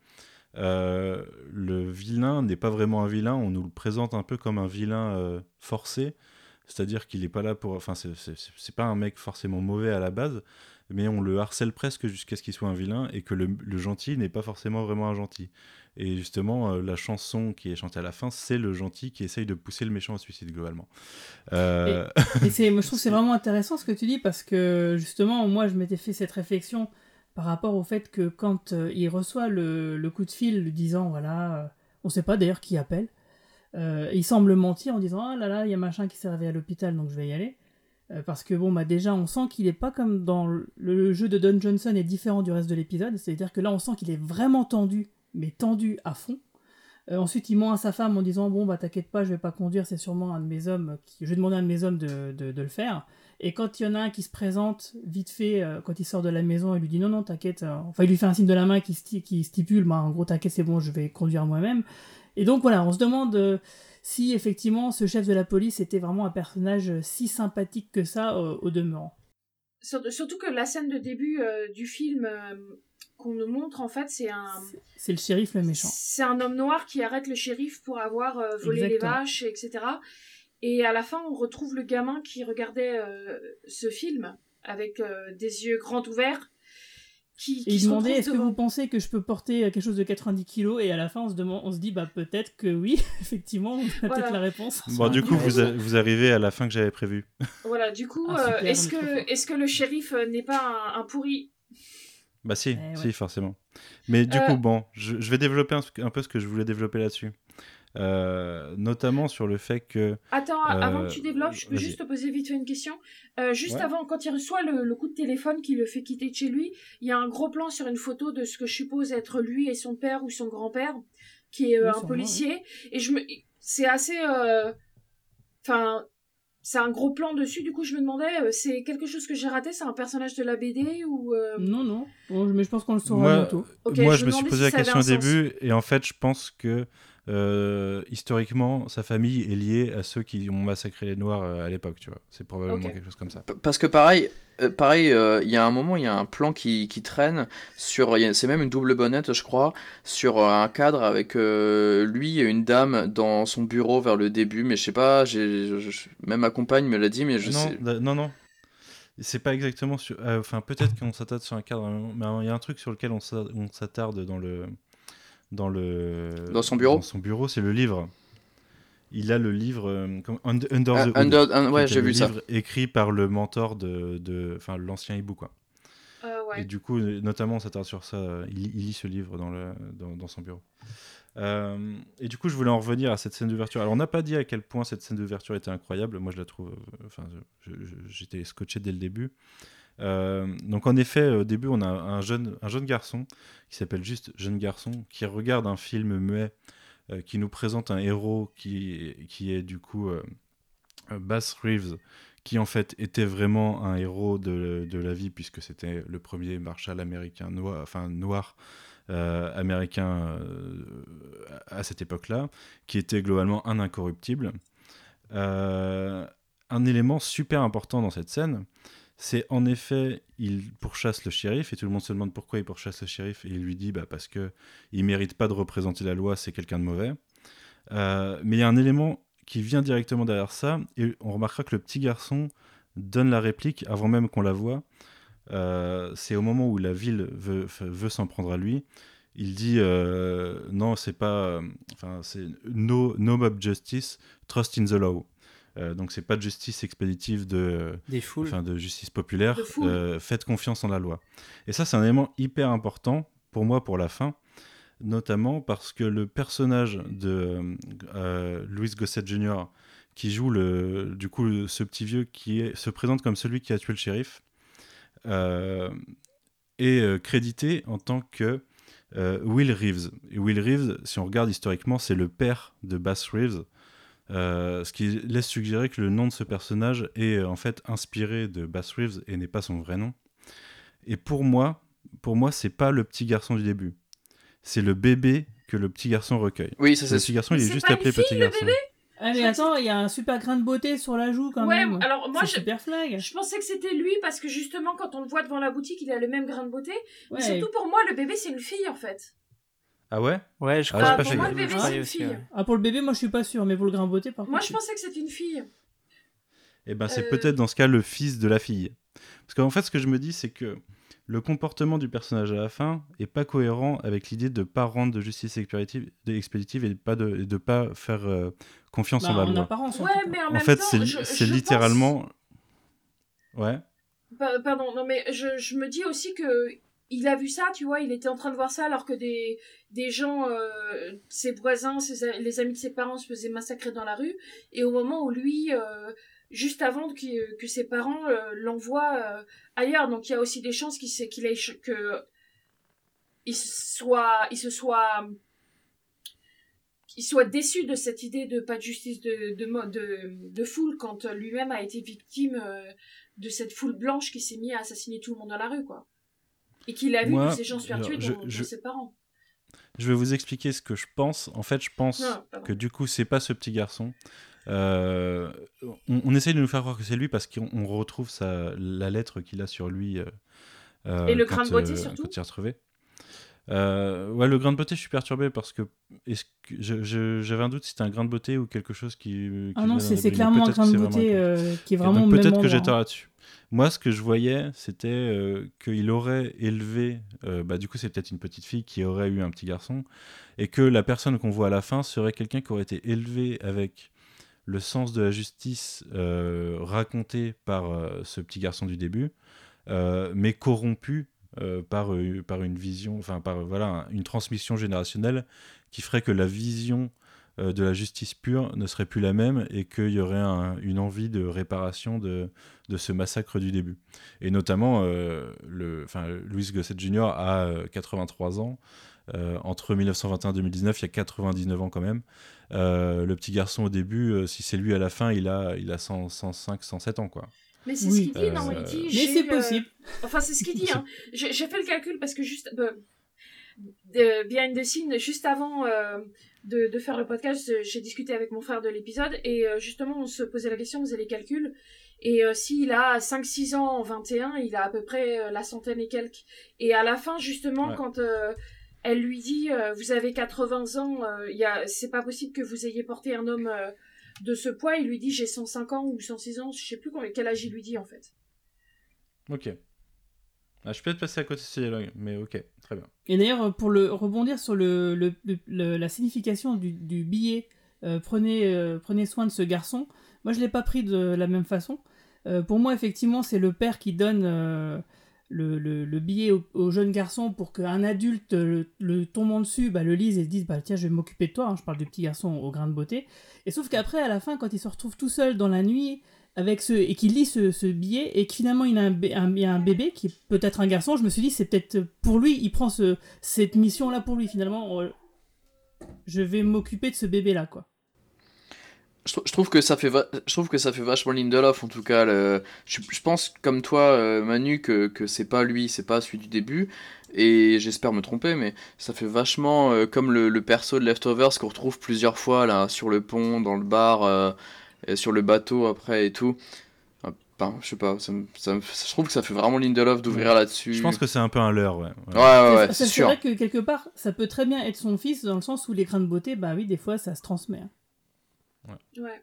euh, le vilain n'est pas vraiment un vilain, on nous le présente un peu comme un vilain euh, forcé, c'est-à-dire qu'il n'est pas là pour... Enfin, c'est pas un mec forcément mauvais à la base, mais on le harcèle presque jusqu'à ce qu'il soit un vilain, et que le, gentil n'est pas forcément vraiment un gentil. Et justement, euh, la chanson qui est chantée à la fin, c'est le gentil qui essaye de pousser le méchant au suicide, globalement. Et, et moi, je trouve que c'est vraiment intéressant ce que tu dis, parce que justement, moi, je m'étais fait cette réflexion par rapport au fait que quand euh, il reçoit le, coup de fil lui disant voilà, euh, on sait pas d'ailleurs qui appelle, euh, il semble mentir en disant ah là là, il y a machin qui s'est réveillé à l'hôpital donc je vais y aller. Parce que bon, bah déjà, on sent qu'il est pas comme dans le, jeu de Don Johnson est différent du reste de l'épisode, c'est-à-dire que là, on sent qu'il est vraiment tendu, mais tendu à fond. ensuite, il ment à sa femme en disant Bon, bah t'inquiète pas, je vais pas conduire, c'est sûrement un de mes hommes. Qui... Je vais demander à un de mes hommes de, de le faire. Et quand il y en a un qui se présente vite fait, euh, quand il sort de la maison, il lui dit non, non, t'inquiète. Euh, enfin, il lui fait un signe de la main qui, qui stipule, bah, en gros, t'inquiète, c'est bon, je vais conduire moi-même. Et donc voilà, on se demande euh, si effectivement ce chef de la police était vraiment un personnage si sympathique que ça au demeurant. Surtout que la scène de début du film qu'on nous montre, en fait, c'est un. C'est le shérif le méchant. C'est un homme noir qui arrête le shérif pour avoir volé les vaches, etc. Et à la fin, on retrouve le gamin qui regardait euh, ce film avec euh, des yeux grands ouverts. Qui, et il demandait est-ce que vous pensez que je peux porter quelque chose de 90 kilos Et à la fin, on se, demande, on se dit bah peut-être que oui, effectivement, on a peut-être la réponse. Bon, du coup, vous, vous, arrivez à la fin que j'avais prévue. Voilà, du coup, ah, euh, est-ce que, est que le shérif n'est pas un, pourri Bah si, eh si, forcément. Mais du coup, bon, je, je vais développer un, un, peu ce que je voulais développer là-dessus. Euh, notamment sur le fait que. Attends, avant que tu euh, développes, je peux juste te poser vite fait une question. Euh, juste avant, quand il reçoit le, coup de téléphone qui le fait quitter de chez lui, il y a un gros plan sur une photo de ce que je suppose être lui et son père ou son grand-père, qui est un policier. Et je me, c'est assez, enfin, c'est un gros plan dessus. Du coup, je me demandais, c'est quelque chose que j'ai raté C'est un personnage de la BD ou Non, non. mais je pense qu'on le saura bientôt. moi, je, me, suis posé la question au début, et en fait, je pense que euh, historiquement, sa famille est liée à ceux qui ont massacré les Noirs euh, à l'époque, tu vois. C'est probablement quelque chose comme ça. Parce que pareil, euh, pareil, il y a un moment, il y a un plan qui, qui traîne sur, c'est même une double bonnette, je crois, sur un cadre avec lui et une dame dans son bureau vers le début, mais je sais pas, j'ai, même ma compagne me l'a dit, mais je non, sais. Non, non. C'est pas exactement sur. Enfin, peut-être qu'on s'attarde sur un cadre, mais il y a un truc sur lequel on s'attarde dans le dans le dans son bureau. Dans son bureau, c'est le livre. Il a le livre euh, Under, the Hood, ouais, j'ai vu ça. Écrit par le mentor de, de enfin l'ancien hibou quoi. Euh, ouais. Et du coup, notamment, on s'attarde sur ça. Il, lit ce livre dans, le, dans, dans son bureau. Euh, et du coup, je voulais en revenir à cette scène d'ouverture. Alors, on n'a pas dit à quel point cette scène d'ouverture était incroyable. Moi, je la trouve. Enfin, j'étais scotché dès le début. Euh, donc en effet, au début, on a un jeune, un jeune garçon qui s'appelle juste Jeune Garçon, qui regarde un film muet euh, qui nous présente un héros qui, qui est du coup euh, Bass Reeves, qui en fait était vraiment un héros de, de la vie, puisque c'était le premier marshal américain noir, enfin noir. américain à cette époque-là, qui était globalement un incorruptible. un élément super important dans cette scène, c'est en effet, il pourchasse le shérif et tout le monde se demande pourquoi il pourchasse le shérif et il lui dit bah, parce que il mérite pas de représenter la loi, c'est quelqu'un de mauvais. Euh, mais il y a un élément qui vient directement derrière ça et on remarquera que le petit garçon donne la réplique avant même qu'on la voit. Euh, c'est au moment où la ville veut, veut s'en prendre à lui. Il dit euh, non, c'est pas, enfin c'est no, no mob justice, trust in the law. Euh, donc c'est pas de justice expéditive de, Enfin, de justice populaire. Euh, faites confiance en la loi. Et ça, c'est un élément hyper important pour moi pour la fin, notamment parce que le personnage de euh, Louis Gossett Jr., qui joue le, du coup ce petit vieux qui est, se présente comme celui qui a tué le shérif, est crédité en tant que Will Reeves. Et Will Reeves, si on regarde historiquement, c'est le père de Bass Reeves, euh, ce qui laisse suggérer que le nom de ce personnage est euh, en fait inspiré de Bass Reeves et n'est pas son vrai nom. Et pour moi, pour moi, c'est pas le petit garçon du début. C'est le bébé que le petit garçon recueille. Oui, ça Le c'est petit garçon, il Mais est juste appelé fille, petit le garçon. Allez, Je- attends, il y a un super grain de beauté sur la joue quand Ouais, même. alors moi, C'est je, super flag. je pensais que c'était lui parce que justement, quand on le voit devant la boutique, il a le même grain de beauté. Mais surtout pour moi, le bébé, c'est une fille en fait. Ah ouais? Ouais, je Ah, crois. Ah, pas pour fait moi, le bébé, Je c'est croyais une aussi, fille. ouais. Ah, pour le bébé, moi je suis pas sûr, mais pour le beauté, par Moi, contre. je pensais que c'était une fille. Eh ben, c'est Euh. peut-être dans ce cas le fils de la fille. Parce qu'en fait, ce que je me dis, c'est que le comportement du personnage à la fin est pas cohérent avec l'idée de pas rendre de justice expéditive, et de pas de, et de pas faire euh, confiance Bah, en la en loi. apparence. en Ouais, tout cas. mais en, En même fait, temps, c'est je- c'est je littéralement. Ouais. pense- Pa- Pardon, non mais je, je me dis aussi que il a vu ça, tu vois, il était en train de voir ça alors que des, des gens, euh, ses voisins, ses les amis de ses parents se faisaient massacrer dans la rue. Et au moment où lui, euh, juste avant qu'il- que ses parents euh, l'envoient ailleurs, donc il y a aussi des chances qu'il qu'il ait que il soit, il se soit il soit déçu de cette idée de pas de justice de, de, de, foule quand lui-même a été victime de cette foule blanche qui s'est mis à assassiner tout le monde dans la rue, quoi. Et qu'il a vu Moi, tous ces gens se faire tuer, je- ses parents. Je vais vous expliquer ce que je pense. En fait, je pense Non, que du coup, c'est pas ce petit garçon. Euh, on, on essaye de nous faire croire que c'est lui parce qu'on on retrouve sa, la lettre qu'il a sur lui. euh, euh, Et le beauté, euh, surtout Quand il est retrouvé. Euh, ouais, le grain de beauté, je suis perturbé parce que, que j'avais un doute si c'était un grain de beauté ou quelque chose qui. qui Ah non, c'est clairement un grain de beauté euh, qui est vraiment peut-être que j'ai tort là-dessus. Moi, ce que je voyais, c'était euh, qu'il aurait élevé, euh, bah, du coup, c'est peut-être une petite fille qui aurait eu un petit garçon, et que la personne qu'on voit à la fin serait quelqu'un qui aurait été élevé avec le sens de la justice raconté par ce petit garçon du début, mais corrompu euh, par, euh, par une vision, enfin par voilà, un- une transmission générationnelle qui ferait que la vision euh, de la justice pure ne serait plus la même et qu'il y aurait un- une envie de réparation de, de ce massacre du début. Et notamment, le, Louis Gossett Jr. a euh, 83 ans. Entre 1921 et 2019, il y a 99 ans quand même. Le petit garçon au début, si c'est lui à la fin, il a, il a 100, 105, 107 ans. Quoi. Mais c'est Oui. ce qu'il dit, non Il dit, Mais j'ai, c'est euh, possible. Enfin, c'est ce qu'il dit. Hein. J'ai fait le calcul parce que juste euh, de, behind the scene, juste avant euh, de, de faire le podcast, j'ai discuté avec mon frère de l'épisode et euh, justement, on se posait la question, on faisait les calculs. Et euh, s'il a 5-6 ans en 21, il a à peu près euh, la centaine et quelques. Et à la fin, justement, Ouais. quand euh, elle lui dit euh, Vous avez 80 ans, euh, il y a... c'est pas possible que vous ayez porté un homme euh, de ce poids, il lui dit J'ai 105 ans ou 106 ans, je sais plus quel âge il lui dit en fait. Ok. Ah, je suis peut-être passé à côté de ce dialogue, mais ok, très bien. Et d'ailleurs, pour le rebondir sur le, le- le- le- la signification du, du billet, euh, prenez, euh, prenez soin de ce garçon. Moi, je l'ai pas pris de la même façon. Euh, pour moi, effectivement, c'est le père qui donne euh, le, le- le billet au, jeune garçon pour qu'un adulte le, le tombant dessus bah, le lise et se dise bah, Tiens, je vais m'occuper de toi. hein. Je parle du petit garçon au grain de beauté. Et sauf qu'après, à la fin, quand il se retrouve tout seul dans la nuit avec ce, et qu'il lit ce, ce billet et que finalement il a un, a un bébé qui est peut-être un garçon, je me suis dit c'est peut-être pour lui, il prend ce, cette mission-là pour lui finalement. je vais m'occuper de ce bébé-là, quoi. Je, trou- je trouve que ça fait va- je trouve que ça fait vachement Lindelof en tout cas le- je, je pense comme toi euh, Manu que, que c'est pas lui c'est pas celui du début et j'espère me tromper mais ça fait vachement euh, comme le, le perso de Leftovers qu'on retrouve plusieurs fois là sur le pont dans le bar euh, et sur le bateau après et tout enfin, je sais pas ça me- ça me- je trouve que ça fait vraiment Lindelof d'ouvrir Ouais. là-dessus Je pense que c'est un peu un leurre, ouais. ouais ouais, ouais C'est- c'est c'est sûr vrai que quelque part, ça peut très bien être son fils dans le sens où les grains de beauté, bah oui, des fois ça se transmet. Ouais.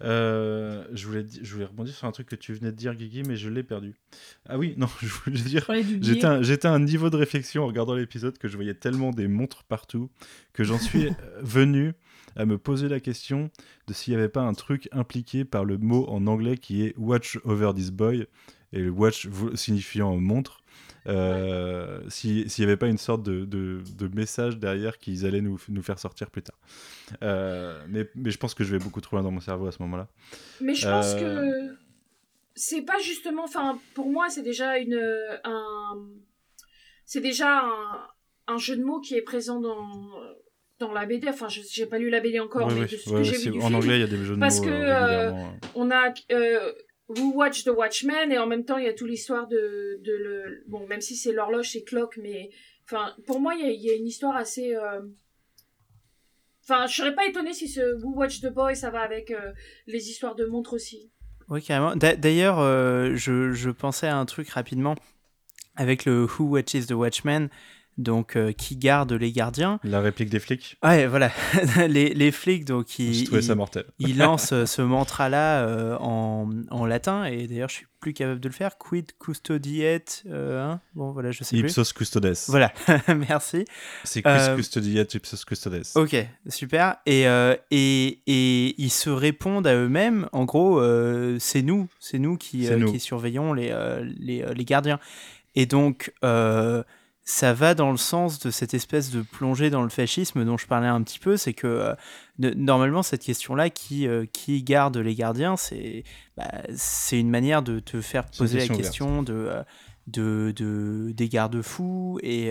Euh, je, voulais, di- je voulais rebondir sur un truc que tu venais de dire, Guigui, mais je l'ai perdu. Ah oui, non, je voulais dire. J'étais à, un- niveau de réflexion en regardant l'épisode que je voyais tellement des montres partout que j'en suis euh, venu à me poser la question de s'il n'y avait pas un truc impliqué par le mot en anglais qui est watch over this boy et le watch signifiant montre. Euh, si- S'il n'y avait pas une sorte de, de- de message derrière qu'ils allaient nous, nous faire sortir plus tard. Euh, mais, mais je pense que je vais beaucoup trop loin dans mon cerveau à ce moment-là. Mais je pense Euh. que c'est pas justement. Enfin, pour moi, c'est déjà une un. C'est déjà un, un jeu de mots qui est présent dans dans la BD. Enfin, je j'ai pas lu la BD encore, Oui, mais oui, de ce que j'ai vu du en film, anglais, il y a des jeux de Parce mots que, euh, euh, régulièrement. on a euh, Who Watch the Watchmen et en même temps il y a toute l'histoire de, de le bon même si c'est l'horloge c'est clock mais enfin pour moi il y y a une histoire assez euh, enfin je serais pas étonnée si ce Who Watch the Boy ça va avec euh, les histoires de montres aussi Oui, carrément. D'a- D'ailleurs, euh, je, je pensais à un truc rapidement avec le Who Watches the Watchmen, donc euh, qui garde les gardiens. La réplique des flics, Ouais, voilà. les, les flics, donc, ils, trouvé ça ils, mortel. ils lancent euh, ce mantra-là euh, en, en latin, et d'ailleurs, je suis plus capable de le faire. Quid custodiet euh, hein? Bon, voilà, je sais plus. Ipsos custodes. Voilà, merci. C'est Euh, custodiet ipsos custodes. Ok, super. Et, et, et ils se répondent à eux-mêmes. En gros, c'est nous, c'est nous qui, nous. qui surveillons les, les, les gardiens. Et donc, euh, ça va dans le sens de cette espèce de plongée dans le fascisme dont je parlais un petit peu. C'est que euh, de- normalement, cette question-là, qui, euh, qui garde les gardiens, c'est bah, c'est une manière de te faire poser la question de, euh, de, de, des garde-fous et,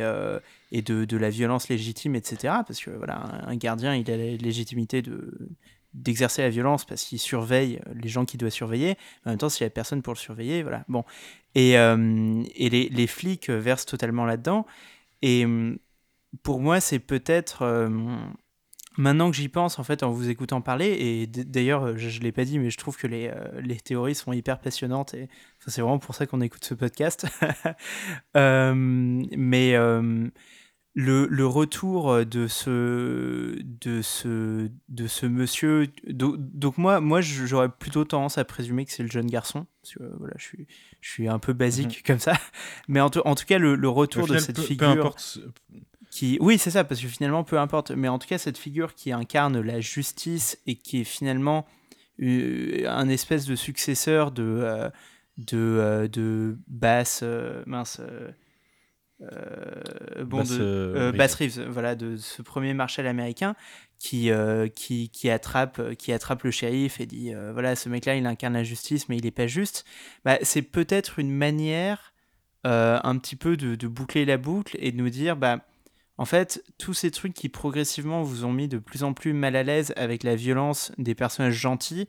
et de, de la violence légitime, etc. Parce que voilà, un gardien, il a la légitimité de d'exercer la violence parce qu'il surveille les gens qu'il doit surveiller. En même temps, s'il n'y a personne pour le surveiller, voilà. Bon. Et, euh, et les, les flics versent totalement là-dedans. Et hum, pour moi, c'est peut-être... euh, Maintenant que j'y pense, en fait, en vous écoutant parler, et d'ailleurs, je ne l'ai pas dit, mais je trouve que les, euh, les théories sont hyper passionnantes, et c'est vraiment pour ça qu'on écoute ce podcast. Euh, mais euh, le, le retour de ce, de ce, de ce monsieur. do- Donc, moi, moi, j'aurais plutôt tendance à présumer que c'est le jeune garçon. Parce que voilà, je suis, je suis un peu basique comme ça. Mais en, tout- en tout cas, le, le retour de cette peu, peu figure. importe Qui... Oui, c'est ça, parce que finalement, peu importe. Mais en tout cas, cette figure qui incarne la justice et qui est finalement euh, un espèce de successeur de, euh, de, euh, de Bass. euh, mince. Euh, bon, Bass, de, euh, euh, Reeves. Bass Reeves, voilà, de ce premier Marshal américain qui, euh, qui, qui, attrape, qui attrape le shérif et dit voilà, ce mec-là, il incarne la justice, mais il n'est pas juste. Bah, c'est peut-être une manière un petit peu de, de boucler la boucle et de nous dire bah, en fait, tous ces trucs qui progressivement vous ont mis de plus en plus mal à l'aise avec la violence des personnages gentils,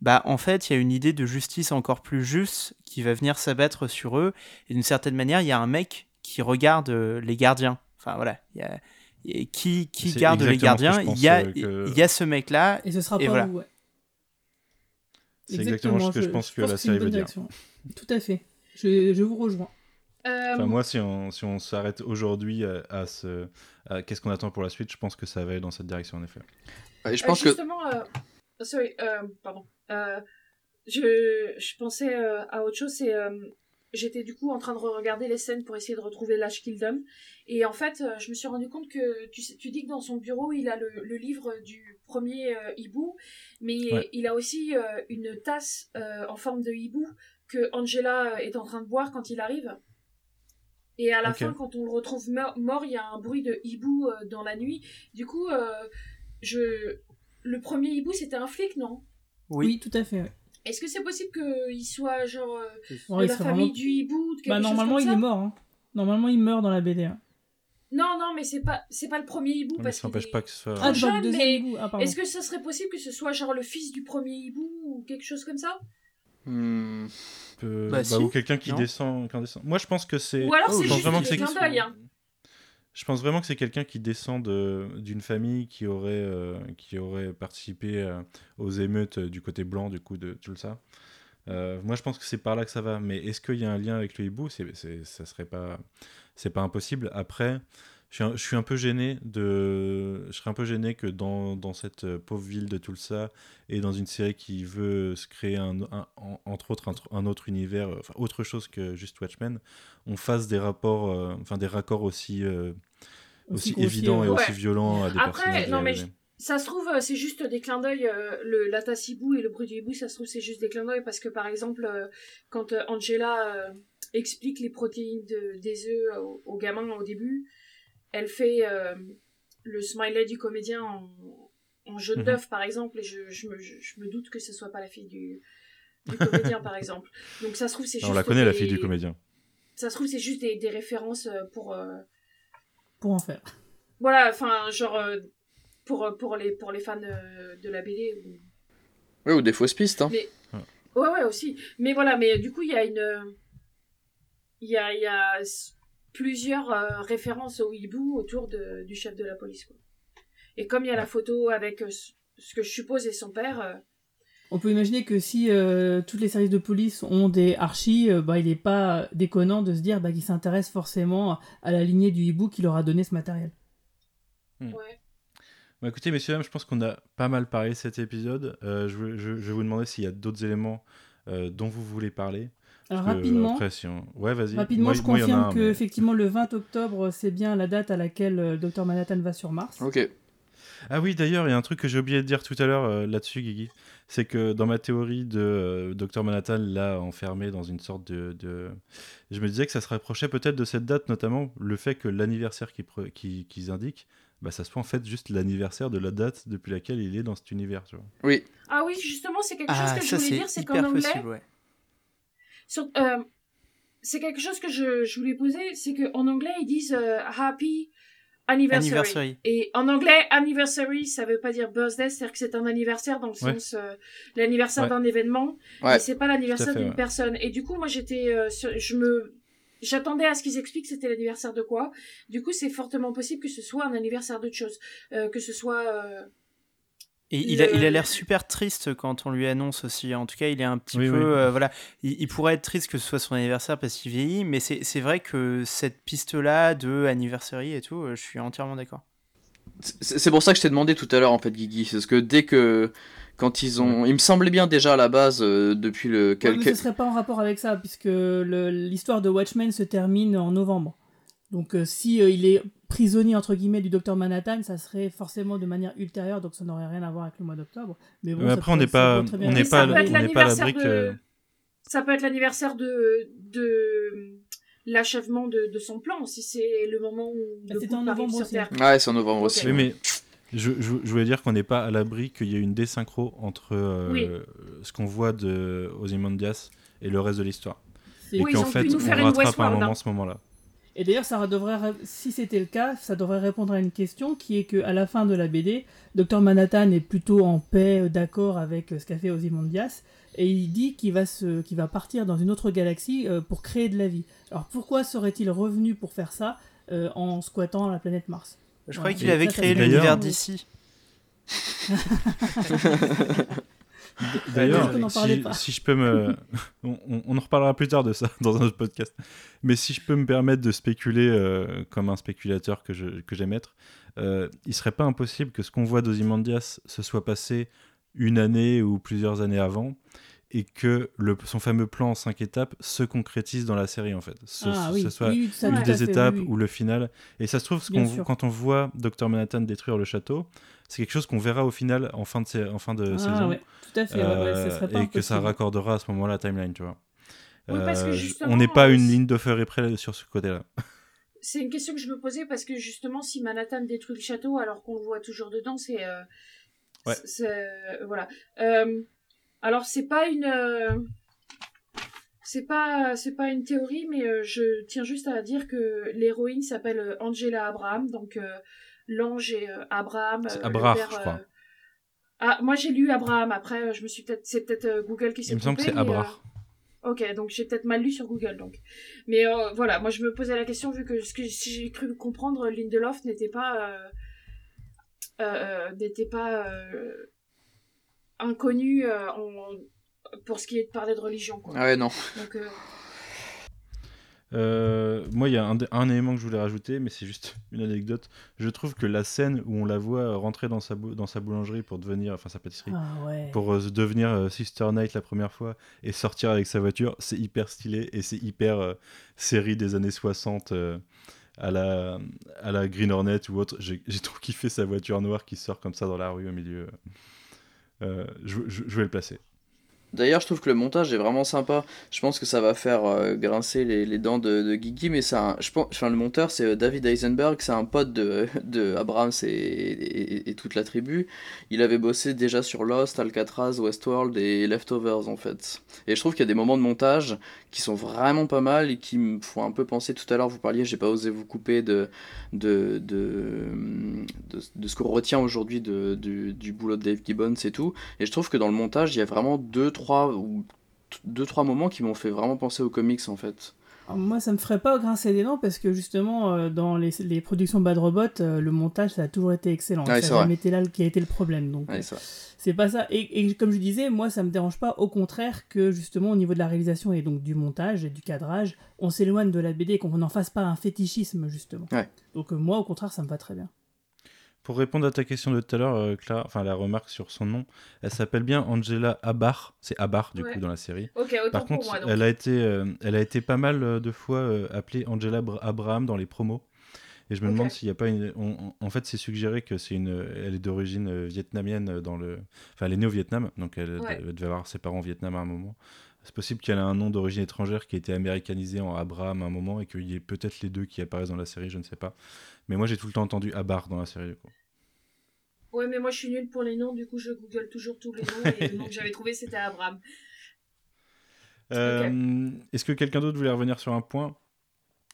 bah en fait, il y a une idée de justice encore plus juste qui va venir s'abattre sur eux. Et d'une certaine manière, il y a un mec qui regarde euh, les gardiens. Enfin voilà, il y a et qui, qui garde les gardiens? Il y a, euh, que- il y a ce mec-là. Et ce sera Et pas voilà. ouais. C'est exactement ce que je pense que la série veut dire. Tout à fait. Je, je vous rejoins. Euh, Enfin, moi, si on, si on s'arrête aujourd'hui à, à ce. qu'est-ce qu'on attend pour la suite, je pense que ça va aller dans cette direction, en effet. Ouais, je Euh, pense que justement, euh, sorry, euh, pardon. Euh, je, je pensais euh, à autre chose. C'est, euh, j'étais du coup en train de regarder les scènes pour essayer de retrouver l'âge Kingdom. Et en fait, euh, je me suis rendu compte que tu, sais- tu dis que dans son bureau, il a le, le livre du premier euh, hibou, mais Ouais. il a aussi euh, une tasse euh, en forme de hibou que Angela est en train de boire quand il arrive. Et à la fin, quand on le retrouve mort, il y a un bruit de hibou euh, dans la nuit. Du coup, euh, je... le premier hibou, c'était un flic, non? Oui. Oui, tout à fait. Est-ce que c'est possible qu'il soit genre euh, Ouais, de il la famille vraiment- du hibou de quelque Bah, chose normalement, comme il ça est mort. hein. Normalement, il meurt dans la BD. hein. Non, non, mais c'est pas c'est pas le premier hibou Mais parce ça n'empêche est- pas que ce soit. Ah, jeune, deuxième mais hibou. Ah. Est-ce que ça serait possible que ce soit genre le fils du premier hibou ou quelque chose comme ça? Hmm, peu- Bah, bah, si, ou quelqu'un qui non descend, qui en descend. Moi, je pense que c'est. Ou alors Oh, c'est je pense juste vraiment des que c'est- clins d'œil. Hein. Je pense vraiment que c'est quelqu'un qui descend de- d'une famille qui aurait, euh, qui aurait participé euh, aux émeutes euh, du côté blanc, du coup, de Tulsa. Euh, moi, je pense que c'est par là que ça va. Mais est-ce qu'il y a un lien avec le hibou? Ça serait pas, c'est pas impossible. Après, je suis, un, je suis un peu gêné de, je serais un peu gêné que dans, dans cette euh, pauvre ville de Tulsa et dans une série qui veut se créer un, un- en- entre autres un, un autre univers, euh, enfin autre chose que juste Watchmen, on fasse des rapports, euh, enfin des raccords aussi euh, aussi, grossier, évidents et ouais. aussi violents à des Après, personnages. non, mais euh, je- Ça se trouve, c'est juste des clins d'œil. euh, le la tasse hibou et le bruit du hibou, ça se trouve, c'est juste des clins d'œil parce que par exemple, quand Angela explique les protéines de- des œufs aux, aux gamins au début, elle fait euh, le smiley du comédien en, en jaune Mhm. d'œuf par exemple, et je, je, me, je, je me doute que ce soit pas la fille du, du comédien par exemple. Donc ça se trouve, c'est juste. on la connaît la fille du comédien. Ça se trouve, c'est juste des, des références euh, pour. euh, Pour en faire. voilà, enfin, genre. euh, pour, pour, les, pour les fans de la BD. ou- Ouais, ou des fausses pistes. Hein. Mais- Ouais, ouais, aussi. Mais voilà, mais du coup, il y a une. Il y a, il y a plusieurs euh, références au hibou autour de, du chef de la police. Quoi. Et comme il y a la photo avec euh, ce que je suppose est son père, euh, On peut imaginer que si euh, toutes les services de police ont des archis, euh, bah, il n'est pas déconnant de se dire bah, qu'ils s'intéressent forcément à la lignée du hibou qui leur a donné ce matériel. ouais. Bah, écoutez, messieurs, dames, je pense qu'on a pas mal parlé cet épisode. Euh, je, vais- je- je vais vous demander s'il y a d'autres éléments euh, dont vous voulez parler. Alors rapidement, après, si on- Ouais, vas-y. rapidement Moi- je moi, confirme un, que mais- effectivement le 20 octobre, c'est bien la date à laquelle euh, Dr Manhattan va sur Mars. Ok. Ah oui, d'ailleurs, il y a un truc que j'ai oublié de dire tout à l'heure euh, là-dessus, Guigui. C'est que dans ma théorie de euh, Dr Manhattan, là, enfermé dans une sorte de, de- Je me disais que ça se rapprochait peut-être de cette date, notamment le fait que l'anniversaire qu'ils pre- qu'ils- qu'ils indiquent, bah, ça soit en fait juste l'anniversaire de la date depuis laquelle il est dans cet univers. Tu vois. Oui. Ah oui, justement, c'est quelque chose Ah, que je voulais dire, c'est qu'en anglais, possible, ouais. Sur- euh, c'est quelque chose que je, je voulais poser, c'est qu'en anglais, ils disent euh, Happy Anniversary. Anniversary. Et en anglais, anniversary, ça veut pas dire birthday, c'est-à-dire que c'est un anniversaire dans le Ouais. sens euh, l'anniversaire Ouais. d'un événement, Ouais. et c'est pas l'anniversaire d'une ouais. personne. Et du coup, moi, j'étais, euh, sur- je me, j'attendais à ce qu'ils expliquent c'était l'anniversaire de quoi. Du coup, c'est fortement possible que ce soit un anniversaire d'autre chose, Euh, que ce soit. Euh, Et il a, il a l'air super triste quand on lui annonce aussi. En tout cas, il est un petit Oui, peu. oui. euh, voilà, il, il pourrait être triste que ce soit son anniversaire parce qu'il vieillit, mais c'est vrai que cette piste-là de anniversary et tout, euh, je suis entièrement d'accord. C'est pour ça que je t'ai demandé tout à l'heure en fait, Guigui. C'est parce que dès que. Quand ils ont. Il me semblait bien déjà à la base, euh, depuis le. Ouais, quel- mais quel- ce serait pas en rapport avec ça, puisque l'histoire de Watchmen se termine en novembre. Donc euh, si euh, il est prisonnier entre guillemets du docteur Manhattan, ça serait forcément de manière ultérieure, donc ça n'aurait rien à voir avec le mois d'octobre. Mais bon, Mais ça après, on peut- n'est pas, on être n'est pas, peut on être n'est pas à l'anniversaire l'abri de- que. Ça peut être l'anniversaire de, de l'achèvement de, de son plan, si c'est le moment où Bah, c'était en novembre aussi. Terre. Ouais, c'est en novembre aussi. Oui, mais je, je, je voulais dire qu'on n'est pas à l'abri qu'il y ait une désynchro entre euh, Oui. ce qu'on voit de Ozymandias et le reste de l'histoire. C'est- Et Oui, qu'en fait, nous on rattrape un moment hein. ce moment-là. Et d'ailleurs, ça devrait, si c'était le cas, ça devrait répondre à une question qui est que à la fin de la BD, Dr Manhattan est plutôt en paix, euh, d'accord avec euh, ce qu'a fait Ozymandias, et il dit qu'il va se, qu'il va partir dans une autre galaxie euh, pour créer de la vie. Alors pourquoi serait-il revenu pour faire ça euh, en squattant la planète Mars? Je Ouais. croyais qu'il Et avait ça, ça créé l'univers d'ici. D'ailleurs, si, je peux me. on, en reparlera plus tard de ça dans un autre podcast. Mais si je peux me permettre de spéculer euh, comme un spéculateur que je- que j'aime être, euh, il serait pas impossible que ce qu'on voit d'Ozymandias se soit passé une année ou plusieurs années avant et que le, son fameux plan en cinq étapes se concrétise dans la série en fait. Ce, Ah ce- oui, ce soit oui, une des fait, étapes oui, oui. ou le final. Et ça se trouve, ce quand on voit Dr Manhattan détruire le château, c'est quelque chose qu'on verra au final en fin de, sa- en fin de Ah saison. ouais, tout à fait, ouais, ouais, Euh, ça serait pas et que ça raccordera à ce moment-là la timeline, tu vois. Oui, parce que Euh, on n'est pas euh, une ligne de feu près sur ce côté-là. C'est une question que je me posais parce que justement, si Manhattan détruit le château alors qu'on le voit toujours dedans, c'est. euh, Ouais. voilà. Euh, alors, c'est pas une. euh, c'est pas, c'est pas une théorie, mais euh, je tiens juste à dire que l'héroïne s'appelle euh, Angela Abraham, donc euh, l'ange et Abraham. Abraham, je crois. Ah, moi j'ai lu Abraham. Après, je me suis peut-être, c'est peut-être Google qui s'est Il me semble que trompé, c'est Abraham. Ok, donc j'ai peut-être mal lu sur Google, donc. Mais voilà, moi je me posais la question vu que ce que si j'ai cru comprendre, Lindelof n'était pas n'était pas inconnu euh, en- pour ce qui est de parler de religion, quoi. Ah ouais, non. Donc euh, Euh, moi, il y a un, un élément que je voulais rajouter, mais c'est juste une anecdote. Je trouve que la scène où on la voit rentrer dans sa, bou- dans sa boulangerie pour devenir, enfin sa pâtisserie, Ah ouais. pour euh, devenir euh, Sister Night la première fois et sortir avec sa voiture, c'est hyper stylé et c'est hyper euh, série des années 60 euh, à, la, à la Green Hornet ou autre. J'ai j'ai trop kiffé sa voiture noire qui sort comme ça dans la rue au milieu. Euh, je, vais le placer. D'ailleurs, je trouve que le montage est vraiment sympa. Je pense que ça va faire euh, grincer les, dents de, de Guigui, mais un- je pense, enfin, le monteur, c'est euh, David Eisenberg, c'est un pote de, Abrams et, et- et toute la tribu. Il avait bossé déjà sur Lost, Alcatraz, Westworld et Leftovers, en fait. Et je trouve qu'il y a des moments de montage qui sont vraiment pas mal et qui me font un peu penser, tout à l'heure, vous parliez, j'ai pas osé vous couper de, de, de, de, ce qu'on retient aujourd'hui du, du boulot de Dave Gibbons et tout. Et je trouve que dans le montage, il y a vraiment deux, trois ou deux trois moments qui m'ont fait vraiment penser aux comics en fait. Alors, moi, ça me ferait pas grincer des dents parce que justement, euh, dans les, les productions Bad Robot, euh, le montage, ça a toujours été excellent. Ouais, ça c'est là qui a été le problème. Donc, Ouais, c'est pas ça. Et, et comme je disais, moi, ça me dérange pas. Au contraire, que justement, au niveau de la réalisation et donc du montage et du cadrage, on s'éloigne de la BD et qu'on n'en fasse pas un fétichisme, justement. Ouais. Donc, euh, moi, au contraire, ça me va très bien. Pour répondre à ta question de tout à l'heure, euh, Clara, enfin la remarque sur son nom, elle s'appelle bien Angela Abar, c'est Abar du Ouais. coup dans la série. Par contre, moi. Elle a été, euh, elle a été pas mal euh, de fois euh, appelée Angela Bra- Abraham dans les promos. Et je me demande s'il n'y a pas une. on- on- en fait, c'est suggéré que c'est une. Elle est d'origine vietnamienne dans le. Enfin, elle est née au Vietnam, donc elle, Ouais. elle devait avoir ses parents au Vietnam à un moment. C'est possible qu'elle ait un nom d'origine étrangère qui a été américanisé en Abraham à un moment et qu'il y ait peut-être les deux qui apparaissent dans la série, je ne sais pas. Mais moi, j'ai tout le temps entendu Abar dans la série. du coup. Ouais, mais moi je suis nulle pour les noms, du coup je google toujours tous les noms et le nom que j'avais trouvé c'était Abraham. Euh, Est-ce que quelqu'un d'autre voulait revenir sur un point?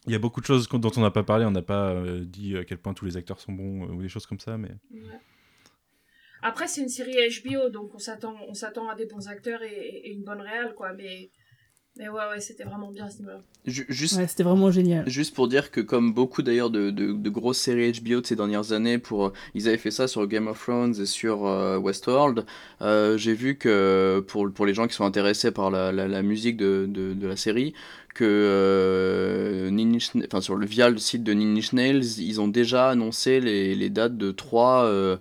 Il y a beaucoup de choses dont on n'a pas parlé. On n'a pas euh, dit à quel point tous les acteurs sont bons euh, ou des choses comme ça. Mais Ouais. Après c'est une série HBO donc on s'attend on s'attend à des bons acteurs et, et une bonne réal quoi mais mais ouais ouais c'était vraiment bien ce niveau-là. Ju- Juste, Ouais, c'était vraiment génial. Juste pour dire que comme beaucoup d'ailleurs de, de, de grosses séries HBO de ces dernières années, pour, ils avaient fait ça sur Game of Thrones et sur euh, Westworld, euh, j'ai vu que pour, pour les gens qui sont intéressés par la, la, la musique de, de, de la série, que euh, enfin, sur le, via le site de Inch Nails, ils ont déjà annoncé les, les dates de trois, euh,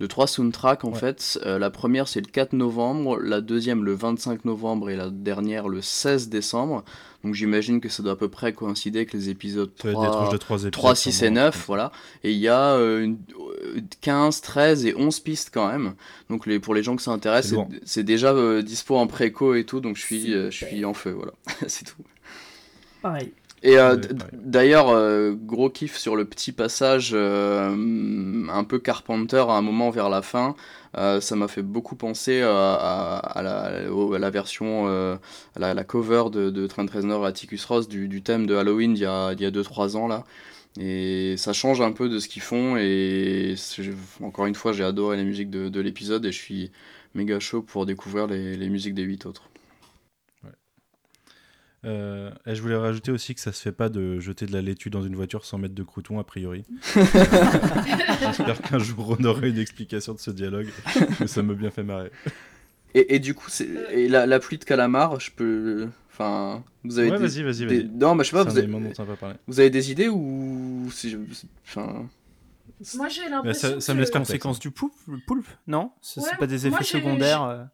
de trois soundtracks en Ouais. fait. Euh, la première c'est le 4 novembre, la deuxième le 25 novembre et la dernière le 16 décembre. Donc j'imagine que ça doit à peu près coïncider avec les épisodes ça va être des 3, tranches de 3 épisodes. 3 6 par et mois, 9, comme ça. voilà. Et il y a euh, une- euh, 15, 13 et 11 pistes quand même. Donc les, pour les gens que ça intéresse, C'est déjà euh, dispo en préco et tout, donc je suis, euh, je suis en feu, voilà. c'est tout. Pareil. Et euh, d'ailleurs, euh, gros kiff sur le petit passage euh, un peu Carpenter à un moment vers la fin. Euh, ça m'a fait beaucoup penser à, à- à la, à la version, euh, à la, la cover de, de Trent Reznor et Atticus Ross du, du thème de Halloween d'il y a, d'il y a 2-3 ans là. Et ça change un peu de ce qu'ils font. Et encore une fois, j'ai adoré la musique de, de l'épisode et je suis méga chaud pour découvrir les, les musiques des 8 autres. Euh, et je voulais rajouter aussi que ça se fait pas de jeter de la laitue dans une voiture sans mettre de crouton, a priori. Euh, J'espère qu'un jour on aura une explication de ce dialogue, mais ça m'a bien fait marrer. Et, et du coup, et la, la pluie de calamar, je peux. Enfin, vous avez Ouais, des, vas-y, vas-y, des- vas-y. Non, bah, je sais pas, vous avez, élément dont on n'a pas parlé. vous avez des idées ou. si je- Enfin. Moi j'ai l'impression ça, ça que... me laisse perplexe. Conséquence du poulpe, le poulpe Non? Ce- C'est Ouais, pas des effets secondaires euh.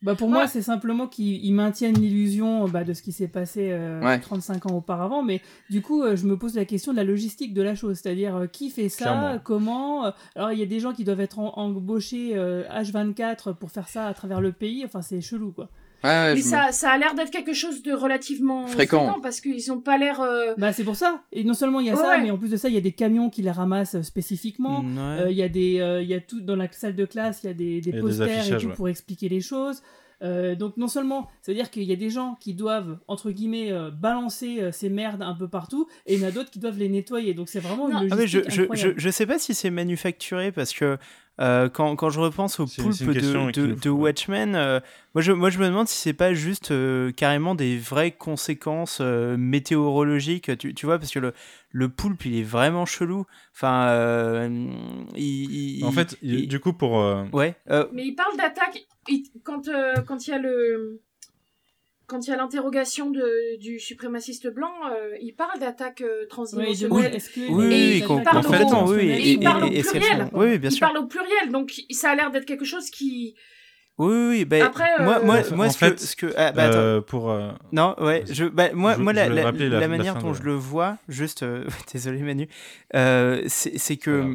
Bah pour Ouais. moi, c'est simplement qu'ils ils maintiennent l'illusion bah, de ce qui s'est passé euh, Ouais. 35 ans auparavant. Mais du coup, euh, je me pose la question de la logistique de la chose. C'est-à-dire, euh, qui fait ça? Clairement. Comment? Euh, Alors, il y a des gens qui doivent être en- embauchés euh, H24 pour faire ça à travers le pays. Enfin, c'est chelou, quoi. Ouais, ouais, Mais me- ça, ça a l'air d'être quelque chose de relativement Fréquent. parce qu'ils ont pas l'air. euh, Bah, c'est pour ça. Et non seulement il y a ça, mais en plus de ça, il y a des camions qui les ramassent euh, spécifiquement. Mm, ouais. Euh, Il y a des, euh, il y a tout dans la salle de classe, il y a des, des Il y a des posters et tout ouais. pour expliquer les choses. Euh, donc non seulement, ça veut dire qu'il y a des gens qui doivent entre guillemets euh, balancer euh, ces merdes un peu partout, et il y en a d'autres qui doivent les nettoyer. Donc c'est vraiment Non. une Ah mais je, logistique je, je, incroyable. je sais pas si c'est manufacturé parce que euh, quand, quand je repense au poulpe de. Watchmen, euh, moi, je, moi je me demande si c'est pas juste euh, carrément des vraies conséquences euh, météorologiques, tu, tu vois, parce que le, le poulpe il est vraiment chelou. Enfin, euh, il, il- En fait, il- du coup, pour. euh, ouais. euh, Mais il parle d'attaque euh, quand il y a le quand il y a l'interrogation du suprémaciste blanc, euh, il parle d'attaque euh, il transdimensionnelle. que oui, Et oui, il com- parle complètement, au- oui, oui, et il parle au pluriel. Oui, oui, bien il sûr. parle au pluriel, donc ça a l'air d'être quelque chose qui. Oui, oui, oui, bah, Après, euh, moi, moi, En moi fait, ce, que, ce que, ah, bah, attends. euh, pour. euh, Non, ouais, je, bah, moi, Je- moi je la, manière dont de- je le vois, juste, euh, désolé Manu, euh, c'est que Voilà.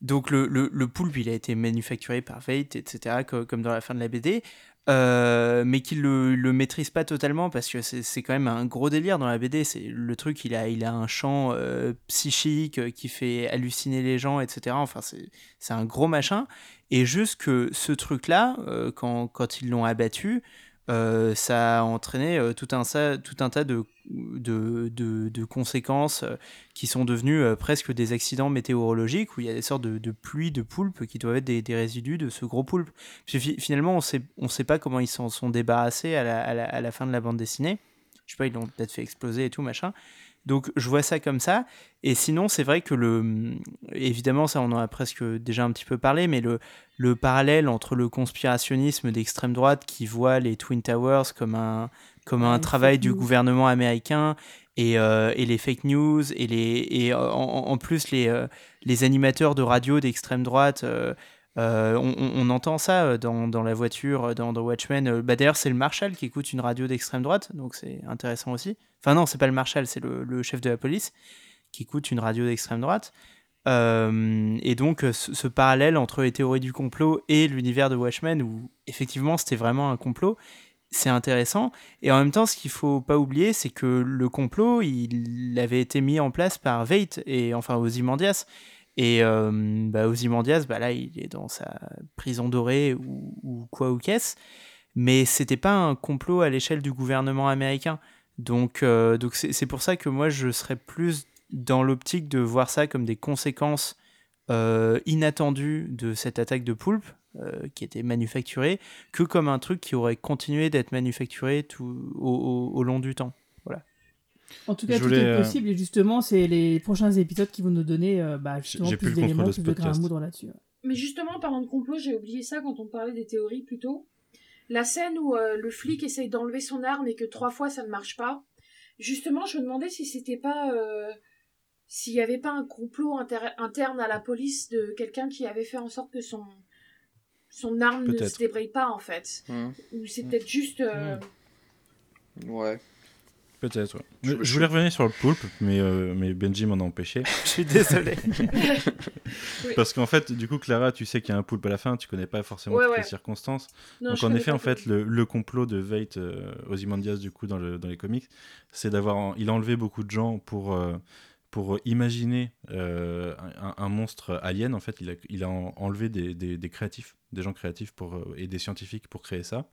donc le, le, le poulpe, il a été manufacturé par Veidt, etc., co- comme dans la fin de la BD, euh, mais qu'il le, le maîtrise pas totalement parce que c'est quand même un gros délire dans la BD. C'est le truc, il a, il a un champ euh, psychique euh, qui fait halluciner les gens, etc. Enfin, c'est c'est un gros machin. Et juste que ce truc-là, quand, quand ils l'ont abattu, euh, ça a entraîné euh, tout, un, tout un tas de, de, conséquences euh, qui sont devenues presque des accidents météorologiques où il y a des sortes de, pluies de poulpes qui doivent être des, résidus de ce gros poulpe. Finalement, on sait, on sait pas comment ils s'en sont débarrassés à la, à, la, à la fin de la bande dessinée. Je sais pas, ils l'ont peut-être fait exploser et tout, machin. Donc je vois ça comme ça. Et sinon, c'est vrai que le. Évidemment, ça, on en a presque déjà un petit peu parlé, mais le, le parallèle entre le conspirationnisme d'extrême droite qui voit les Twin Towers comme un, comme un travail du gouvernement américain et, euh, et les fake news et, les, et en, en- en plus les, euh, les animateurs de radio d'extrême droite. euh, euh, on, entend ça euh, dans, la voiture, euh, dans, dans Watchmen. Bah, D'ailleurs, c'est le Marshal qui écoute une radio d'extrême droite, donc c'est intéressant aussi. Enfin, non, c'est pas le Marshal, c'est le, chef de la police qui écoute une radio d'extrême droite. Et donc, ce, parallèle entre les théories du complot et l'univers de Watchmen, où effectivement c'était vraiment un complot, c'est intéressant. Et en même temps, ce qu'il faut pas oublier, c'est que le complot, il avait été mis en place par Veidt, et enfin Ozymandias. Et euh, bah, Ozymandias, bah, là, il est dans sa prison dorée ou, quoi ou qu'est-ce. Mais c'était pas un complot à l'échelle du gouvernement américain. Donc, euh, c'est pour ça que moi, je serais plus dans l'optique de voir ça comme des conséquences euh, inattendues de cette attaque de poulpe euh, qui était manufacturée, que comme un truc qui aurait continué d'être manufacturé tout au long du temps. En tout cas, Je tout voulais, est euh, possible. Et justement, c'est les prochains épisodes qui vont nous donner euh, bah, justement plus d'éléments, plus de grains à moudre là-dessus. Mais justement, en parlant de complot, j'ai oublié ça quand on parlait des théories plus tôt. La scène où euh, le flic essaye d'enlever son arme et que trois fois ça ne marche pas. Justement, je me demandais si c'était pas. euh, S'il n'y avait pas un complot inter- interne à la police de quelqu'un qui avait fait en sorte que son, son arme ne se débraye pas, en fait. Hmm. Ou c'est peut-être juste. euh, Ouais. Peut-être, ouais. Je- voulais revenir sur le poulpe, mais, euh, mais Benji m'en a empêché. Je suis désolé. Oui. Parce qu'en fait, du coup, Clara, tu sais qu'il y a un poulpe à la fin, tu connais pas forcément Ouais, toutes ouais. les circonstances. non, Donc en effet, en fait, le, le complot de Veidt, euh, Ozymandias, du coup, dans, le- dans les comics, c'est d'avoir... en- Il a enlevé beaucoup de gens pour, euh, pour imaginer euh, un, un monstre alien. En fait, il a, il a en- enlevé des, des- des créatifs, des gens créatifs pour, et des scientifiques pour créer ça.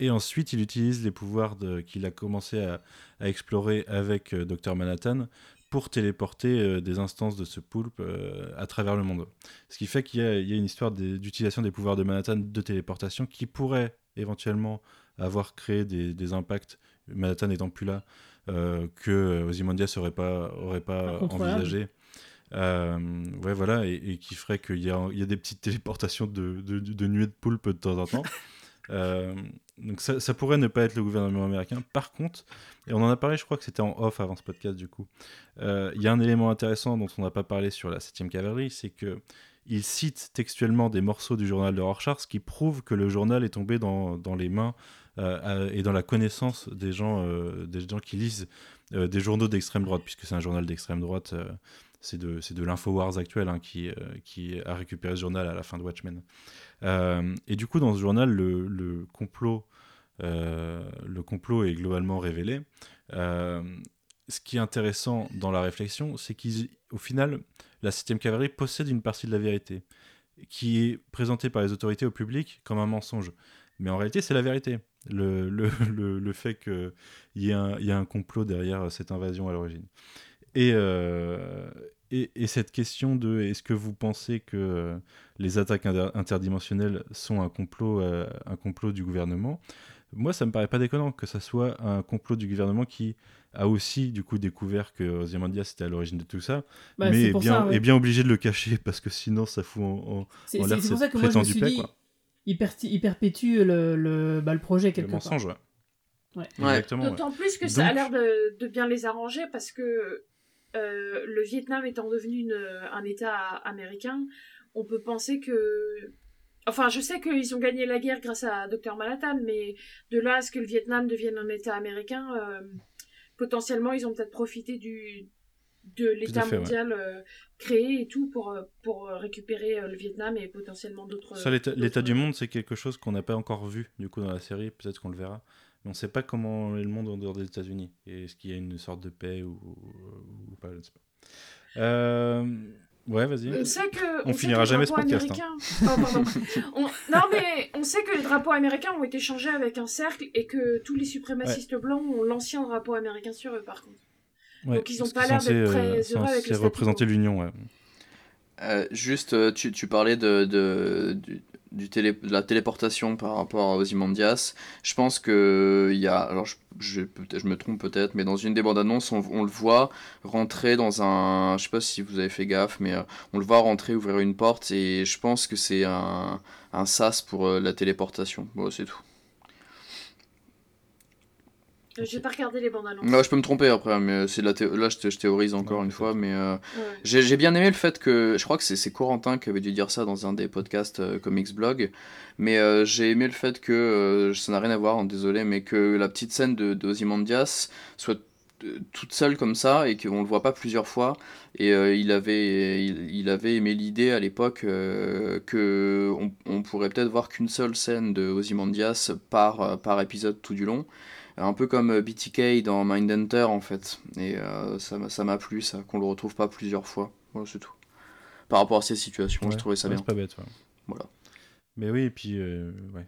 Et ensuite, il utilise les pouvoirs qu'il a commencé à, à explorer avec euh, Dr Manhattan pour téléporter euh, des instances de ce poulpe euh, à travers le monde. Ce qui fait qu'il y y a une histoire d'utilisation des pouvoirs de Manhattan de téléportation qui pourrait éventuellement avoir créé des, des impacts, Manhattan n'étant plus là, que Ozymandias n'aurait pas, aurait pas envisagé. Euh, ouais, voilà, et, et qui ferait qu'il y y a des petites téléportations de, de, de nuées de poulpe de temps en temps. Euh, donc ça, pourrait ne pas être le gouvernement américain. Par contre, et on en a parlé, je crois que c'était en off avant ce podcast du coup, euh, il y a un élément intéressant dont on n'a pas parlé sur la 7ème cavalerie, c'est que il cite textuellement des morceaux du journal de Rorschach, ce qui prouve que le journal est tombé dans, les mains euh, et dans la connaissance des gens, euh, des gens qui lisent des journaux d'extrême droite, puisque c'est un journal d'extrême droite. c'est de, l'Infowars actuel hein, qui, qui a récupéré ce journal à la fin de Watchmen. Euh, et du coup, dans ce journal, le, complot, euh, le complot est globalement révélé. Euh, ce qui est intéressant dans la réflexion, c'est qu'au final, la 7ème cavalerie possède une partie de la vérité, qui est présentée par les autorités au public comme un mensonge. Mais en réalité, c'est la vérité. Le, fait qu'il y, y a un complot derrière cette invasion à l'origine. Et, et, et cette question de est-ce que vous pensez que euh, les attaques inter- interdimensionnelles sont un complot, euh, un complot du gouvernement? Moi, ça me paraît pas déconnant que ça soit un complot du gouvernement qui a aussi du coup découvert que Ozymandias était à l'origine de tout ça, Bah, mais est bien, ça, ouais. est bien obligé de le cacher parce que sinon ça fout en, en- C'est en c'est- l'air c'est pour cette ça que moi je me prétendue suis paix, dit, quoi. il, perpétue le, le, bah, le projet le quelque part. mensonge. Ouais. Ouais. Exactement. ouais. D'autant plus que ça a l'air de, de bien les arranger parce que euh, le Vietnam étant devenu une- un État américain, on peut penser que. Enfin, je sais qu'ils ont gagné la guerre grâce à Dr Manhattan, mais de là à ce que le Vietnam devienne un État américain, euh, potentiellement ils ont peut-être profité du de l'État ouais. mondial euh, créé et tout pour, euh, pour euh, récupérer euh, le Vietnam et potentiellement d'autres. Ça, l'état du monde, c'est quelque chose qu'on n'a pas encore vu du coup dans la série. Peut-être qu'on le verra, mais on ne sait pas comment est le monde en dehors des États-Unis. Et est-ce qu'il y a une sorte de paix ou, ou pas Je ne sais pas. Euh, Ouais, vas-y. On sait que. On sait finira que jamais ce podcast, Oh. On- Non, mais on sait que les drapeaux américains ont été changés avec un cercle et que tous les suprémacistes blancs ont l'ancien drapeau américain sur eux, par contre. Ouais, Donc, ils ont parce pas l'air d'être très euh, heureux avec statu représenter l'Union, ouais. Euh, juste, euh, tu, parlais de, de, du, télé, de la téléportation par rapport à Ozymandias. Je pense que il y a, alors je, je, me trompe peut-être, mais dans une des bandes annonces, on, le voit rentrer dans un, je sais pas si vous avez fait gaffe, mais euh, on le voit rentrer, ouvrir une porte, et je pense que c'est un, un sas pour la téléportation. Bon, c'est tout. Euh, J'ai pas regardé les bandes annonces. Non, je peux me tromper après, mais c'est de la thé- là je, thé- je théorise encore Ouais, une fois, mais euh, Ouais. j'ai j'ai bien aimé le fait que, je crois que c'est c'est Corentin qui avait dû dire ça dans un des podcasts euh, Comics Blog, mais euh, j'ai aimé le fait que, euh, ça n'a rien à voir, hein, désolé, mais que la petite scène de, de Ozymandias soit euh, toute seule comme ça et qu'on le voit pas plusieurs fois. Et euh, il, avait, il, il avait aimé l'idée à l'époque euh, que on, on pourrait peut-être voir qu'une seule scène de Ozymandias par, euh, par épisode tout du long. Un peu comme euh, BTK dans Mindhunter en fait. Et euh, ça m'a- plu ça, qu'on le retrouve pas plusieurs fois. Voilà, c'est tout. Par rapport à ces situations, je Ouais, trouvais ça ouais, bien. C'est pas bête, ouais. Voilà. Mais oui, et puis, euh, ouais,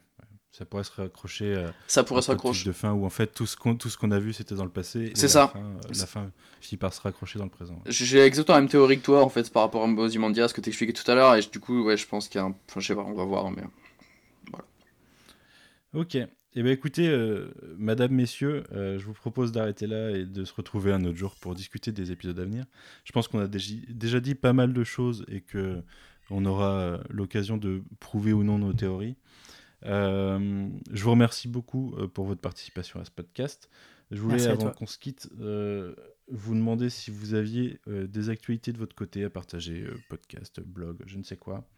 ça pourrait se raccrocher à Ça pourrait se raccrocher. de fin où en fait tout ce qu'on tout ce qu'on a vu c'était dans le passé. C'est ça. fin, euh, la fin finit par se raccrocher dans le présent. J'ai exactement la même théorie que toi en fait par rapport à Ozymandias que t'expliquais tout à l'heure et du coup ouais je pense qu'il y a un... Enfin je sais pas, on va voir mais... Ok. Eh bien écoutez, euh, madame, messieurs, euh, je vous propose d'arrêter là et de se retrouver un autre jour pour discuter des épisodes à venir. Je pense qu'on a déjà, déjà dit pas mal de choses et que on aura euh, l'occasion de prouver ou non nos théories. Euh, je vous remercie beaucoup pour votre participation à ce podcast. Je voulais, Merci avant qu'on se quitte, vous demander si vous aviez des actualités de votre côté à partager, podcast, blog, je ne sais quoi.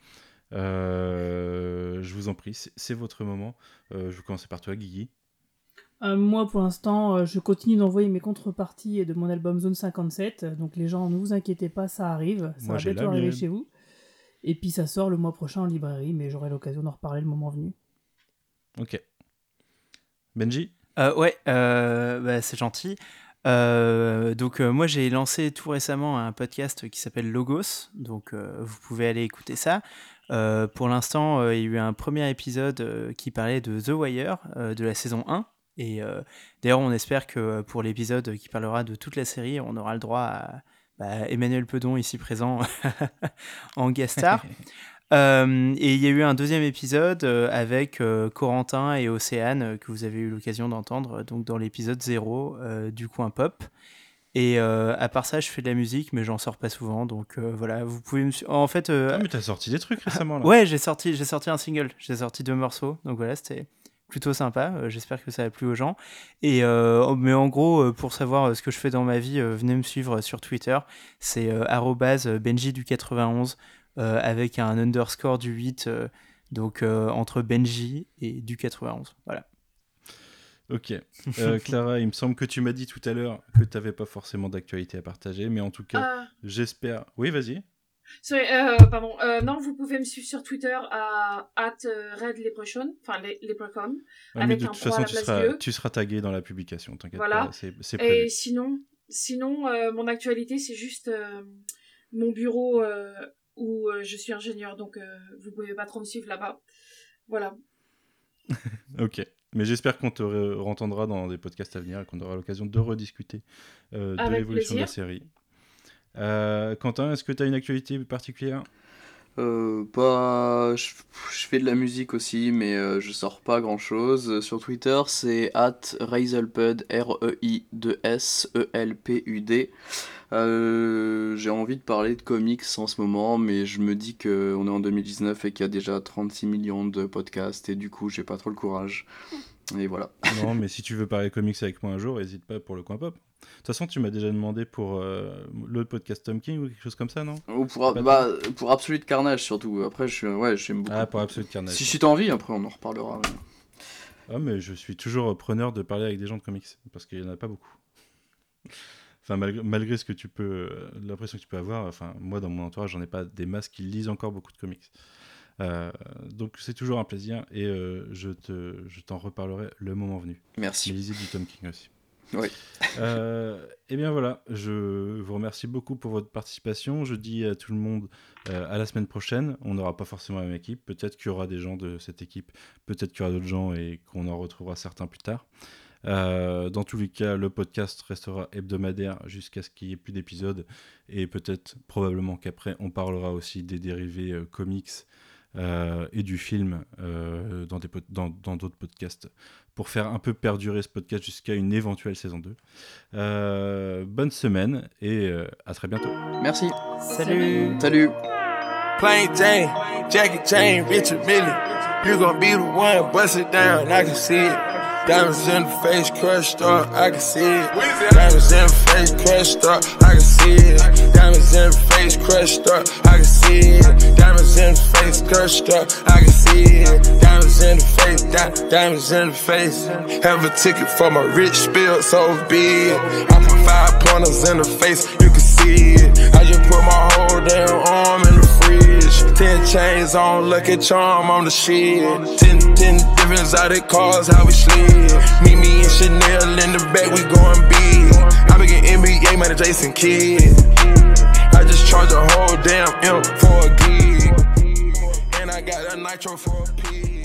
Euh, je vous en prie, c'est votre moment. Euh, je vais commencer par toi, Guigui. Euh, moi, pour l'instant, euh, je continue d'envoyer mes contreparties de mon album Zone 57. euh, Donc, les gens, ne vous inquiétez pas, ça arrive. Ça Moi, va bientôt arriver chez vous. Et puis, ça sort le mois prochain en librairie, mais j'aurai l'occasion d'en reparler le moment venu. Ok. Benji Euh, ouais, euh, bah, c'est gentil. Euh, donc euh, moi j'ai lancé tout récemment un podcast qui s'appelle Logos, donc euh, vous pouvez aller écouter ça. Euh, pour l'instant, euh, il y a eu un premier épisode euh, qui parlait de The Wire de la saison 1. Et d'ailleurs, on espère que pour l'épisode qui parlera de toute la série, on aura le droit à bah, Emmanuel Pedon ici présent en guest star. Et il y a eu un deuxième épisode avec Corentin et Océane que vous avez eu l'occasion d'entendre donc dans l'épisode 0 euh, du coin pop. Et euh, à part ça, je fais de la musique, mais j'en sors pas souvent. Donc euh, voilà, vous pouvez me. En fait, euh, Ah, mais t'as sorti des trucs récemment là. ouais, j'ai sorti, j'ai sorti un single. J'ai sorti deux morceaux. Donc voilà, c'était plutôt sympa. Euh, J'espère que ça a plu aux gens. Et euh, mais en gros, pour savoir ce que je fais dans ma vie, venez me suivre sur Twitter. C'est Benji du 91 euh, avec un underscore du 8. euh, donc entre Benji et du 91. Voilà. Ok. Euh, Clara, il me semble que tu m'as dit tout à l'heure que tu n'avais pas forcément d'actualité à partager, mais en tout cas, Ah, j'espère. Oui, vas-y. sorry, euh, pardon. Euh, non, vous pouvez me suivre sur Twitter à at euh, Red Leprechaun, enfin Leprechaun. Ouais, Avec de un toute point à façon, la tu place seras, du E. tu seras tagué dans la publication, t'inquiète Voilà. pas, c'est c'est prévu. Et sinon, sinon euh, mon actualité, c'est juste euh, mon bureau euh, où euh, je suis ingénieur, donc euh, vous pouvez pas trop me suivre là-bas. Voilà. Ok. Mais j'espère qu'on te re- entendra dans des podcasts à venir et qu'on aura l'occasion de rediscuter euh, de l'évolution de la série. Euh, Quentin, est-ce que tu as une actualité particulière? Euh, pas... Je, je fais de la musique aussi, mais euh, je sors pas grand chose. Sur Twitter, c'est at Reiselpud, E R-E-I-2-S-E-L-P-U-D. Euh, J'ai envie de parler de comics en ce moment, mais je me dis qu'on est en 2019 et qu'il y a déjà 36 millions de podcasts, et du coup, j'ai pas trop le courage. Et voilà. Non, mais si tu veux parler comics avec moi un jour, n'hésite pas pour le coin pop. De toute façon, tu m'as déjà demandé pour euh, l'autre podcast Tom King ou quelque chose comme ça, non? Ou pour, bah, pour Absolute Carnage surtout. Après, je suis, ouais, j'aime beaucoup. Ah, pour Absolute Carnage. Si, si t'as envie, après, on en reparlera. ouais. Ah, mais je suis toujours preneur de parler avec des gens de comics, parce qu'il n'y en a pas beaucoup. Enfin, malgré, malgré ce que tu peux, euh, l'impression que tu peux avoir, enfin, moi, dans mon entourage, j'en ai pas des masses qui lisent encore beaucoup de comics. Euh, donc, c'est toujours un plaisir, et euh, je te, je t'en reparlerai le moment venu. Merci. Mais lisez du Tom King aussi. Oui. Euh, et bien voilà, je vous remercie beaucoup pour votre participation. Je dis à tout le monde euh, à la semaine prochaine. On n'aura pas forcément la même équipe. Peut-être qu'il y aura des gens de cette équipe, peut-être qu'il y aura d'autres gens et qu'on en retrouvera certains plus tard. Euh, dans tous les cas, le podcast restera hebdomadaire jusqu'à ce qu'il n'y ait plus d'épisodes. Et peut-être, probablement qu'après, on parlera aussi des dérivés euh, comics euh, et du film euh, dans d'autres dans, dans d'autres podcasts pour faire un peu perdurer ce podcast jusqu'à une éventuelle saison 2. Euh, bonne semaine et euh, à très bientôt. Merci. Salut. Salut. Plain Jane, Jackie Jane, Richard Millie. You gon' be the one, bust it down, I can see it. Diamonds in the face, crushed up, I can see it. Diamonds in the face, crushed up, I can see it. Diamonds in the face, crushed up, I can see it. Diamonds in the face, crushed up, I can see it. Diamonds in the face, di- diamonds in the face. Have a ticket for my rich spill, so be it. I put five pointers in the face, you it. I just put my whole damn arm in the fridge. Ten chains on, lucky charm on the shit. Ten, ten different exotic cars, how we slid. Meet me in Chanel in the back, we going big. I begin NBA, man, Jason Kidd. I just charge a whole damn M for a gig. And I got a nitro for a